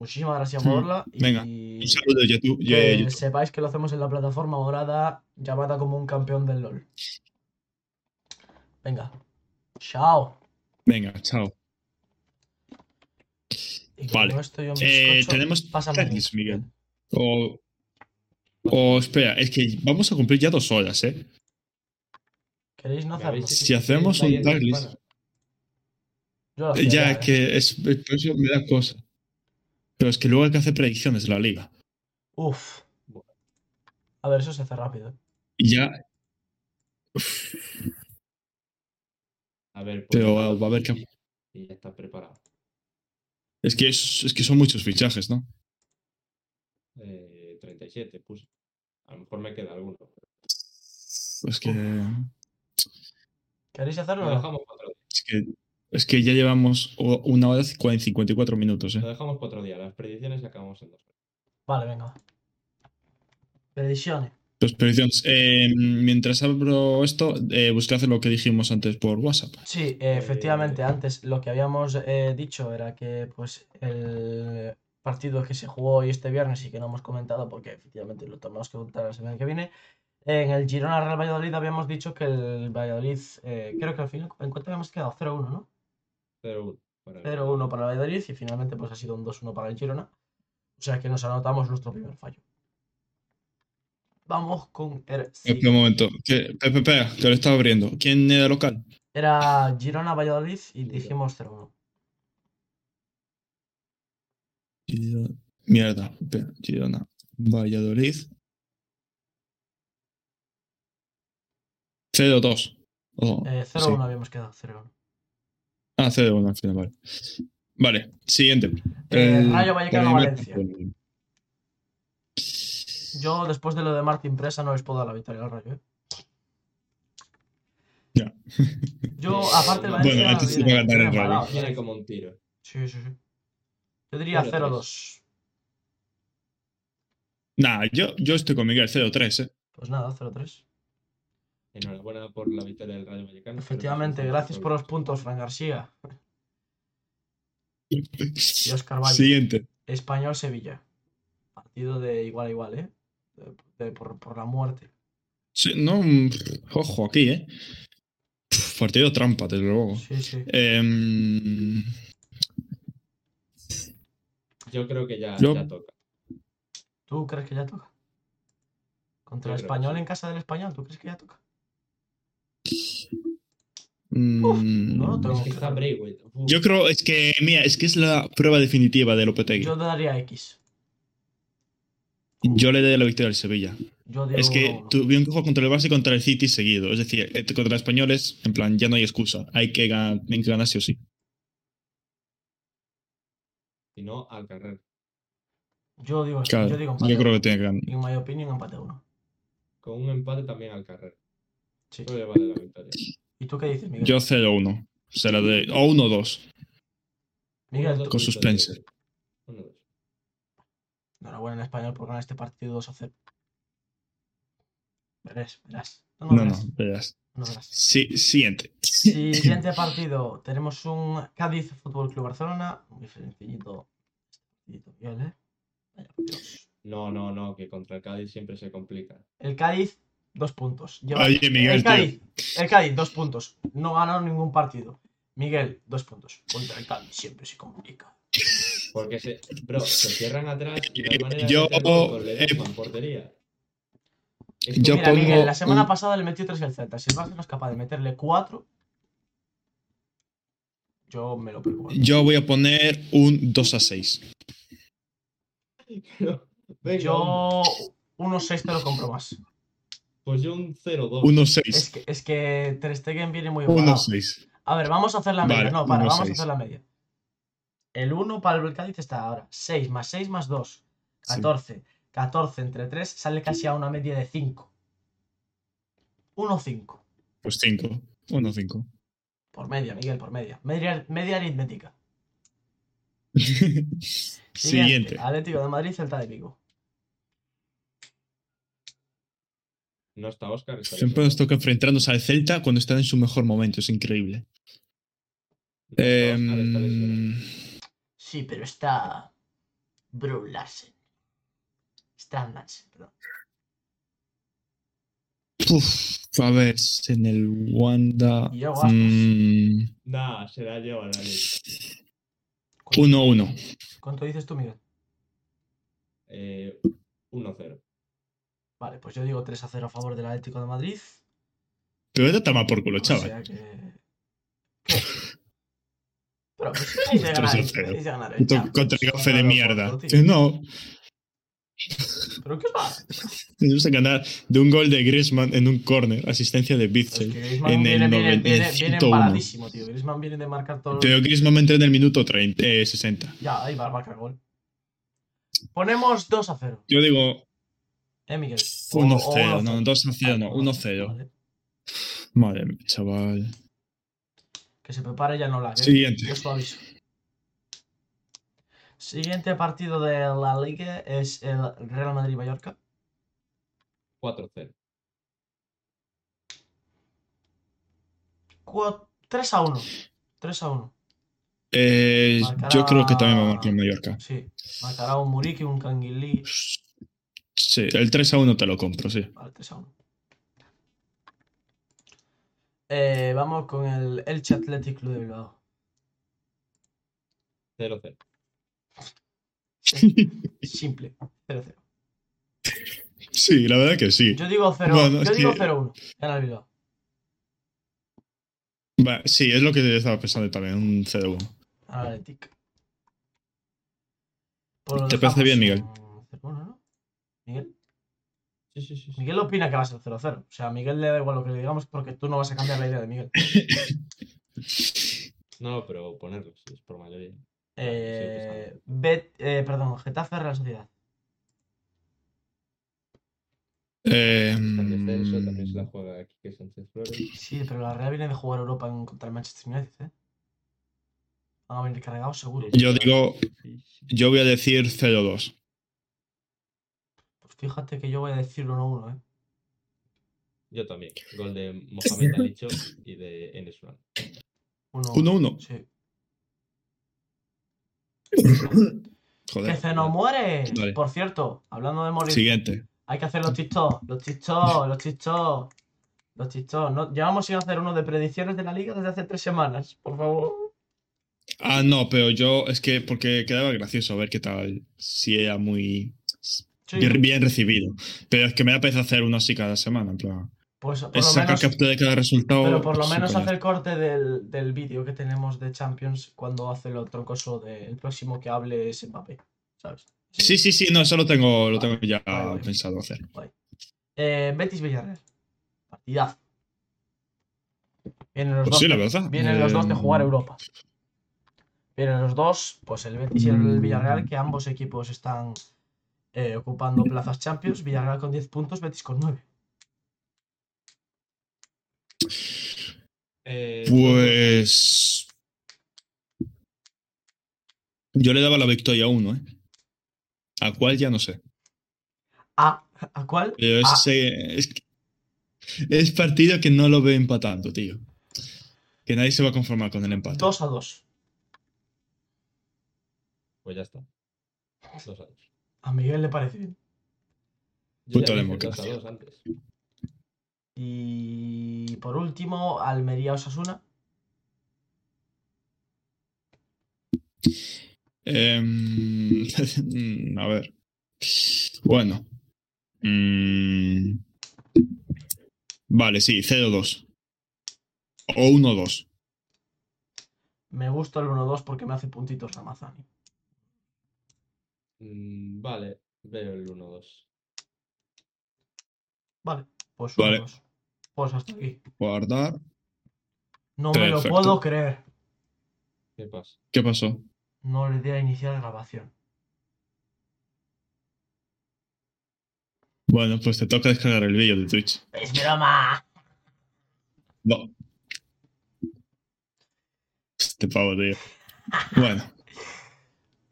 Muchísimas gracias por verla. Y venga, Un saludo, YouTube. que YouTube. sepáis que lo hacemos en la plataforma morada llamada como un campeón del LOL. Venga. Chao. Venga, chao. Y Vale. yo Eh, tenemos Miguel. O. O espera, es que vamos a cumplir ya dos horas, ¿eh? ¿Queréis no hacerlo? Si hacemos un hacía Ya, ya, es ¿eh? que es, por eso me da cosa. Pero es que luego hay que hacer predicciones de la liga. Uf. A ver, eso se hace rápido. ¿eh? Y ya, A ver, pues pero va a haber que. y- ya está preparado. Es que, es, es que son muchos fichajes, ¿no? Eh, 37, puse. A lo mejor me queda alguno. Es que. ¿Queréis hacerlo? Lo dejamos cuatro días. Es que, es que ya llevamos una hora y 54 minutos, Lo ¿eh? dejamos cuatro días. Las predicciones acabamos en dos horas. Vale, venga. Predicciones. Pues predicciones. Eh, mientras abro esto, eh, buscad lo que dijimos antes por WhatsApp. Sí, eh, efectivamente, antes lo que habíamos eh, dicho era que pues el partido que se jugó hoy este viernes y que no hemos comentado porque efectivamente lo tenemos que contar la semana que viene. En el Girona Real Valladolid habíamos dicho que el Valladolid, eh, creo que al final en cuenta habíamos quedado 0-1, ¿no? 0-1. para el- 0-1 para el Valladolid y finalmente pues ha sido un 2-1 para el Girona. O sea que nos anotamos nuestro primer fallo. Vamos con el Espera un momento. Que, espera, espera, que lo estaba abriendo. ¿Quién era local? Era Girona Valladolid y dijimos 0-1. Girona- Mierda. Girona. Valladolid. 0-2. Oh, Eh, sí. 0-1 habíamos quedado, 0-1. Ah, 0-1 al final, vale. Vale, siguiente. Eh, El Rayo Vallecano Valencia. Yo después de lo de Martín Presa no les puedo dar la victoria al Rayo. ¿eh? Ya. [laughs] Yo, aparte de Bueno, Valencia, antes viene- iba a ganar el Rayo. Viene como un tiro. Sí, sí, sí. Yo diría 0-3. 0-2. Nah, yo, yo estoy con Miguel 0-3, ¿eh? Pues nada, 0-3. Enhorabuena por la victoria del Rayo Vallecano. Efectivamente, gracias por los puntos, Fran García. [laughs] Y Oscar Valle. Siguiente. Español-Sevilla. Partido de igual a igual, ¿eh? De- de- por, por la muerte. Sí, no, mm, ojo aquí, ¿eh? Partido trampa, desde luego. Sí, sí. Em, Yo creo que ya, Yo- ya toca. ¿Tú crees que ya toca? Contra Yo el español sí. en casa del español, ¿tú crees que ya toca? Mm, no lo tengo Es que está claro. Braithwaite. Uf. Yo creo, es que, mira, es que es la prueba definitiva de Lopetegui. Yo daría X. Yo le doy la victoria al Sevilla. Yo digo Es que 1-1. tuvieron que jugar contra el Barça y contra el City seguido. Es decir, eh, contra los españoles, en plan, ya no hay excusa. Hay que, gan- tienen que ganar sí o sí. Si no, al carrer. Yo digo, Claro, yo digo empate. yo creo que tiene que ganar. En mi opinión, empate 1. Con un empate también al carrer. Sí. Eso le vale la victoria. ¿Y tú qué dices, Miguel? Yo 0-1. Se la de. O 1-2. Miguel, Uno, tú- dos, Con suspense. Enhorabuena en español por ganar este partido 2 a 0. Verás, verás. No, No, no, verás, verás. no verás. Sí, siguiente. Siguiente [laughs] partido. Tenemos un Cádiz Fútbol Club Barcelona. Muy sencillito. ¿eh? No, no, no, que contra el Cádiz siempre se complica. El Cádiz, dos puntos. Lleva- Oye, Miguel, el. Cádiz, el Cádiz, dos puntos. No ganó ningún partido. Miguel, dos puntos. Contra el Cádiz siempre se complica. Porque se, bro, se cierran atrás y no hay manera Yo, de eh, Ledesma en portería. Es yo como- Mira, pongo Miguel, la semana un- pasada le metió 3 el Celta. Si el Barça no es capaz de meterle 4, yo me lo preocupo. Yo voy a poner un 2 a 6. [laughs] Venga, Yo 1-6 te lo compro más. Pues yo un 0-2. 1 Es 6. que, es que Ter Stegen viene muy 1 igualado. 6. A ver, vamos a hacer la media. Vale, no, para, uno, vamos a hacer la media. El 1 para el Cádiz está ahora. 6 más 6 más 2. 14. 14 entre 3 sale casi a una media de 5. 1-5. Pues 5. 1 5. Por media, Miguel, por media. Media, media aritmética. [laughs] Siguiente. Siguiente. Atlético de Madrid, Celta de Vigo. No está Oscar. está Siempre nos toca enfrentarnos al Celta cuando están en su mejor momento. Es increíble. No está Oscar, está. Em, Sí, pero está. Bro Larsen. Strand Larsen, perdón. uf, a ver, en el Wanda. Y Yago Aspas. mm, Nah, se la lleva la ley. 1-1. ¿Cuánto dices tú, Miguel? Eh, 1-0. Vale, pues yo digo 3 a 0 a favor del Atlético de Madrid. Pero vete a tomar por culo, O chaval. sea que. [laughs] Pero pues tenéis de ganar. 3-0. tenéis de ganar Puto Champions contra el gafe de mierda. No, ¿Pero qué va? tenemos que ganar de un gol de Griezmann en un corner, asistencia de Es Bitzel. que Griezmann en viene, el viene, noven- viene, en viene 101. embaladísimo, tío. Griezmann viene de marcar todo. Pero Griezmann entra en el minuto 30, eh, 60. Ya, ahí va a marcar gol. Ponemos 2 a 0. Yo digo ¿Eh, Miguel? 1-0, no, 2-0, no, 1-0. Vale. Madre mía, chaval. Que se prepare ya no la. Siguiente. Lo aviso. Siguiente partido de la Liga es el Real Madrid-Mallorca. 4-0. 3 a 1. 3 a 1. Eh, Marcará- Yo creo que también va a marcar Mallorca. Sí. Marcará un Muriqui, un Canguilí. Sí, el 3-1 te lo compro, sí. Vale, 3 a 1. Eh, vamos con el Elche Athletic Club de Bilbao. 0-0. Simple. 0-0. Sí, la verdad que sí. Yo digo 0 Bueno, Yo digo que- 0-1. Gana el Bilbao. Sí, es lo que estaba pensando también, un 0-1. Gana el Athletic. ¿Te parece bien, Miguel? dejamos en 0-1, ¿no? Miguel. Sí, sí, sí. Miguel opina que va a ser 0-0. O sea, a Miguel le da igual lo que le digamos porque tú no vas a cambiar la idea de Miguel. [coughs] No, pero ponerlo, si es por mayoría. Eh, Bet, eh, perdón, Getafe Real Sociedad. Eh, descenso, también se la juega aquí que Sánchez Flores. Sí, pero la Real viene de jugar Europa en, contra el Manchester United, ¿eh? Van a venir cargados seguro. Yo digo, yo voy a decir 0-2. Fíjate que yo voy a decir 1-1, ¿eh? Yo también. Gol de Mohamed Alicho y de Enes Urain. 1-1. Sí. [coughs] Joder. ¡Que se nos muere! Vale. Por cierto, hablando de morir, Siguiente. hay que hacer los TikTok, los TikTok, los TikTok, los TikTok. No, llevamos sin hacer uno de predicciones de la liga desde hace tres semanas, por favor. Ah, no, pero yo es que porque quedaba gracioso a ver qué tal, si era muy Sí. bien, recibido. Pero es que me da pereza hacer uno así cada semana, en plan. Pues por Es lo sacar menos, captura de cada resultado. pero por lo menos hace el corte del, del vídeo que tenemos de Champions cuando hace lo troncoso del próximo que hable es Mbappé, ¿sabes? Sí, sí, sí, no, eso lo tengo, lo tengo ya Vale, vale. pensado hacer. Eh, Betis Villarreal. Partidazo. Vienen los Pues dos. sí, la verdad. Vienen los dos de Eh, jugar Europa. Vienen los dos, pues el Betis y el Mm. Villarreal, que ambos equipos están eh, ocupando plazas Champions. Villarreal con 10 puntos, Betis con 9. Eh, Pues. Yo le daba la victoria a uno, ¿eh? ¿A cuál ya no sé? ¿A, ¿a cuál? Pero Ah. ese- es, es partido que no lo veo empatando, tío. Que nadie se va a conformar con el empate. 2 a 2. Pues ya está. Dos años. A Miguel le parece bien. Puta democracia. a antes. Y por último, Almería Osasuna. Em, [laughs] a ver. Bueno. Mm, vale, sí, 0-2. O 1-2. Me gusta el 1-2 porque me hace puntitos Ramazani. Mm, vale, veo el 1-2. Vale, pues 1-2. Vale. Pues hasta aquí. Guardar. No me lo puedo creer. ¿Qué pasa? ¿Qué pasó? No le di a iniciar grabación. Bueno, pues te toca descargar el vídeo de Twitch. ¡Es broma! No. Este pavo, tío. Bueno,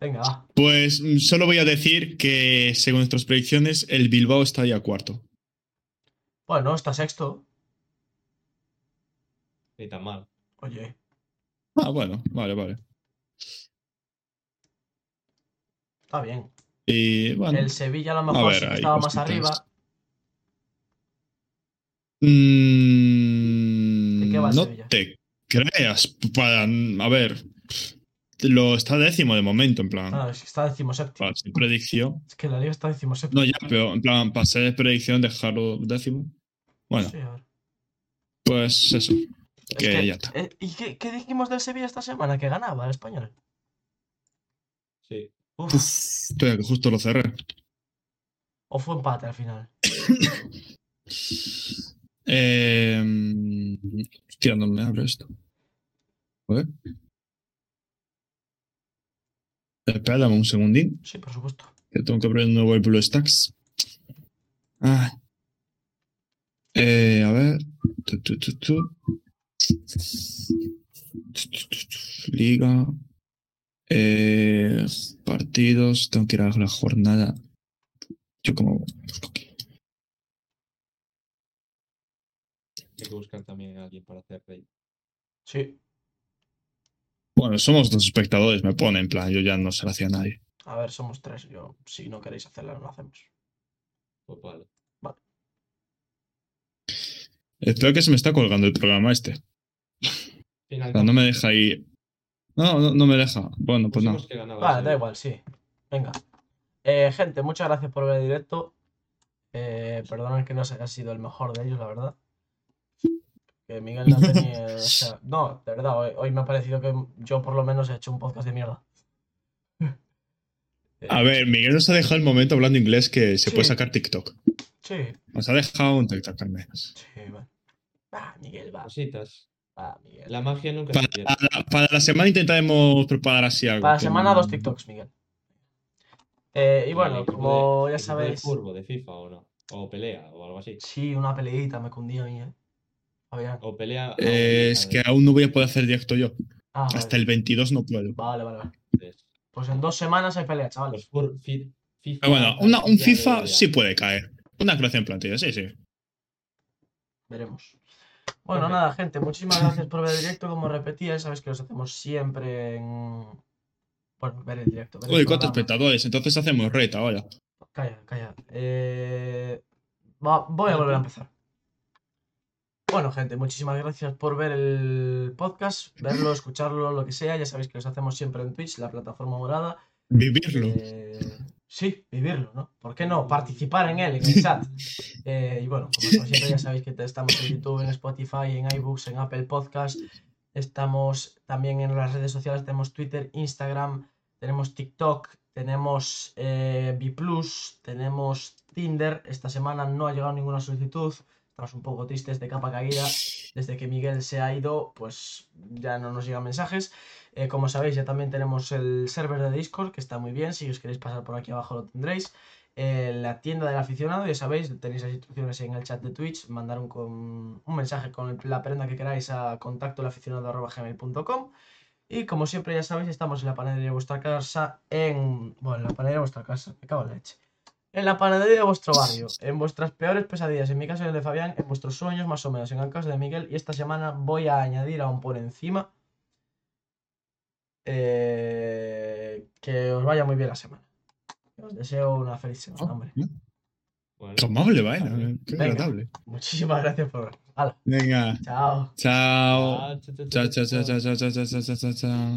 Venga, va. pues mm, solo voy a decir que según nuestras predicciones, el Bilbao está ya cuarto. Bueno, está sexto. Ni tan mal. Oye, Ah, bueno, vale, vale. está bien. Y bueno. El Sevilla a lo mejor ver, sí que estaba más arriba. Mm, ¿De qué va el no Sevilla? te creas. Para, a ver, lo está décimo de momento, en plan. Ah, es que está decimoséptimo. Para ser predicción. Es que la liga está decimoséptimo. No, ya, pero en plan, para ser predicción, dejarlo décimo. Bueno, Sí, a ver. pues eso. Es Que que- ya está. eh, ¿Y qué, qué dijimos del Sevilla esta semana? Que ganaba el español. Sí. Uf, Uf, espera, que justo lo cerré. o fue empate al final. [coughs] Eh, hostia, no me abre esto. A ver. Espera, dame un segundín. Sí, por supuesto. Que tengo que abrir de nuevo el Blue Stacks. Ah. Eh, a ver. Tu, tu, tu, tu. Liga. Eh, partidos. Tengo que ir a la jornada. Yo como busco aquí. Hay que buscar también a alguien para hacer rey. Sí. Bueno, somos dos espectadores, me pone en plan. Yo ya no se lo hacía a nadie. A ver, somos tres. Yo, si no queréis hacerla, no lo hacemos. Pues vale. Espero que se me está colgando el programa este. No me deja ir. No, no, no me deja. Bueno, pues no. Pusimos ganaba Vale, da igual, sí. Venga. Eh, gente, muchas gracias por ver el directo. Eh, perdonad que no haya sido el mejor de ellos, la verdad. Que Miguel [laughs] no tenía. o sea, no, de verdad, hoy, hoy me ha parecido que yo por lo menos he hecho un podcast de mierda. [laughs] A ver, Miguel nos ha dejado el momento hablando inglés que se Sí. puede sacar TikTok. Sí, Nos ha dejado un TikTok al menos. sí, va. Va, Miguel, va. Cositas. Va, Miguel. La magia nunca Para se pierde. la, para la semana intentaremos preparar así algo. Para la semana, no- dos TikToks, Miguel. Eh, y bueno, como de- ya sabéis. furbo, de FIFA o no. O pelea o algo así. Sí, una peleita me cundía a mí, eh. O pelea. Eh, es que aún no voy a poder hacer directo yo. Ah, vale. Hasta el 22 no puedo. Vale, vale, vale. Pues en dos semanas hay pelea, chavales. Fi- FIFA. Pero bueno, una- un FIFA sí puede caer. Una creación plantilla, sí, sí. Veremos. Bueno, nada, gente, muchísimas gracias por ver el directo. Como repetía, sabes que los hacemos siempre en. Bueno, ver el directo. ver el Uy, cuántos programa. espectadores. Entonces hacemos reta, vaya. Calla, calla. Eh, va- voy a volver a empezar. Bueno, gente, muchísimas gracias por ver el podcast, verlo, escucharlo, lo que sea. Ya sabéis que los hacemos siempre en Twitch, la plataforma morada. Vivirlo. Eh, sí, vivirlo, ¿no? ¿Por qué no? Participar en él, en el chat. Eh, y bueno, como siempre ya sabéis que estamos en YouTube, en Spotify, en iBooks, en Apple Podcast. Estamos también en las redes sociales, tenemos Twitter, Instagram, tenemos TikTok, tenemos eh, B+, tenemos Tinder. Esta semana no ha llegado ninguna solicitud. Estamos un poco tristes de capa caída. Desde que Miguel se ha ido, pues ya no nos llegan mensajes. Eh, como sabéis, ya también tenemos el server de Discord, que está muy bien. Si os queréis pasar por aquí abajo lo tendréis. Eh, la tienda del aficionado, ya sabéis, tenéis las instrucciones en el chat de Twitch. Mandar un, con- un mensaje con la prenda que queráis a contacto Y como siempre, ya sabéis, estamos en la panadería de vuestra casa. En. Bueno, en la panadería de vuestra casa, me cago en la leche. En la panadería de vuestro [laughs] barrio, en vuestras peores pesadillas, en mi caso en el de Fabián, en vuestros sueños más o menos, en el caso de Miguel, y esta semana voy a añadir aún por encima eh, que os vaya muy bien la semana. Os deseo una feliz semana, oh, hombre. Tomable, pues vaya, eh, qué agradable. Muchísimas gracias por ver. Venga. Chao. Chao. Chao, chao, chao, chao, chao, chao, chao, chao. chao.